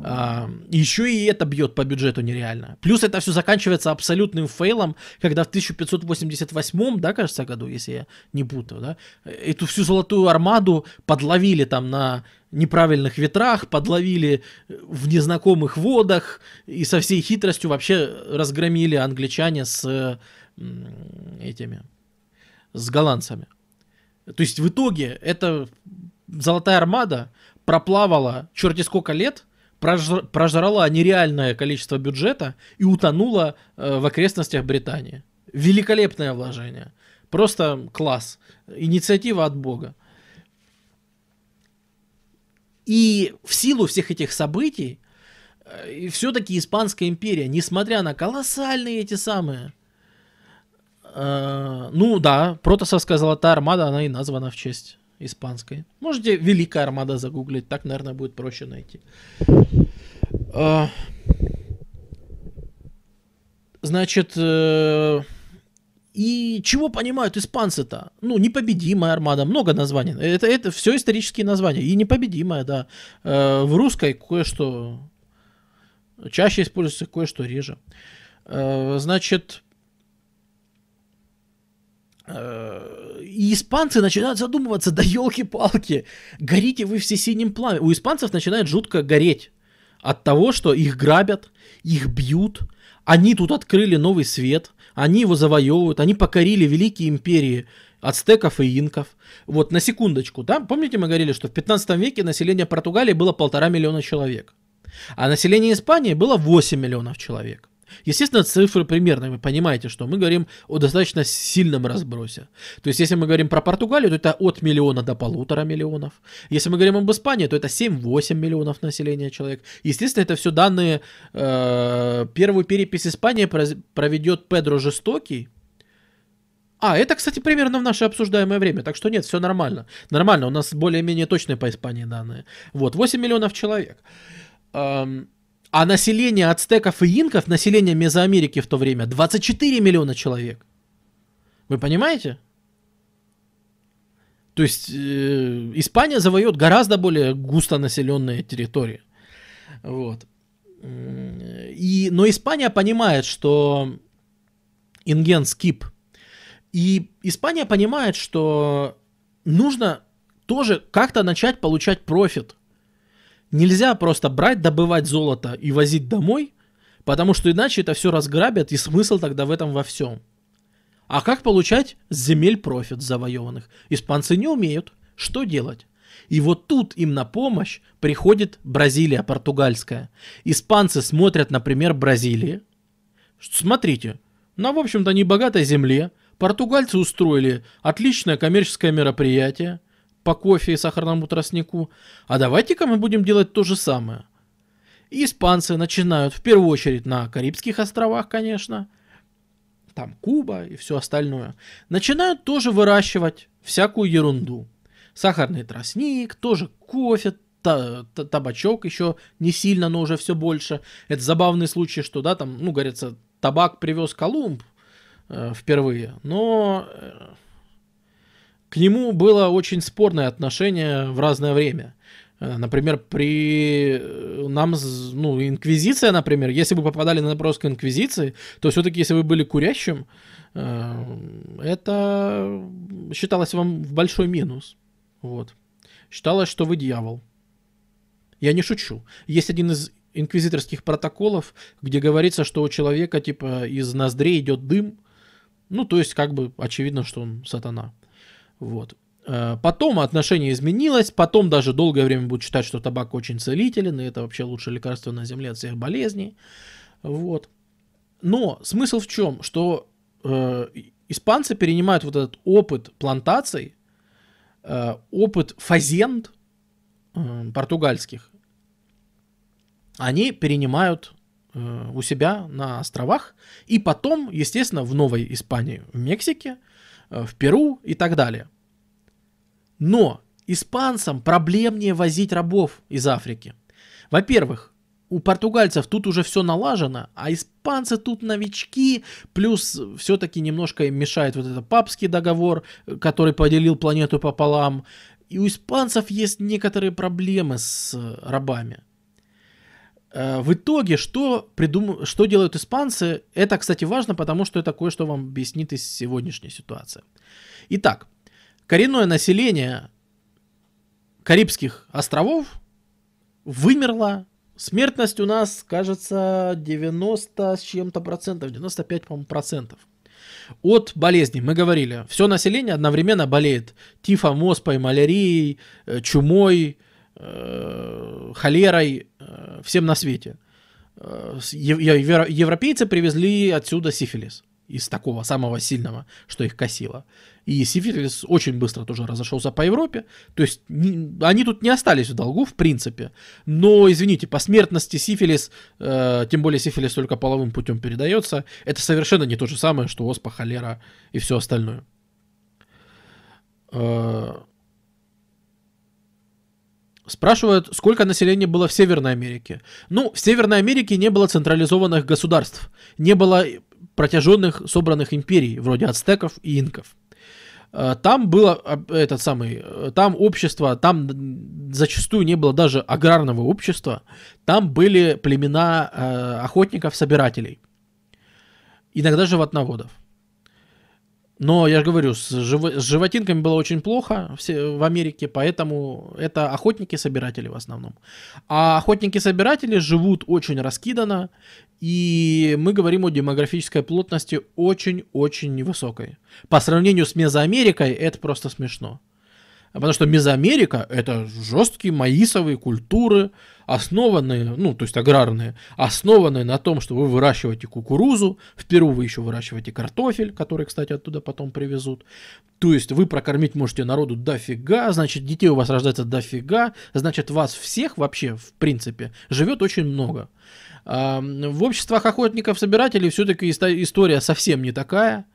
Еще и это бьет по бюджету нереально. Плюс это все заканчивается абсолютным фейлом, когда в 1588, да, кажется, году, если я не путаю, да, эту всю золотую армаду подловили там на неправильных ветрах, подловили в незнакомых водах и со всей хитростью вообще разгромили англичане с этими, с голландцами. То есть в итоге эта золотая армада проплавала черти сколько лет – прожрала нереальное количество бюджета и утонула э, в окрестностях Британии. Великолепное вложение. Просто класс. Инициатива от Бога. И в силу всех этих событий, э, все-таки Испанская империя, несмотря на колоссальные эти самые... Э, ну да, протасовская золотая армада, она и названа в честь испанской. Можете Великая Армада загуглить, так, наверное, будет проще найти. А, значит, э, и чего понимают испанцы-то? Ну, непобедимая армада, много названий. Это, это все исторические названия. И непобедимая, да. Э, в русской кое-что чаще используется, кое-что реже. Э, значит, и испанцы начинают задумываться, да елки-палки, горите вы все синим пламенем. У испанцев начинает жутко гореть от того, что их грабят, их бьют, они тут открыли новый свет, они его завоевывают, они покорили великие империи ацтеков и инков. Вот, на секундочку, да, помните, мы говорили, что в 15 веке население Португалии было полтора миллиона человек, а население Испании было 8 миллионов человек. Естественно, цифры примерные, вы понимаете, что мы говорим о достаточно сильном разбросе. То есть, если мы говорим про Португалию, то это от миллиона до полутора миллионов. Если мы говорим об Испании, то это 7-8 миллионов населения человек. Естественно, это все данные... Э, первую перепись Испании проведет Педро Жестокий, а, это, кстати, примерно в наше обсуждаемое время, так что нет, все нормально. Нормально, у нас более-менее точные по Испании данные. Вот, 8 миллионов человек. А население ацтеков и инков, население Мезоамерики в то время, 24 миллиона человек. Вы понимаете? То есть э, Испания завоет гораздо более густонаселенные территории. Вот. И, но Испания понимает, что Инген скип – и Испания понимает, что нужно тоже как-то начать получать профит. Нельзя просто брать, добывать золото и возить домой, потому что иначе это все разграбят, и смысл тогда в этом во всем. А как получать с земель профит завоеванных? Испанцы не умеют. Что делать? И вот тут им на помощь приходит Бразилия португальская. Испанцы смотрят, например, Бразилии. Смотрите, на, в общем-то, небогатой земле Португальцы устроили отличное коммерческое мероприятие по кофе и сахарному тростнику, а давайте-ка мы будем делать то же самое. И испанцы начинают в первую очередь на Карибских островах, конечно, там Куба и все остальное, начинают тоже выращивать всякую ерунду. Сахарный тростник, тоже кофе, та, та, табачок еще не сильно, но уже все больше. Это забавный случай, что, да, там, ну, говорится, табак привез Колумб, Э, впервые. Но э, к нему было очень спорное отношение в разное время. Э, например, при нам, ну, инквизиция, например, если вы попадали на допрос к инквизиции, то все-таки, если вы были курящим, это считалось вам в большой минус. Вот. Считалось, что вы дьявол. Я не шучу. Есть один из инквизиторских протоколов, где говорится, что у человека, типа, из ноздрей идет дым, ну, то есть, как бы очевидно, что он сатана. Вот. Э, потом отношение изменилось, потом даже долгое время будут считать, что табак очень целителен, и это вообще лучшее лекарство на земле от всех болезней. Вот. Но смысл в чем? Что э, испанцы перенимают вот этот опыт плантаций, э, опыт фазенд э, португальских. Они перенимают Э, у себя на островах, и потом, естественно, в Новой Испании, в Мексике, в Перу и так далее. Но испанцам проблемнее возить рабов из Африки. Во-первых, у португальцев тут уже все налажено, а испанцы тут новички, плюс все-таки немножко им мешает вот этот папский договор, который поделил планету пополам. И у испанцев есть некоторые проблемы с рабами. Э, в итоге, что, придум... что делают испанцы, это, кстати, важно, потому что это кое-что вам объяснит из сегодняшней ситуации. Итак, коренное население Карибских островов вымерло. Смертность у нас, кажется, 90 с чем-то процентов, 95, по-моему, процентов. От болезней, мы говорили, все население одновременно болеет тифом, оспой, малярией, э, чумой, Э, холерой, э, всем на свете. Э, европейцы привезли отсюда сифилис из такого самого сильного, что их косило. И сифилис очень быстро тоже разошелся по Европе. То есть не, они тут не остались в долгу, в принципе. Но, извините, по смертности сифилис, э, тем более сифилис только половым путем передается, это совершенно не то же самое, что оспа, холера и все остальное. Э, Спрашивают, сколько населения было в Северной Америке. Ну, в Северной Америке не было централизованных государств, не было протяженных собранных империй, вроде ацтеков и инков. Э, там было а, этот самый, э, там общество, там зачастую не было даже аграрного общества, там были племена э, охотников-собирателей, иногда животноводов. Но я же говорю, с, жив... с животинками было очень плохо все... в Америке, поэтому это охотники-собиратели в основном. А охотники-собиратели живут очень раскиданно, и мы говорим о демографической плотности очень-очень невысокой. По сравнению с Мезоамерикой это просто смешно. Потому что Мезоамерика — это жесткие маисовые культуры, основанные, ну, то есть аграрные, основанные на том, что вы выращиваете кукурузу, в Перу вы еще выращиваете картофель, который, кстати, оттуда потом привезут. То есть вы прокормить можете народу дофига, значит, детей у вас рождается дофига, значит, вас всех вообще, в принципе, живет очень много. В обществах охотников-собирателей все-таки история совсем не такая.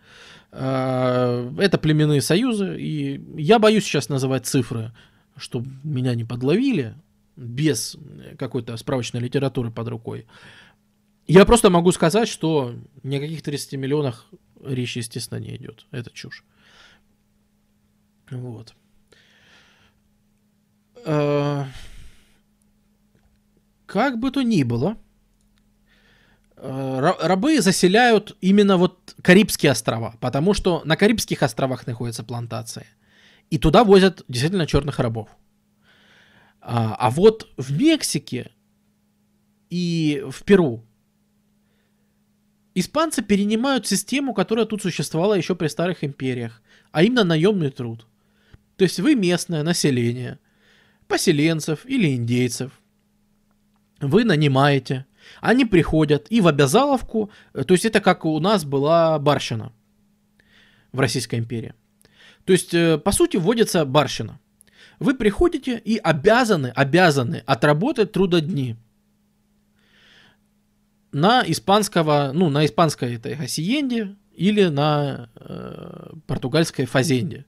А, это племенные союзы, и я боюсь сейчас называть цифры, чтобы меня не подловили, без какой-то справочной литературы под рукой. Я просто могу сказать, что ни о каких 30 миллионах речи, естественно, не идет. Это чушь. Вот. А, как бы то ни было, рабы заселяют именно вот Карибские острова, потому что на Карибских островах находятся плантации. И туда возят действительно черных рабов. А, а вот в Мексике и в Перу испанцы перенимают систему, которая тут существовала еще при старых империях, а именно наемный труд. То есть вы местное население, поселенцев или индейцев, вы нанимаете, они приходят и в обязаловку, то есть это как у нас была барщина в Российской империи. То есть, э, по сути, вводится барщина вы приходите и обязаны, обязаны отработать трудодни на испанского, ну, на испанской этой хасиенде или на э, португальской фазенде.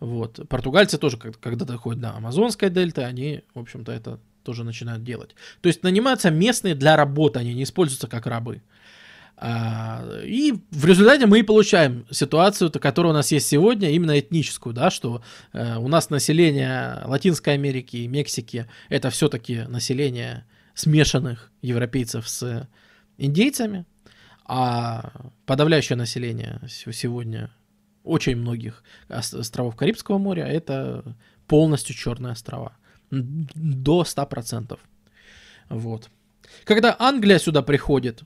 Вот. Португальцы тоже когда-то ходят на Амазонской дельте, они, в общем-то, это тоже начинают делать. То есть нанимаются местные для работы, они не используются как рабы. А, и в результате мы и получаем ситуацию, которая у нас есть сегодня, именно этническую, да, что э, у нас население Латинской Америки и Мексики это все-таки население смешанных европейцев с индейцами, а подавляющее население сегодня очень многих островов Карибского моря это полностью черные острова. До 100%. Вот. Когда Англия сюда приходит,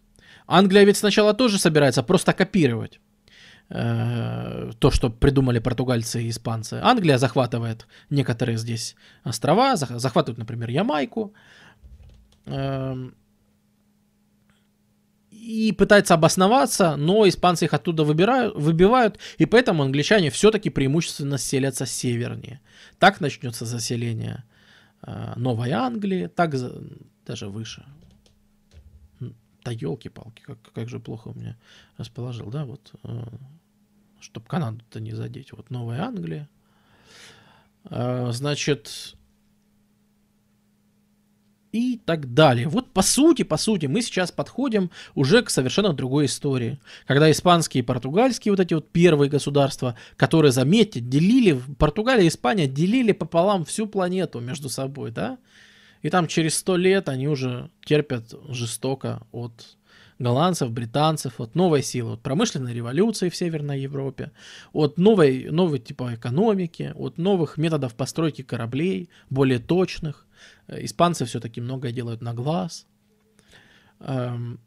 Англия ведь сначала тоже собирается просто копировать э, то, что придумали португальцы и испанцы. Англия захватывает некоторые здесь острова, захватывает, например, Ямайку, эм, и пытается обосноваться, но испанцы их оттуда выбирают, выбивают, и поэтому англичане все-таки преимущественно селятся севернее. Так начнется заселение э, Новой Англии, так даже выше, да елки-палки, как, как же плохо у меня расположил, да, вот, э, чтобы Канаду-то не задеть. Вот Новая Англия. Э, значит, и так далее. Вот по сути, по сути, мы сейчас подходим уже к совершенно другой истории. Когда испанские и португальские вот эти вот первые государства, которые, заметьте, делили, Португалия и Испания делили пополам всю планету между собой, да, и там через сто лет они уже терпят жестоко от голландцев, британцев, от новой силы, от промышленной революции в Северной Европе, от новой, новой типа экономики, от новых методов постройки кораблей, более точных. Э, испанцы все-таки многое делают на глаз. Эм.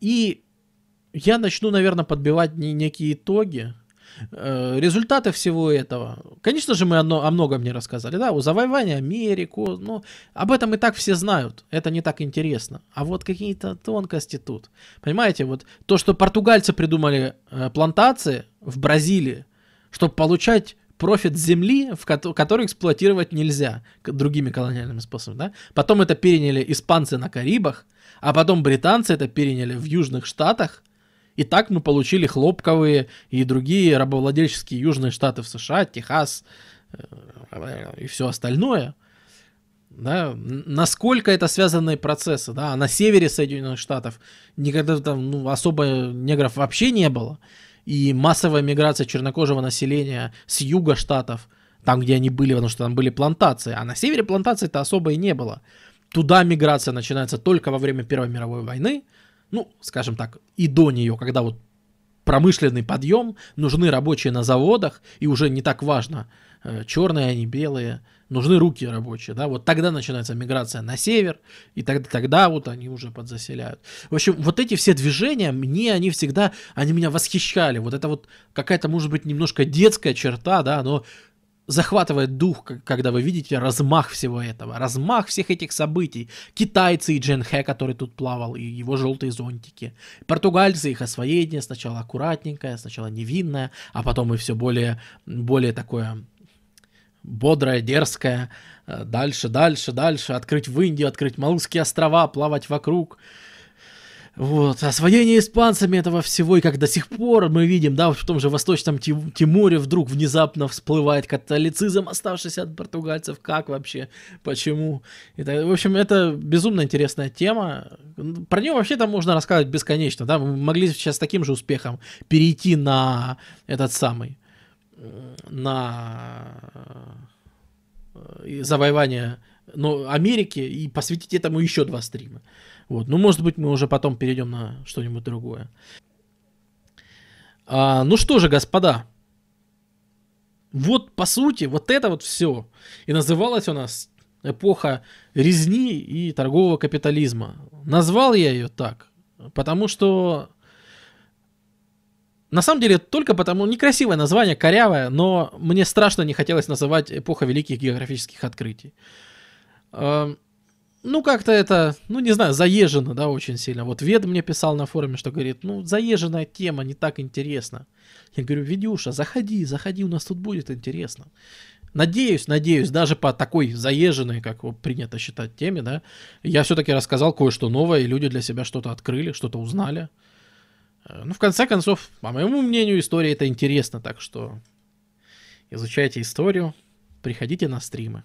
И я начну, наверное, подбивать некие итоги, Э, результаты всего этого. Конечно же, мы о многом не рассказали. Да, у завоевания Америку, ну, об этом и так все знают. Это не так интересно. А вот какие-то тонкости тут. Понимаете, вот то, что португальцы придумали э, плантации в Бразилии, чтобы получать профит земли, в ко- который эксплуатировать нельзя другими колониальными способами. Да? Потом это переняли испанцы на Карибах, а потом британцы это переняли в Южных Штатах – и так мы получили хлопковые и другие рабовладельческие южные штаты в США, Техас э, и все остальное. Да, насколько это связанные процессы, да, а на севере Соединенных Штатов никогда там ну, особо негров вообще не было, и массовая миграция чернокожего населения с юга штатов, там, где они были, потому что там были плантации, а на севере плантаций-то особо и не было. Туда миграция начинается только во время Первой мировой войны, ну, скажем так, и до нее, когда вот промышленный подъем, нужны рабочие на заводах, и уже не так важно, черные они, белые, нужны руки рабочие, да, вот тогда начинается миграция на север, и тогда, тогда вот они уже подзаселяют. В общем, вот эти все движения, мне они всегда, они меня восхищали, вот это вот какая-то, может быть, немножко детская черта, да, но захватывает дух, когда вы видите размах всего этого, размах всех этих событий. Китайцы и Джен Хэ, который тут плавал, и его желтые зонтики. Португальцы, их освоение сначала аккуратненькое, сначала невинное, а потом и все более, более такое бодрое, дерзкое. Дальше, дальше, дальше. Открыть в Индию, открыть Малузские острова, плавать вокруг. Вот, освоение испанцами этого всего, и как до сих пор мы видим, да, в том же Восточном Тиморе вдруг внезапно всплывает католицизм, оставшийся от португальцев, как вообще, почему. Это, в общем, это безумно интересная тема, про нее вообще там можно рассказывать бесконечно, да, мы могли сейчас с таким же успехом перейти на этот самый, на э, завоевание ну, Америки и посвятить этому еще два стрима. Вот. Ну, может быть, мы уже потом перейдем на что-нибудь другое. А, ну что же, господа. Вот, по сути, вот это вот все. И называлась у нас эпоха резни и торгового капитализма. Назвал я ее так, потому что на самом деле, только потому, некрасивое название, корявое, но мне страшно не хотелось называть эпоха великих географических открытий. Ну, как-то это, ну, не знаю, заезжено, да, очень сильно. Вот Вед мне писал на форуме, что говорит, ну, заезженная тема, не так интересно. Я говорю, Ведюша, заходи, заходи, у нас тут будет интересно. Надеюсь, надеюсь, даже по такой заезженной, как принято считать, теме, да, я все-таки рассказал кое-что новое, и люди для себя что-то открыли, что-то узнали. Э, ну, в конце концов, по моему мнению, история это интересно, так что изучайте историю, приходите на стримы.